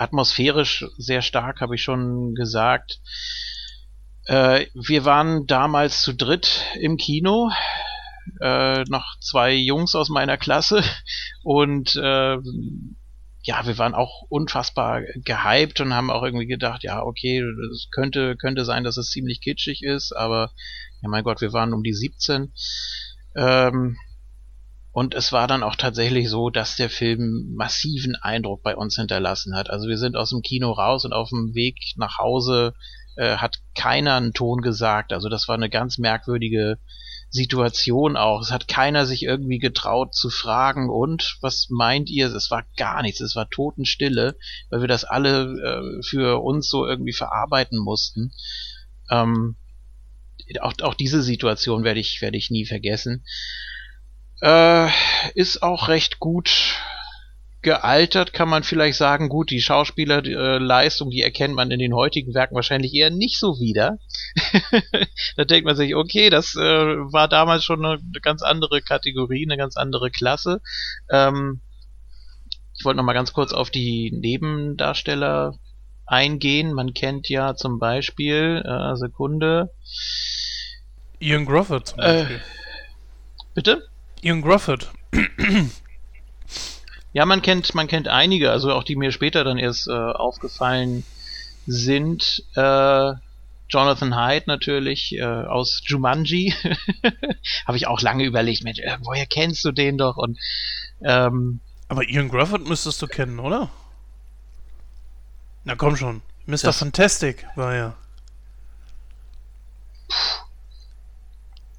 atmosphärisch sehr stark, habe ich schon gesagt. Äh, wir waren damals zu dritt im Kino, äh, noch zwei Jungs aus meiner Klasse und äh, ja, wir waren auch unfassbar gehypt und haben auch irgendwie gedacht, ja, okay, es könnte, könnte sein, dass es ziemlich kitschig ist, aber ja, mein Gott, wir waren um die 17. Ähm, und es war dann auch tatsächlich so, dass der Film massiven Eindruck bei uns hinterlassen hat. Also wir sind aus dem Kino raus und auf dem Weg nach Hause äh, hat keiner einen Ton gesagt. Also das war eine ganz merkwürdige Situation auch. Es hat keiner sich irgendwie getraut zu fragen, und was meint ihr? Es war gar nichts, es war Totenstille, weil wir das alle äh, für uns so irgendwie verarbeiten mussten. Ähm, auch, auch diese Situation werde ich, werde ich nie vergessen. Äh, ist auch recht gut gealtert, kann man vielleicht sagen. Gut, die Schauspielerleistung, die erkennt man in den heutigen Werken wahrscheinlich eher nicht so wieder. [laughs] da denkt man sich, okay, das äh, war damals schon eine, ganz andere Kategorie, eine ganz andere Klasse. Ähm, ich wollte noch mal ganz kurz auf die Nebendarsteller eingehen. Man kennt ja zum Beispiel, äh, Sekunde. Ian Grofford zum Beispiel. Äh, bitte? Ian Grufford. Ja, man kennt, man kennt einige, also auch die mir später dann erst äh, aufgefallen sind. Äh, Jonathan Hyde natürlich äh, aus Jumanji. [laughs] Habe ich auch lange überlegt, Mensch, äh, woher kennst du den doch? Und ähm, aber Ian Grufford müsstest du kennen, oder? Na komm schon, Mr. Fantastic war ja. Puh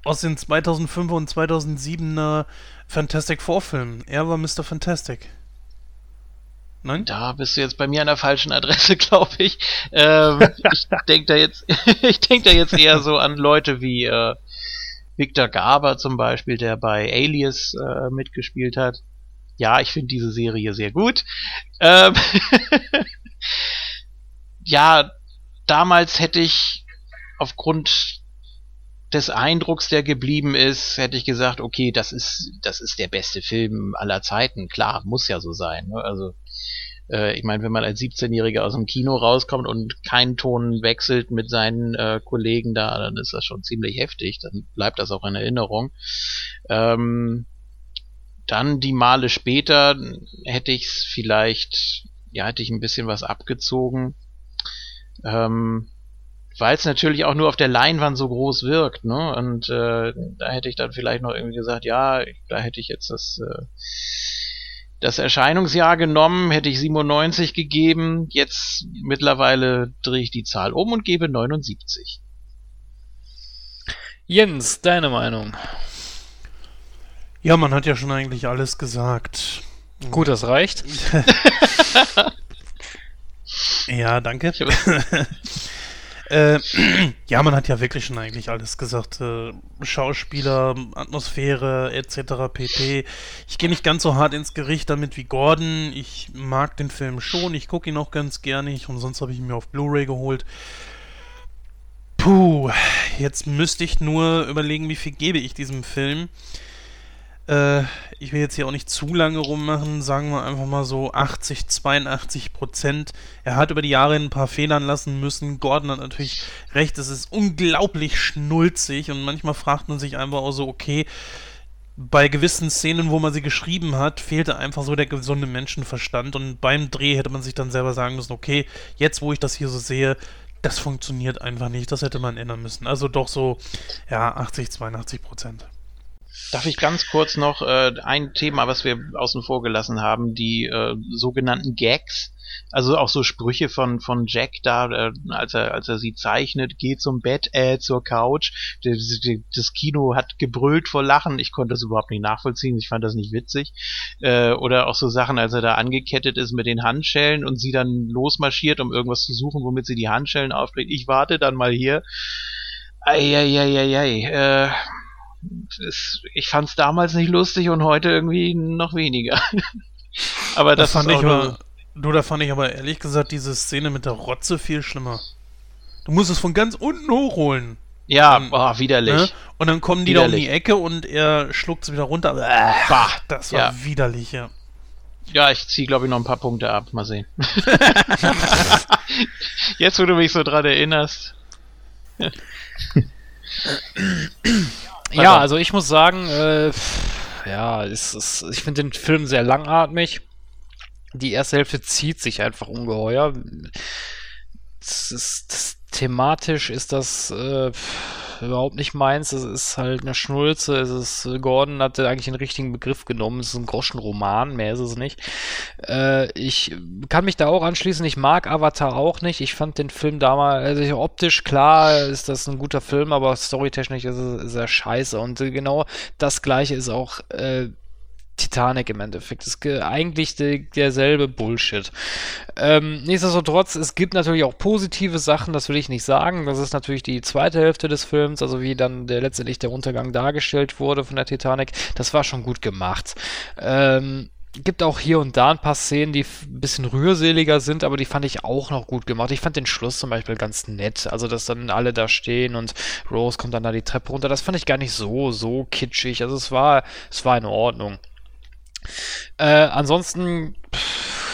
aus den 2005 und 2007er Fantastic Four Filmen. Er war Mr. Fantastic. Nein? Da bist du jetzt bei mir an der falschen Adresse, [laughs] glaube ich. Ähm, ich [laughs] denke da jetzt, [laughs] ich denke da jetzt eher so an Leute wie äh, Victor Garber zum Beispiel, der bei Alias äh, mitgespielt hat. Ja, ich finde diese Serie sehr gut. Ähm ja, damals hätte ich aufgrund des Eindrucks, der geblieben ist, hätte ich gesagt, okay, das ist, das ist der beste Film aller Zeiten. Klar, muss ja so sein. Ne? Also, äh, ich meine, wenn man als 17-Jähriger aus dem Kino rauskommt und keinen Ton wechselt mit seinen äh, Kollegen da, dann ist das schon ziemlich heftig. Dann bleibt das auch in Erinnerung. Ähm, dann die Male später hätte ich es vielleicht, ja, hätte ich ein bisschen was abgezogen. Ähm, weil es natürlich auch nur auf der Leinwand so groß wirkt, ne? Und äh, da hätte ich dann vielleicht noch irgendwie gesagt, ja, da hätte ich jetzt das äh, das Erscheinungsjahr genommen, hätte ich 97 gegeben. Jetzt mittlerweile drehe ich die Zahl um und gebe 79. Jens, deine Meinung? Ja, man hat ja schon eigentlich alles gesagt. Gut, das reicht. [laughs] ja, danke. [laughs] Äh, [clears throat] ja, man hat ja wirklich schon eigentlich alles gesagt. Äh, Schauspieler, Atmosphäre etc. pp. Ich gehe nicht ganz so hart ins Gericht damit wie Gordon. Ich mag den Film schon. Ich gucke ihn auch ganz gerne. Ich, und sonst habe ich ihn mir auf Blu-ray geholt. Puh, jetzt müsste ich nur überlegen, wie viel gebe ich diesem Film. Äh, ich will jetzt hier auch nicht zu lange rummachen, sagen wir einfach mal so 80, 82 Prozent. Er hat über die Jahre ein paar Fehlern lassen müssen. Gordon hat natürlich recht, es ist unglaublich schnulzig und manchmal fragt man sich einfach auch so, okay, bei gewissen Szenen, wo man sie geschrieben hat, fehlte einfach so der gesunde Menschenverstand und beim Dreh hätte man sich dann selber sagen müssen, okay, jetzt wo ich das hier so sehe, das funktioniert einfach nicht, das hätte man ändern müssen. Also doch so, ja, 80, 82 Prozent. Darf ich ganz kurz noch äh, ein Thema, was wir außen vor gelassen haben, die äh, sogenannten Gags, also auch so Sprüche von von Jack da, äh, als er als er sie zeichnet, geht zum Bett, äh, zur Couch. Das, das Kino hat gebrüllt vor Lachen. Ich konnte das überhaupt nicht nachvollziehen. Ich fand das nicht witzig. Äh, oder auch so Sachen, als er da angekettet ist mit den Handschellen und sie dann losmarschiert, um irgendwas zu suchen, womit sie die Handschellen aufbringt. Ich warte dann mal hier. Eieieiei. Äh, ist, ich fand es damals nicht lustig und heute irgendwie noch weniger. [laughs] aber das, das fand ich aber, du, da fand ich aber ehrlich gesagt diese Szene mit der Rotze viel schlimmer. Du musst es von ganz unten hochholen. Ja, und, oh, widerlich. Ne? Und dann kommen die widerlich. da um die Ecke und er schluckt es wieder runter. bah, das war ja. widerlich, ja. Ja, ich ziehe, glaube ich, noch ein paar Punkte ab. Mal sehen. [laughs] Jetzt, wo du mich so dran erinnerst. [laughs] Ja, also ich muss sagen, äh, ja, es ist, ich finde den Film sehr langatmig. Die erste Hälfte zieht sich einfach ungeheuer. Das ist, das, thematisch ist das äh, überhaupt nicht meins. Es ist halt eine Schnulze. Es ist, Gordon hatte eigentlich den richtigen Begriff genommen. Es ist ein Groschenroman, mehr ist es nicht. Äh, ich kann mich da auch anschließen. Ich mag Avatar auch nicht. Ich fand den Film damals, also optisch klar ist das ein guter Film, aber storytechnisch ist, ist er scheiße. Und genau das gleiche ist auch äh, Titanic im Endeffekt. Ist eigentlich de, derselbe Bullshit. Ähm, nichtsdestotrotz, es gibt natürlich auch positive Sachen, das will ich nicht sagen. Das ist natürlich die zweite Hälfte des Films, also wie dann der, letztendlich der Untergang dargestellt wurde von der Titanic. Das war schon gut gemacht. Ähm, gibt auch hier und da ein paar Szenen, die ein bisschen rührseliger sind, aber die fand ich auch noch gut gemacht. Ich fand den Schluss zum Beispiel ganz nett. Also, dass dann alle da stehen und Rose kommt dann da die Treppe runter. Das fand ich gar nicht so, so kitschig. Also, es war, es war in Ordnung. Äh, ansonsten pff,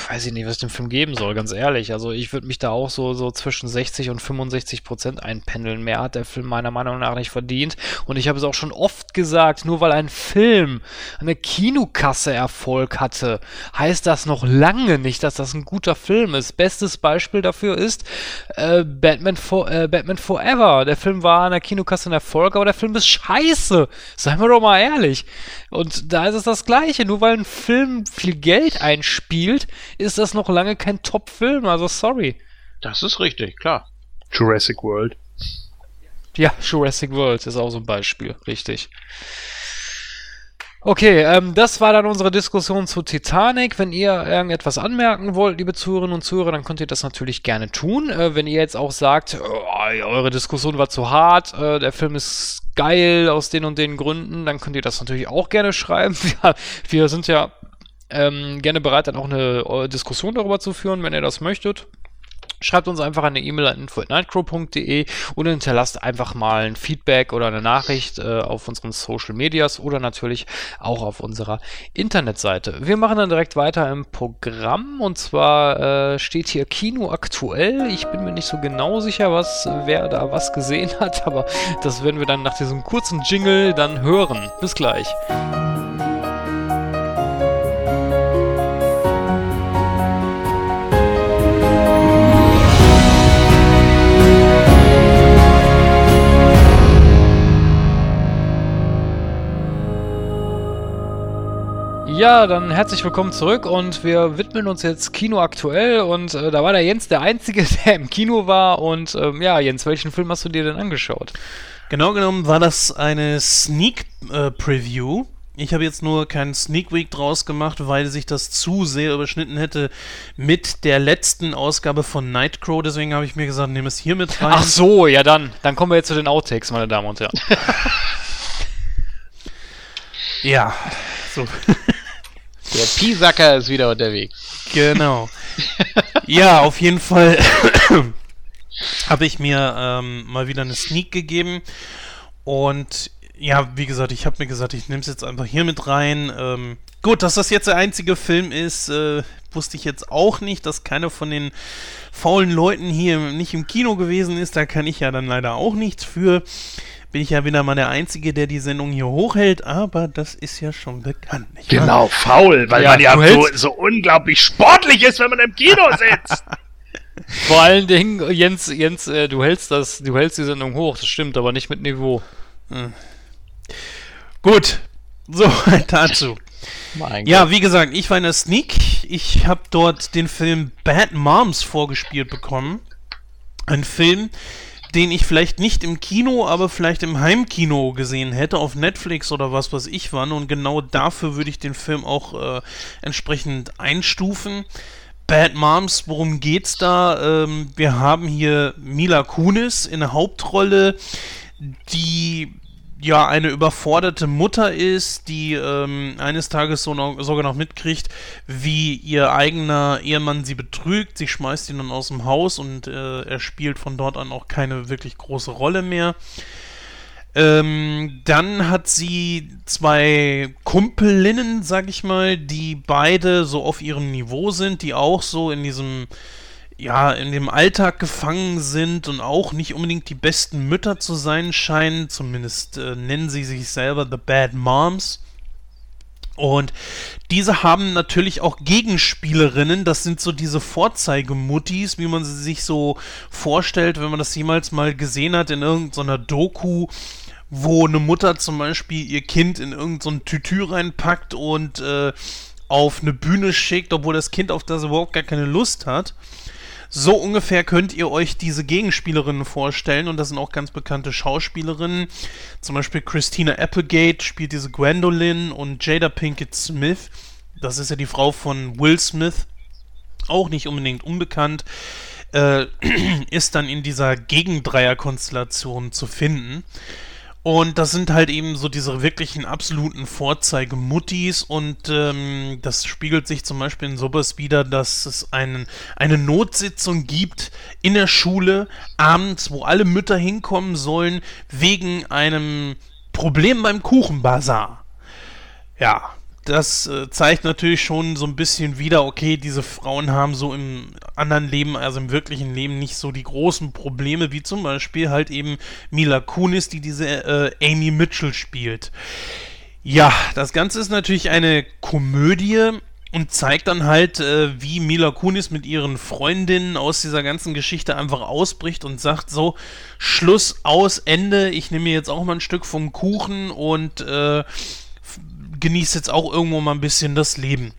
weiß ich nicht, was ich dem Film geben soll, ganz ehrlich. Also ich würde mich da auch so, so zwischen 60 und 65 Prozent einpendeln. Mehr hat der Film meiner Meinung nach nicht verdient. Und ich habe es auch schon oft gesagt, nur weil ein Film eine Kinokasse Erfolg hatte, heißt das noch lange nicht, dass das ein guter Film ist. Bestes Beispiel dafür ist äh, Batman, for, äh, Batman Forever. Der Film war an der Kinokasse ein Erfolg, aber der Film ist scheiße. Seien wir doch mal ehrlich. Und da ist es das Gleiche. Nur weil ein Film viel Geld einspielt, ist das noch lange kein Top-Film. Also sorry. Das ist richtig, klar. Jurassic World. Ja, [laughs] Jurassic World ist auch so ein Beispiel, richtig. Okay, ähm, das war dann unsere Diskussion zu Titanic. Wenn ihr irgendetwas anmerken wollt, liebe Zuhörerinnen und Zuhörer, dann könnt ihr das natürlich gerne tun. Äh, wenn ihr jetzt auch sagt, oh, eure Diskussion war zu hart, äh, der Film ist geil aus den und den Gründen, dann könnt ihr das natürlich auch gerne schreiben. [laughs] Ja, wir sind ja ähm, gerne bereit, dann auch eine äh, Diskussion darüber zu führen, wenn ihr das möchtet. Schreibt uns einfach eine E-Mail an info.nightcrow.de und hinterlasst einfach mal ein Feedback oder eine Nachricht äh, auf unseren Social Medias oder natürlich auch auf unserer Internetseite. Wir machen dann direkt weiter im Programm und zwar äh, steht hier Kino aktuell. Ich bin mir nicht so genau sicher, was wer da was gesehen hat, [laughs] aber das werden wir dann nach diesem kurzen Jingle dann hören. Bis gleich. Ja, dann herzlich willkommen zurück und wir widmen uns jetzt Kino aktuell und äh, da war der Jens der Einzige, [laughs] der im Kino war und ähm, ja, Jens, welchen Film hast du dir denn angeschaut? Genau genommen war das eine Sneak äh, Preview Ich habe jetzt nur keinen Sneak Week draus gemacht, weil sich das zu sehr überschnitten hätte mit der letzten Ausgabe von Nightcrow. Deswegen habe ich mir gesagt, nehme es hier mit rein. Ach so, ja dann. Dann kommen wir jetzt zu den Outtakes, meine Damen und Herren. Ja, [laughs] so. [laughs] Der Piesacker ist wieder unterwegs. Genau. [laughs] ja, auf jeden Fall [coughs] habe ich mir ähm, mal wieder eine Sneak gegeben. Und ja, wie gesagt, ich habe mir gesagt, ich nehme es jetzt einfach hier mit rein. Ähm, gut, dass das jetzt der einzige Film ist, äh, wusste ich jetzt auch nicht, dass keiner von den faulen Leuten hier nicht im Kino gewesen ist. Da kann ich ja dann leider auch nichts für. Bin ich ja wieder mal der Einzige, der die Sendung hier hochhält, aber das ist ja schon bekannt. Nicht wahr? Genau, faul, weil Ja, man ja so, so unglaublich sportlich ist, wenn man im Kino [laughs] sitzt. Vor allen Dingen, Jens, Jens, äh, du hältst das, du hältst die Sendung hoch, das stimmt, aber nicht mit Niveau. Gut, so [laughs] dazu. Mein Ja, wie gesagt, ich war in der Sneak. Ich habe dort den Film Bad Moms vorgespielt bekommen. Ein Film, den ich vielleicht nicht im Kino, aber vielleicht im Heimkino gesehen hätte, auf Netflix oder was weiß ich wann. Und genau dafür würde ich den Film auch äh, entsprechend einstufen. Bad Moms, worum geht's da? Ähm, wir haben hier Mila Kunis in der Hauptrolle, die ja eine überforderte Mutter ist, die ähm, eines Tages so noch, sogar noch mitkriegt, wie ihr eigener Ehemann sie betrügt. Sie schmeißt ihn dann aus dem Haus und äh, er spielt von dort an auch keine wirklich große Rolle mehr. Ähm, dann hat sie zwei Kumpelinnen, sag ich mal, die beide so auf ihrem Niveau sind, die auch so in diesem, ja, in dem Alltag gefangen sind und auch nicht unbedingt die besten Mütter zu sein scheinen. Zumindest äh, nennen sie sich selber The Bad Moms. Und diese haben natürlich auch Gegenspielerinnen, das sind so diese Vorzeigemuttis, wie man sie sich so vorstellt, wenn man das jemals mal gesehen hat in irgendeiner Doku, wo eine Mutter zum Beispiel ihr Kind in irgendein Tütü reinpackt und äh, auf eine Bühne schickt, obwohl das Kind auf das überhaupt gar keine Lust hat. So ungefähr könnt ihr euch diese Gegenspielerinnen vorstellen und das sind auch ganz bekannte Schauspielerinnen. Zum Beispiel Christina Applegate spielt diese Gwendolyn und Jada Pinkett Smith. Das ist ja die Frau von Will Smith. Auch nicht unbedingt unbekannt. Äh, [clears throat] ist dann in dieser Gegendreier-Konstellation zu finden. Und das sind halt eben so diese wirklichen absoluten Vorzeigemuttis und ähm, das spiegelt sich zum Beispiel in sowas wieder, dass es einen, eine Notsitzung gibt in der Schule abends, wo alle Mütter hinkommen sollen, wegen einem Problem beim Kuchenbazar. Ja, das äh, zeigt natürlich schon so ein bisschen wieder, okay, diese Frauen haben so im anderen Leben, also im wirklichen Leben, nicht so die großen Probleme, wie zum Beispiel halt eben Mila Kunis, die diese äh, Amy Mitchell spielt. Ja, das Ganze ist natürlich eine Komödie und zeigt dann halt, äh, wie Mila Kunis mit ihren Freundinnen aus dieser ganzen Geschichte einfach ausbricht und sagt so, Schluss, aus, Ende, ich nehme jetzt auch mal ein Stück vom Kuchen und äh, genießt jetzt auch irgendwo mal ein bisschen das Leben.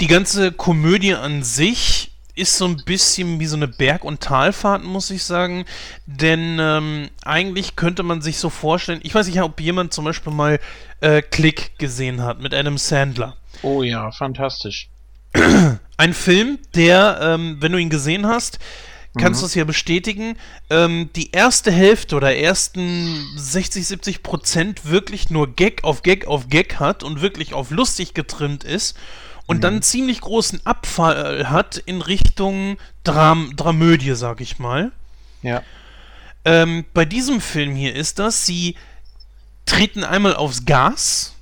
Die ganze Komödie an sich ist so ein bisschen wie so eine Berg- und Talfahrt, muss ich sagen. Denn ähm, eigentlich könnte man sich so vorstellen, ich weiß nicht, ob jemand zum Beispiel mal äh, Click gesehen hat mit Adam Sandler. Oh ja, fantastisch. Ein Film, der, ähm, wenn du ihn gesehen hast, kannst du es ja bestätigen, ähm, die erste Hälfte oder ersten 60, 70 Prozent wirklich nur Gag auf Gag auf Gag hat und wirklich auf lustig getrimmt ist und dann einen ziemlich großen Abfall hat in Richtung Dram Dramödie, sag ich mal. Ja. Ähm, bei diesem Film hier ist das, sie treten einmal aufs Gas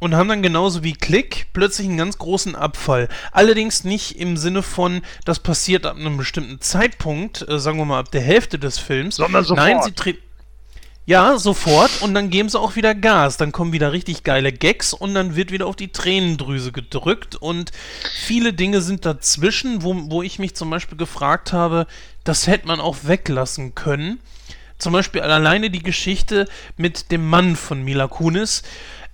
und haben dann genauso wie Klick plötzlich einen ganz großen Abfall. Allerdings nicht im Sinne von, das passiert ab einem bestimmten Zeitpunkt, äh, sagen wir mal ab der Hälfte des Films. Sondern sofort. Nein, sie treten. Ja, sofort und dann geben sie auch wieder Gas. Dann kommen wieder richtig geile Gags und dann wird wieder auf die Tränendrüse gedrückt und viele Dinge sind dazwischen, wo, wo ich mich zum Beispiel gefragt habe, das hätte man auch weglassen können. Zum Beispiel alleine die Geschichte mit dem Mann von Mila Kunis,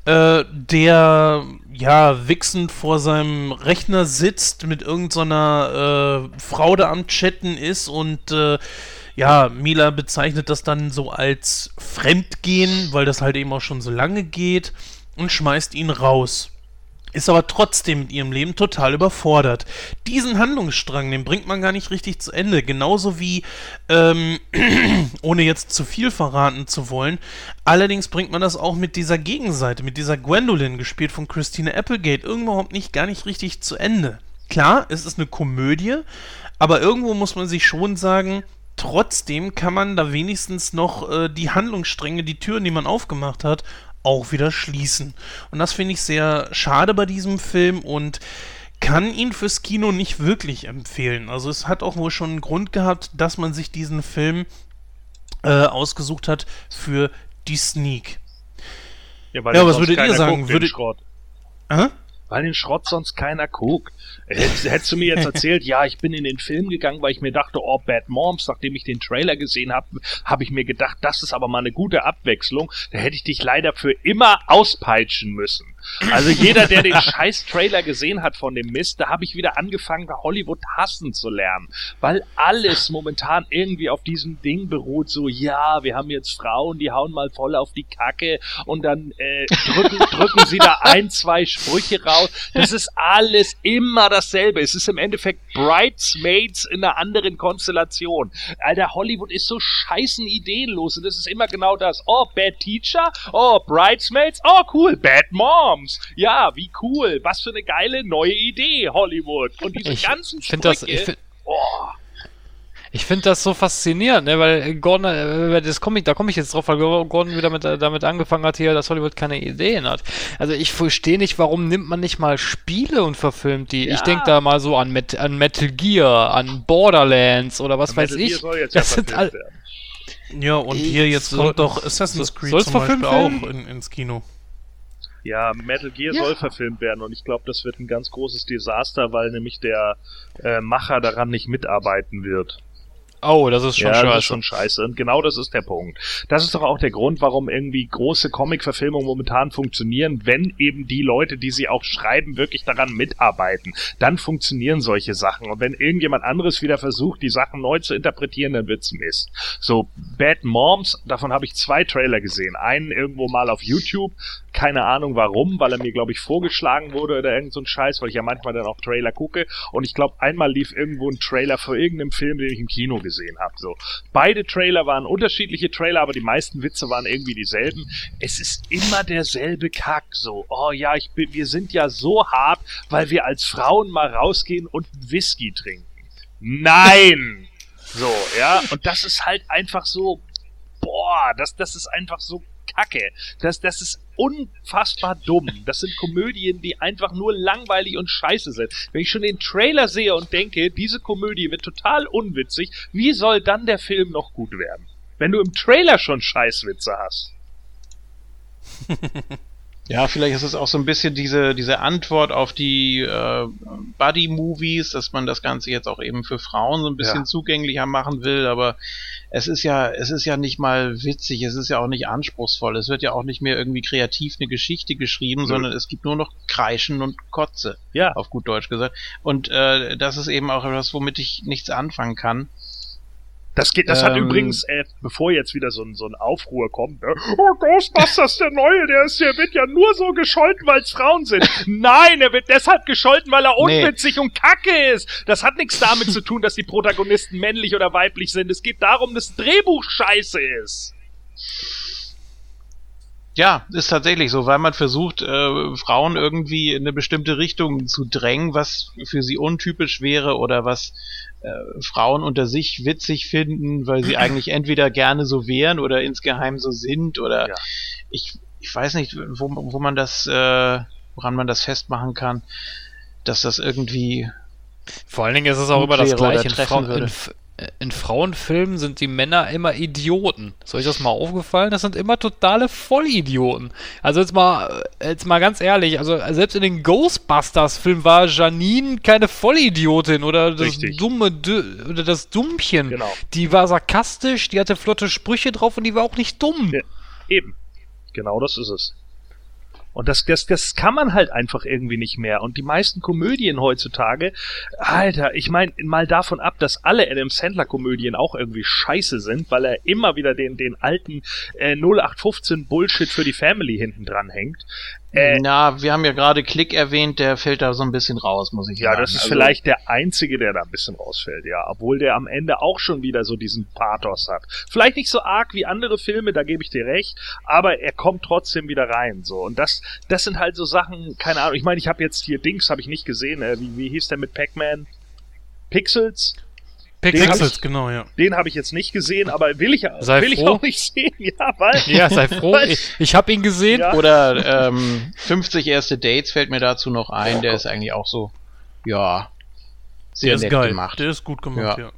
äh, der ja wichsend vor seinem Rechner sitzt, mit irgendeiner äh, Frau da am Chatten ist und äh, ja, Mila bezeichnet das dann so als Fremdgehen, weil das halt eben auch schon so lange geht und schmeißt ihn raus ist aber trotzdem mit ihrem Leben total überfordert. Diesen Handlungsstrang, den bringt man gar nicht richtig zu Ende. Genauso wie, ähm, [clears throat] ohne jetzt zu viel verraten zu wollen, allerdings bringt man das auch mit dieser Gegenseite, mit dieser Gwendolyn, gespielt von Christina Applegate, überhaupt nicht, gar nicht richtig zu Ende. Klar, es ist eine Komödie, aber irgendwo muss man sich schon sagen, trotzdem kann man da wenigstens noch äh, die Handlungsstränge, die Türen, die man aufgemacht hat, auch wieder schließen. Und das finde ich sehr schade bei diesem Film und kann ihn fürs Kino nicht wirklich empfehlen. Also es hat auch wohl schon einen Grund gehabt, dass man sich diesen Film äh, ausgesucht hat für die Sneak. Ja, ja was würdet ihr sagen? Würdet... Äh? Weil den Schrott sonst keiner guckt. Hättest, hättest du mir jetzt [laughs] erzählt, ja, ich bin in den Film gegangen, weil ich mir dachte, oh, Bad Moms, nachdem ich den Trailer gesehen habe, habe ich mir gedacht, das ist aber mal eine gute Abwechslung. Da hätte ich dich leider für immer auspeitschen müssen. Also jeder, der den [laughs] scheiß Trailer gesehen hat von dem Mist, da habe ich wieder angefangen, Hollywood hassen zu lernen. Weil alles momentan irgendwie auf diesem Ding beruht, so, ja, wir haben jetzt Frauen, die hauen mal voll auf die Kacke und dann äh, drücken, [laughs] drücken sie da ein, zwei Sprüche raus. Das ist alles immer dasselbe. Es ist im Endeffekt Bridesmaids in einer anderen Konstellation. Alter, Hollywood ist so scheißen ideenlos und das ist immer genau das. Oh, Bad Teacher? Oh, Bridesmaids? Oh, cool, Bad Mom. Moms. Ja, wie cool. Was für eine geile neue Idee, Hollywood. Und diese ich ganzen Sprüche. Das, ich find, oh. Ich finde das so faszinierend, ne, weil Gordon, äh, das komm ich, da komme ich jetzt drauf, weil Gordon wieder mit, damit angefangen hat hier, dass Hollywood keine Ideen hat. Also ich verstehe nicht, warum nimmt man nicht mal Spiele und verfilmt die. Ja. Ich denke da mal so an, Met, an Metal Gear, an Borderlands oder was weiß Metal ich. Gear soll jetzt [laughs] das ja sind all, ja, und hier jetzt kommt doch Assassin's Creed zum Beispiel auch in, ins Kino. Ja, Metal Gear ja. soll verfilmt werden und ich glaube, das wird ein ganz großes Desaster, weil nämlich der äh, Macher daran nicht mitarbeiten wird. Oh, das ist schon ja, scheiße. Das ist schon scheiße. Und genau das ist der Punkt. Das ist doch auch der Grund, warum irgendwie große Comic-Verfilmungen momentan funktionieren, wenn eben die Leute, die sie auch schreiben, wirklich daran mitarbeiten. Dann funktionieren solche Sachen. Und wenn irgendjemand anderes wieder versucht, die Sachen neu zu interpretieren, dann wird's Mist. So, Bad Moms, davon habe ich zwei Trailer gesehen. Einen irgendwo mal auf YouTube, keine Ahnung warum, weil er mir, glaube ich, vorgeschlagen wurde oder irgend so ein Scheiß, weil ich ja manchmal dann auch Trailer gucke. Und ich glaube, einmal lief irgendwo ein Trailer für irgendeinem Film, den ich im Kino gesehen habe. So, beide Trailer waren unterschiedliche Trailer, aber die meisten Witze waren irgendwie dieselben. Es ist immer derselbe Kack. So, oh ja, ich bin, wir sind ja so hart, weil wir als Frauen mal rausgehen und Whisky trinken. Nein! So, ja, und das ist halt einfach so, boah, das, das ist einfach so Kacke. Das, das ist unfassbar dumm. Das sind Komödien, die einfach nur langweilig und scheiße sind. Wenn ich schon den Trailer sehe und denke, diese Komödie wird total unwitzig, wie soll dann der Film noch gut werden? Wenn du im Trailer schon Scheißwitze hast. [laughs] Ja, vielleicht ist es auch so ein bisschen diese, diese Antwort auf die äh, Buddy-Movies, dass man das Ganze jetzt auch eben für Frauen so ein bisschen ja. zugänglicher machen will, aber es ist ja, es ist ja nicht mal witzig, es ist ja auch nicht anspruchsvoll, es wird ja auch nicht mehr irgendwie kreativ eine Geschichte geschrieben, mhm. sondern es gibt nur noch Kreischen und Kotze, ja. auf gut Deutsch gesagt. Und äh, das ist eben auch etwas, womit ich nichts anfangen kann. Das geht, das ähm, hat übrigens, äh, bevor jetzt wieder so ein, so ein Aufruhr kommt, ne? oh, Ghostbusters, der Neue, der ist, der wird ja nur so gescholten, weil es Frauen sind. Nein, er wird deshalb gescholten, weil er unwitzig nee. und kacke ist. Das hat nichts damit zu tun, dass die Protagonisten männlich oder weiblich sind. Es geht darum, dass Drehbuch scheiße ist. Ja, ist tatsächlich so, weil man versucht, äh, Frauen irgendwie in eine bestimmte Richtung zu drängen, was für sie untypisch wäre oder was äh, Frauen unter sich witzig finden, weil sie [clears throat] eigentlich entweder gerne so wären oder insgeheim so sind oder ja. ich, ich weiß nicht, wo, wo man das, äh, woran man das festmachen kann, dass das irgendwie vor allen Dingen ist es auch immer das Gleiche. In, Frau, in, in Frauenfilmen sind die Männer immer Idioten. Ist euch das mal aufgefallen? Das sind immer totale Vollidioten. Also jetzt mal, jetzt mal ganz ehrlich, also selbst in den Ghostbusters-Filmen war Janine keine Vollidiotin oder das Richtig. dumme oder das Dummchen. Genau. Die war sarkastisch, die hatte flotte Sprüche drauf und die war auch nicht dumm. Ja, eben. Genau das ist es. Und das, das, das kann man halt einfach irgendwie nicht mehr. Und die meisten Komödien heutzutage, Alter, ich meine, mal davon ab, dass alle Adam Sandler-Komödien auch irgendwie scheiße sind, weil er immer wieder den, den alten äh, 0815 Bullshit für die Family hinten dran hängt. Äh, Na, wir haben ja gerade Klick erwähnt, der fällt da so ein bisschen raus, muss ich ja, sagen. das ist Also, vielleicht der einzige, der da ein bisschen rausfällt, ja. Obwohl der am Ende auch schon wieder so diesen Pathos hat. Vielleicht nicht so arg wie andere Filme, da gebe ich dir recht, aber er kommt trotzdem wieder rein, so. Und das, das sind halt so Sachen, keine Ahnung. Ich meine, ich habe jetzt hier Dings, habe ich nicht gesehen. Äh, wie, wie hieß der mit Pac-Man? Pixels? Pixels, ich- genau, ja. Den habe ich jetzt nicht gesehen, aber will ich, Sei will ich froh. auch nicht sehen, [laughs] ja, weil. Ja, sei froh. weil- Ich, ich habe ihn gesehen. Ja. Oder ähm, 50 erste Dates fällt mir dazu noch ein, der ist eigentlich auch so, ja, sehr Der ist nett geil. gemacht. Der ist gut gemacht, Ja. ja.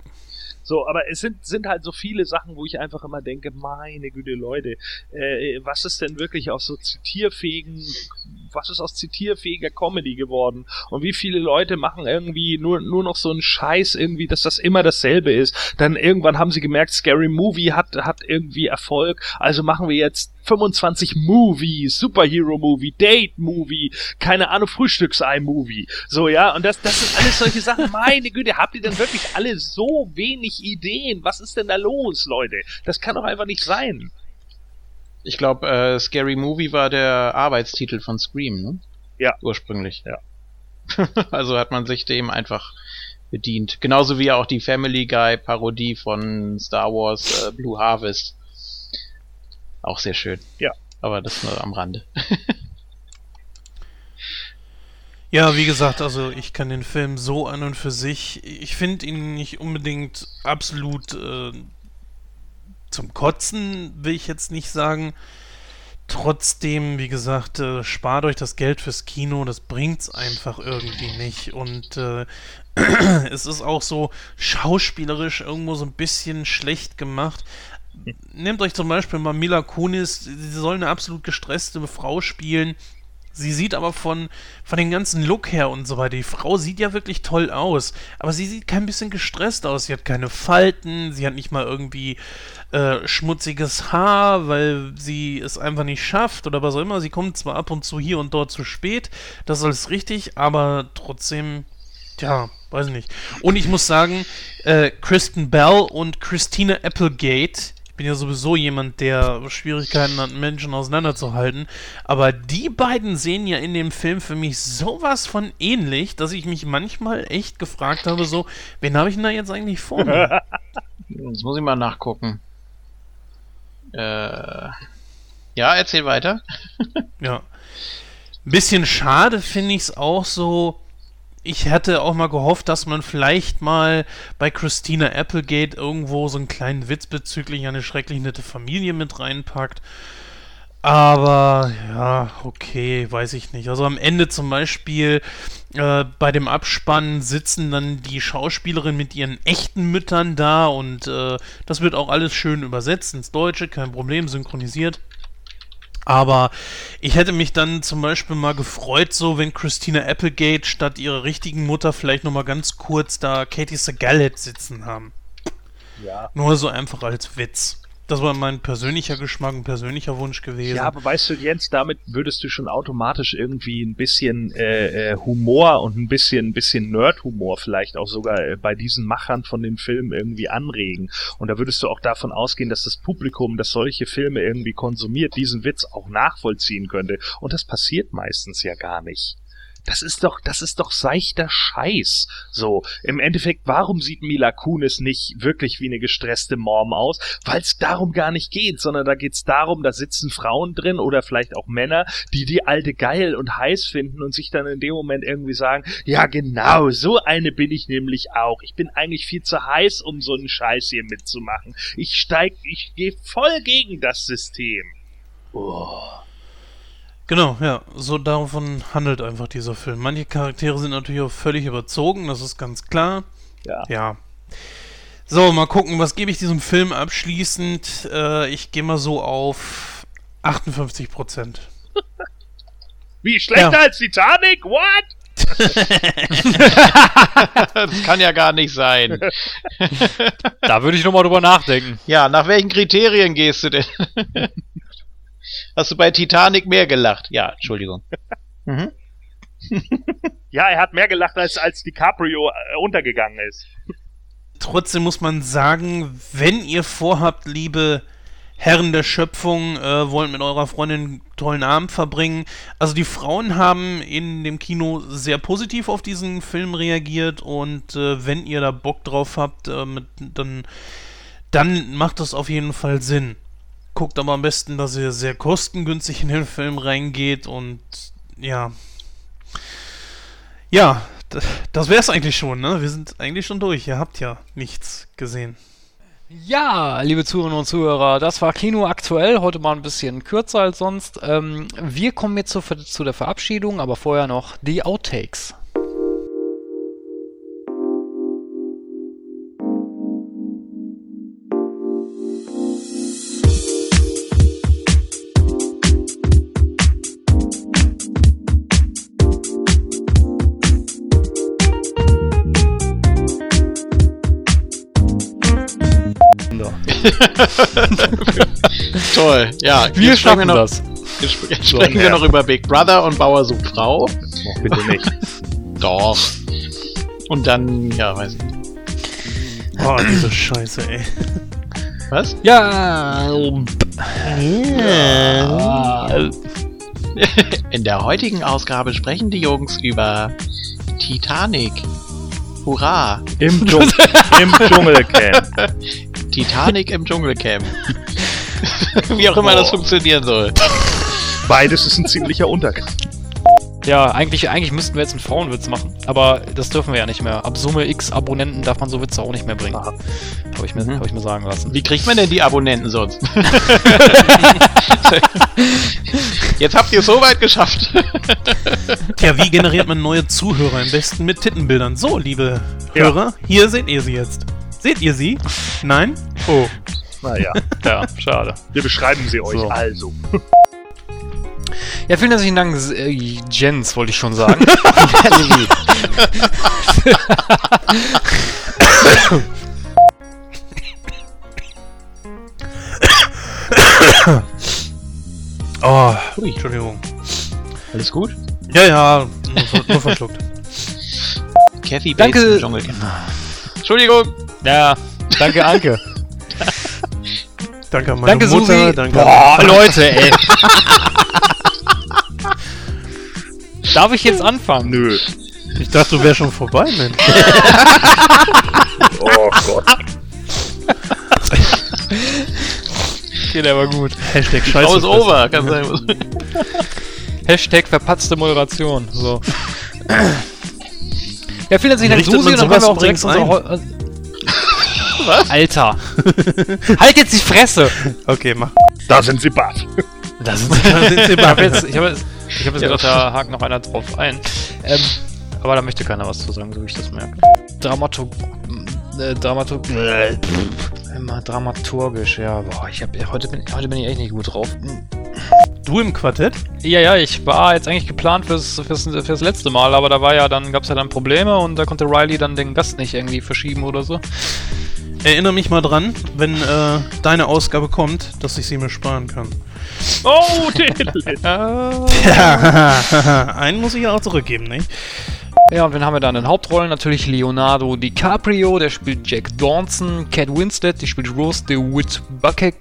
So, aber es sind, sind halt so viele Sachen, wo ich einfach immer denke, meine Güte, Leute, äh, was ist denn wirklich aus so zitierfähigen, was ist aus zitierfähiger Comedy geworden? Und wie viele Leute machen irgendwie nur, nur noch so einen Scheiß irgendwie, dass das immer dasselbe ist. Dann irgendwann haben sie gemerkt, Scary Movie hat, hat irgendwie Erfolg, also machen wir jetzt 25 Movies, Superhero-Movie, Date-Movie, keine Ahnung, Frühstücksei-Movie. So, ja, und das, das sind alles solche Sachen. [laughs] Meine Güte, habt ihr denn wirklich alle so wenig Ideen? Was ist denn da los, Leute? Das kann doch einfach nicht sein. Ich glaube, äh, Scary Movie war der Arbeitstitel von Scream, ne? Ja. Ursprünglich. Ja. [laughs] also hat man sich dem einfach bedient. Genauso wie auch die Family Guy Parodie von Star Wars äh, Blue Harvest. Auch sehr schön. Ja. Aber das nur am Rande. [laughs] Ja, wie gesagt, also ich kann den Film so an und für sich, ich finde ihn nicht unbedingt absolut äh, zum Kotzen, will ich jetzt nicht sagen. Trotzdem, wie gesagt, äh, spart euch das Geld fürs Kino, das bringt's einfach irgendwie nicht. Und äh, [clears throat] es ist auch so schauspielerisch irgendwo so ein bisschen schlecht gemacht. Nehmt euch zum Beispiel mal Mila Kunis, sie soll eine absolut gestresste Frau spielen. Sie sieht aber von, von dem ganzen Look her und so weiter, die Frau sieht ja wirklich toll aus, aber sie sieht kein bisschen gestresst aus. Sie hat keine Falten, sie hat nicht mal irgendwie äh, schmutziges Haar, weil sie es einfach nicht schafft oder was auch immer. Sie kommt zwar ab und zu hier und dort zu spät, das ist alles richtig, aber trotzdem, ja, weiß ich nicht. Und ich muss sagen, äh, Kristen Bell und Christina Applegate, ich bin ja sowieso jemand, der Schwierigkeiten hat, Menschen auseinanderzuhalten. Aber die beiden sehen ja in dem Film für mich sowas von ähnlich, dass ich mich manchmal echt gefragt habe, so, wen habe ich denn da jetzt eigentlich vor mir? [laughs] Jetzt muss ich mal nachgucken. Äh, ja, erzähl weiter. [laughs] Ja. Ein bisschen schade finde ich es auch so. Ich hätte auch mal gehofft, dass man vielleicht mal bei Christina Applegate irgendwo so einen kleinen Witz bezüglich eine schrecklich nette Familie mit reinpackt. Aber ja, okay, weiß ich nicht. Also am Ende zum Beispiel äh, bei dem Abspann sitzen dann die Schauspielerinnen mit ihren echten Müttern da und äh, das wird auch alles schön übersetzt ins Deutsche, kein Problem, synchronisiert. Aber ich hätte mich dann zum Beispiel mal gefreut, so wenn Christina Applegate statt ihrer richtigen Mutter vielleicht nochmal ganz kurz da Katie hätte sitzen haben. Ja. Nur so einfach als Witz. Das war mein persönlicher Geschmack, ein persönlicher Wunsch gewesen. Ja, aber weißt du, Jens, damit würdest du schon automatisch irgendwie ein bisschen äh, äh, Humor und ein bisschen, ein bisschen Nerd-Humor vielleicht auch sogar äh, bei diesen Machern von den Filmen irgendwie anregen. Und da würdest du auch davon ausgehen, dass das Publikum, das solche Filme irgendwie konsumiert, diesen Witz auch nachvollziehen könnte. Und das passiert meistens ja gar nicht. Das ist doch, das ist doch seichter Scheiß. So, im Endeffekt, warum sieht Mila Kunis nicht wirklich wie eine gestresste Mom aus? Weil es darum gar nicht geht, sondern da geht's darum, da sitzen Frauen drin oder vielleicht auch Männer, die die alte geil und heiß finden und sich dann in dem Moment irgendwie sagen, ja genau, so eine bin ich nämlich auch. Ich bin eigentlich viel zu heiß, um so einen Scheiß hier mitzumachen. Ich steig, ich gehe voll gegen das System. Oh. Genau, ja, so davon handelt einfach dieser Film. Manche Charaktere sind natürlich auch völlig überzogen, das ist ganz klar. Ja. Ja. So, mal gucken, was gebe ich diesem Film abschließend? Äh, ich gehe mal so auf 58 Prozent. [laughs] Wie schlechter Ja. als Titanic? What? [laughs] das kann ja gar nicht sein. [laughs] Da würde ich nochmal drüber nachdenken. Ja, nach welchen Kriterien gehst du denn? Hast du bei Titanic mehr gelacht? Ja, Entschuldigung. [laughs] Mhm. [laughs] Ja, er hat mehr gelacht, als, als DiCaprio äh, untergegangen ist. Trotzdem muss man sagen, wenn ihr vorhabt, liebe Herren der Schöpfung, äh, wollt mit eurer Freundin einen tollen Abend verbringen. Also die Frauen haben in dem Kino sehr positiv auf diesen Film reagiert und äh, wenn ihr da Bock drauf habt, äh, mit, dann, dann macht das auf jeden Fall Sinn. Guckt aber am besten, dass ihr sehr kostengünstig in den Film reingeht und ja. Ja, das wär's eigentlich schon, ne? Wir sind eigentlich schon durch. Ihr habt ja nichts gesehen. Ja, liebe Zuhörerinnen und Zuhörer, das war Kino aktuell, heute mal ein bisschen kürzer als sonst. Ähm, wir kommen jetzt zu, zu der Verabschiedung, aber vorher noch die Outtakes. [laughs] Toll. Ja, Wir schaffen noch, das. Jetzt sp- jetzt sprechen wir noch über Big Brother und Bauer sucht Frau. Oh, bitte nicht. Doch. Und dann, ja, weiß ich nicht. Oh, diese Scheiße, ey. Was? Ja. ja. In der heutigen Ausgabe sprechen die Jungs über Titanic. Hurra! Im, Dschung Im Dschungelcamp. [laughs] Titanic im Dschungelcamp. [laughs] Wie auch immer das funktionieren soll. Beides ist ein ziemlicher Untergang. Ja, eigentlich, eigentlich müssten wir jetzt einen Frauenwitz machen, aber das dürfen wir ja nicht mehr. Ab Summe X Abonnenten darf man so Witze auch nicht mehr bringen. Habe ich, mir- hab ich mir sagen lassen. Wie kriegt man denn die Abonnenten sonst? [laughs] Jetzt habt ihr es so weit geschafft. Tja, wie generiert man neue Zuhörer? Am besten mit Tittenbildern. So, liebe Ja. Hörer, hier seht ihr sie jetzt. Seht ihr sie? Nein? Oh. Naja, [laughs] Ja, schade. wir beschreiben sie euch So. also. Ja, vielen herzlichen Dank, äh, Jens, wollte ich schon sagen. [laughs] Oh, Entschuldigung. Alles gut? Ja, ja, nur, nur verschluckt. Kathy Bates Danke. [laughs] Entschuldigung. Ja, danke, Anke. Danke an meine danke, Mutter, Susi. danke Boah, [laughs] Leute, ey. Darf ich jetzt anfangen? Nö. Ich dachte, du wärst schon vorbei, Mensch. [laughs] Oh Gott. Okay, der war gut. Hashtag Scheiße. ist over. Kann sein. [laughs] Hashtag verpatzte Moderation. So. Ja, vielen herzlichen Dank, Susi. Und dann können wir auch direkt unser Was? Alter. halt jetzt die Fresse. Okay, mach. Da sind sie ist Da sind sie [laughs] ich bei. habe jetzt, ich habe jetzt, ich habe jetzt Ja. gedacht, da hakt noch einer drauf ein. Ähm, aber da möchte keiner was zu sagen, so wie ich das merke. Dramaturg... Äh, Dramaturg... Immer dramaturgisch, ja. Boah, ich hab, heute, bin, heute bin ich echt nicht gut drauf. Du im Quartett? Ja, ja, ich war jetzt eigentlich geplant fürs, fürs, fürs letzte Mal, aber da war ja dann, gab's ja dann Probleme und da konnte Riley dann den Gast nicht irgendwie verschieben oder so. Erinnere mich mal dran, wenn äh, deine Ausgabe kommt, dass ich sie mir sparen kann. Oh, [laughs] Ja, [laughs] einen muss ich ja auch zurückgeben, nicht? Ja, und wen haben wir dann in den Hauptrollen? Natürlich Leonardo DiCaprio, der spielt Jack Dawson, Cat Winstead, die spielt Rose DeWitt Bucket.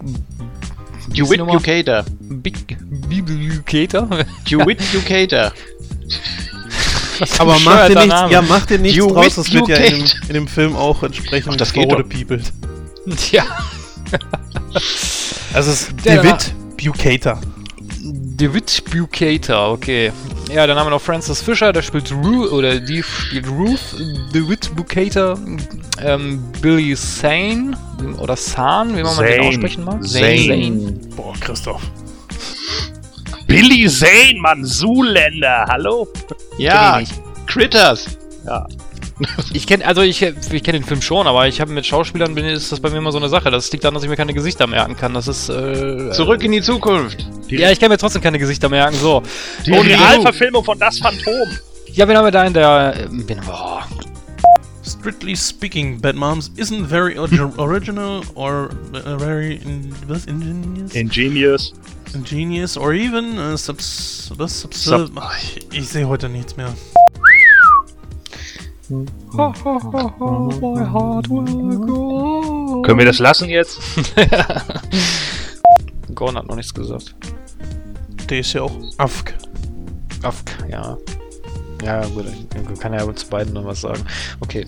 DeWitt Bucater. Big Bucater. DeWitt Bucater. Aber mach dir nichts, ja, mach dir nichts You draus, das wird ja in dem, in dem Film auch entsprechend Ach, das verhodepiepelt. [laughs] ja. Also es ist Der- David Bucater. DeWitt Bucater, okay. Ja, dann haben wir noch Francis Fisher, der spielt Ruth, oder die spielt Ruth, DeWitt Bucater, ähm, Billy Sane, oder San, wie man mal den Zane. aussprechen mag. Zane. Boah, Christoph. Billy Zane, Mann, Zuländer, hallo? Ja, Critters. Ich kenne, also ich, ich kenne den Film schon, aber ich habe mit Schauspielern bin, ist das bei mir immer so eine Sache. Das liegt daran, dass ich mir keine Gesichter merken kann. Das ist äh, Zurück in die Zukunft. Ja, ich kann mir trotzdem keine Gesichter merken. So. Die Und- Realverfilmung von Das Phantom. Ja, wen haben wir da in der. äh, Wen, boah. Strictly speaking, Bad Moms isn't very original or uh, very in, was, ingenious, Ingenious. ingenious or even uh, subs, was, subs, Sub- Ach, ich, sehe heute nichts mehr. Können wir das lassen jetzt? [laughs] Gordon hat noch nichts gesagt. Der ist ja auch Afk. Afk, ja. Ja, gut, kann ja zu beiden noch was sagen. Okay.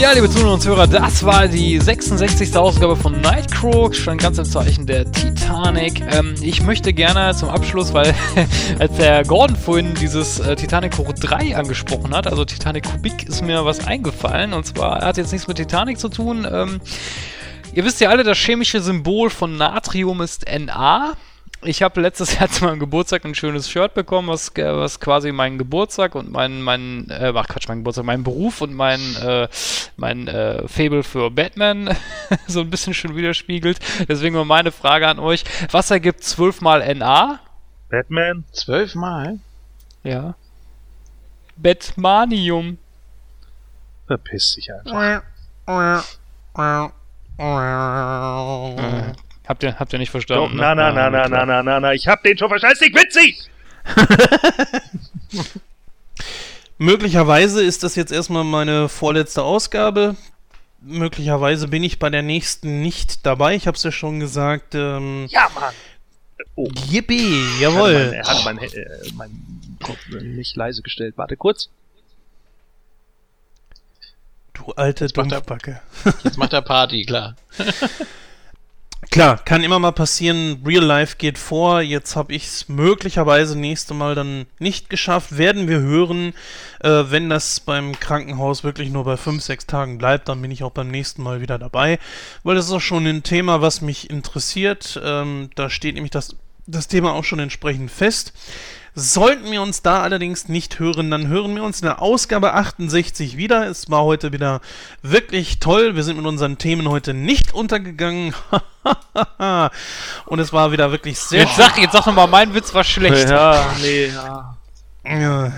Ja, liebe Zuhörer und Zuhörer, das war die 66. Ausgabe von Nightcrow, schon ganz im Zeichen der Titanic. Ähm, ich möchte gerne zum Abschluss, weil [laughs] als der Gordon vorhin dieses äh, Titanic Hoch 3 angesprochen hat, also Titanic Kubik, ist mir was eingefallen. Und zwar hat jetzt nichts mit Titanic zu tun. Ähm, ihr wisst ja alle, das chemische Symbol von Natrium ist Na. Ich habe letztes [laughs] Jahr zu meinem Geburtstag ein schönes Shirt bekommen, was, äh, was quasi meinen Geburtstag und mein, mein äh, ach Quatsch, mein Geburtstag, meinen Beruf und mein, äh, mein äh, Fable für Batman [laughs] so ein bisschen schon widerspiegelt. Deswegen mal meine Frage an euch. Was ergibt 12 mal NA? Batman? Zwölfmal? Ja. Batmanium. Verpiss dich einfach. Habt ihr, habt ihr nicht verstanden? Doch, na, ne? na, na, ah, na, na, na, na, na, ich hab den schon verstanden. Nicht witzig! [laughs] Möglicherweise ist das jetzt erstmal meine vorletzte Ausgabe. Möglicherweise bin ich bei der nächsten nicht dabei. Ich hab's ja schon gesagt. Ähm, ja, Mann! Oh. Yippie, jawohl. Er hat mein, er hat mein, äh, mein nicht leise gestellt. Warte kurz. Du alte jetzt Dumpfbacke. jetzt macht er Party, klar. [laughs] Klar, kann immer mal passieren. Real Life geht vor. Jetzt habe ich es möglicherweise nächste Mal dann nicht geschafft. Werden wir hören. Äh, wenn das beim Krankenhaus wirklich nur bei 5, 6 Tagen bleibt, dann bin ich auch beim nächsten Mal wieder dabei. Weil das ist auch schon ein Thema, was mich interessiert. Ähm, da steht nämlich das, das Thema auch schon entsprechend fest. Sollten wir uns da allerdings nicht hören, dann hören wir uns in der Ausgabe 68 wieder. Es war heute wieder wirklich toll. Wir sind mit unseren Themen heute nicht untergegangen. [laughs] Und es war wieder wirklich sehr Jetzt sag, jetzt sag doch mal, mein Witz war schlecht. Ja, nee, ja. Ja.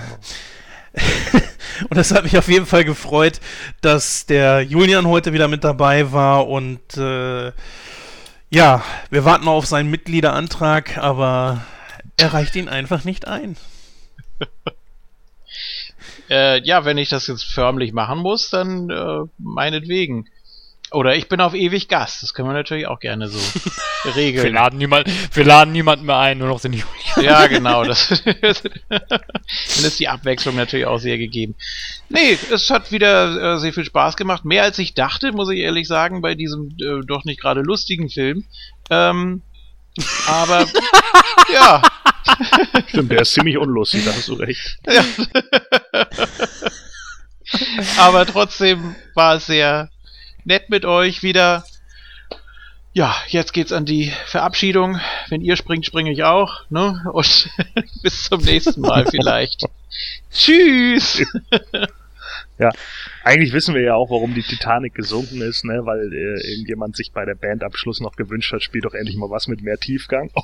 [laughs] Und es hat mich auf jeden Fall gefreut, dass der Julian heute wieder mit dabei war und äh, ja, wir warten noch auf seinen Mitgliederantrag, aber er reicht ihn einfach nicht ein. [laughs] Äh, ja, wenn ich das jetzt förmlich machen muss, dann äh, meinetwegen. Oder ich bin auf ewig Gast. Das können wir natürlich auch gerne so [laughs] Wir regeln. laden, niemand, wir laden niemanden mehr ein, nur noch den Julian. [laughs] Ja, genau. Das dann ist die Abwechslung natürlich auch sehr gegeben. Nee, es hat wieder äh, sehr viel Spaß gemacht. Mehr als ich dachte, muss ich ehrlich sagen, bei diesem äh, doch nicht gerade lustigen Film. Ähm, aber [laughs] ja, Stimmt, der ist ziemlich unlustig, da hast du recht. aber trotzdem war es sehr nett mit euch wieder. Ja, jetzt geht's an die Verabschiedung. Wenn ihr springt, springe ich auch. Ne? Und [laughs] bis zum nächsten Mal vielleicht. [laughs] Tschüss! Ja, eigentlich wissen wir ja auch, warum die Titanic gesunken ist, ne? Weil äh, irgendjemand sich bei der Bandabschluss noch gewünscht hat, spielt doch endlich mal was mit mehr Tiefgang. [laughs]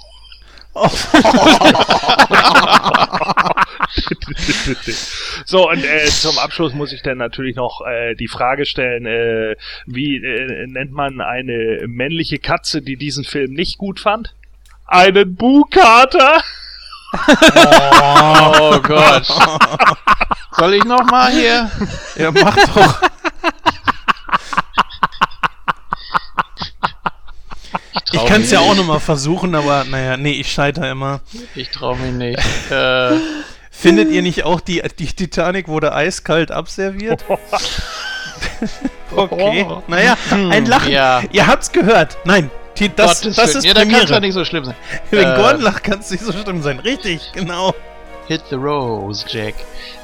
so, und äh, zum Abschluss muss ich dann natürlich noch äh, die Frage stellen, äh, wie äh, nennt man eine männliche Katze, die diesen Film nicht gut fand? Einen Buhkater! Oh Gott. Soll ich noch mal hier? Ja, mach doch. Ich kann es ja auch nochmal versuchen, aber naja, nee, ich scheitere immer. Ich trau mich nicht. Äh, Findet ihr nicht auch, die, die Titanic wurde eiskalt abserviert? [laughs] okay, naja, ein Lachen. ja. Ihr habt's gehört. Nein, die, das, Gottes das ist ja, dann kann es ja nicht so schlimm sein. [laughs] Wenn Äh, Gordon lacht, kann es nicht so schlimm sein. Richtig, genau. Hit the rose, Jack.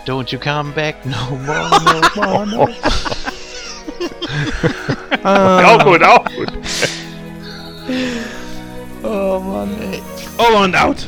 Don't you come back no more, no more, no more. [laughs] Auch gut, auch gut. [laughs] Over and out.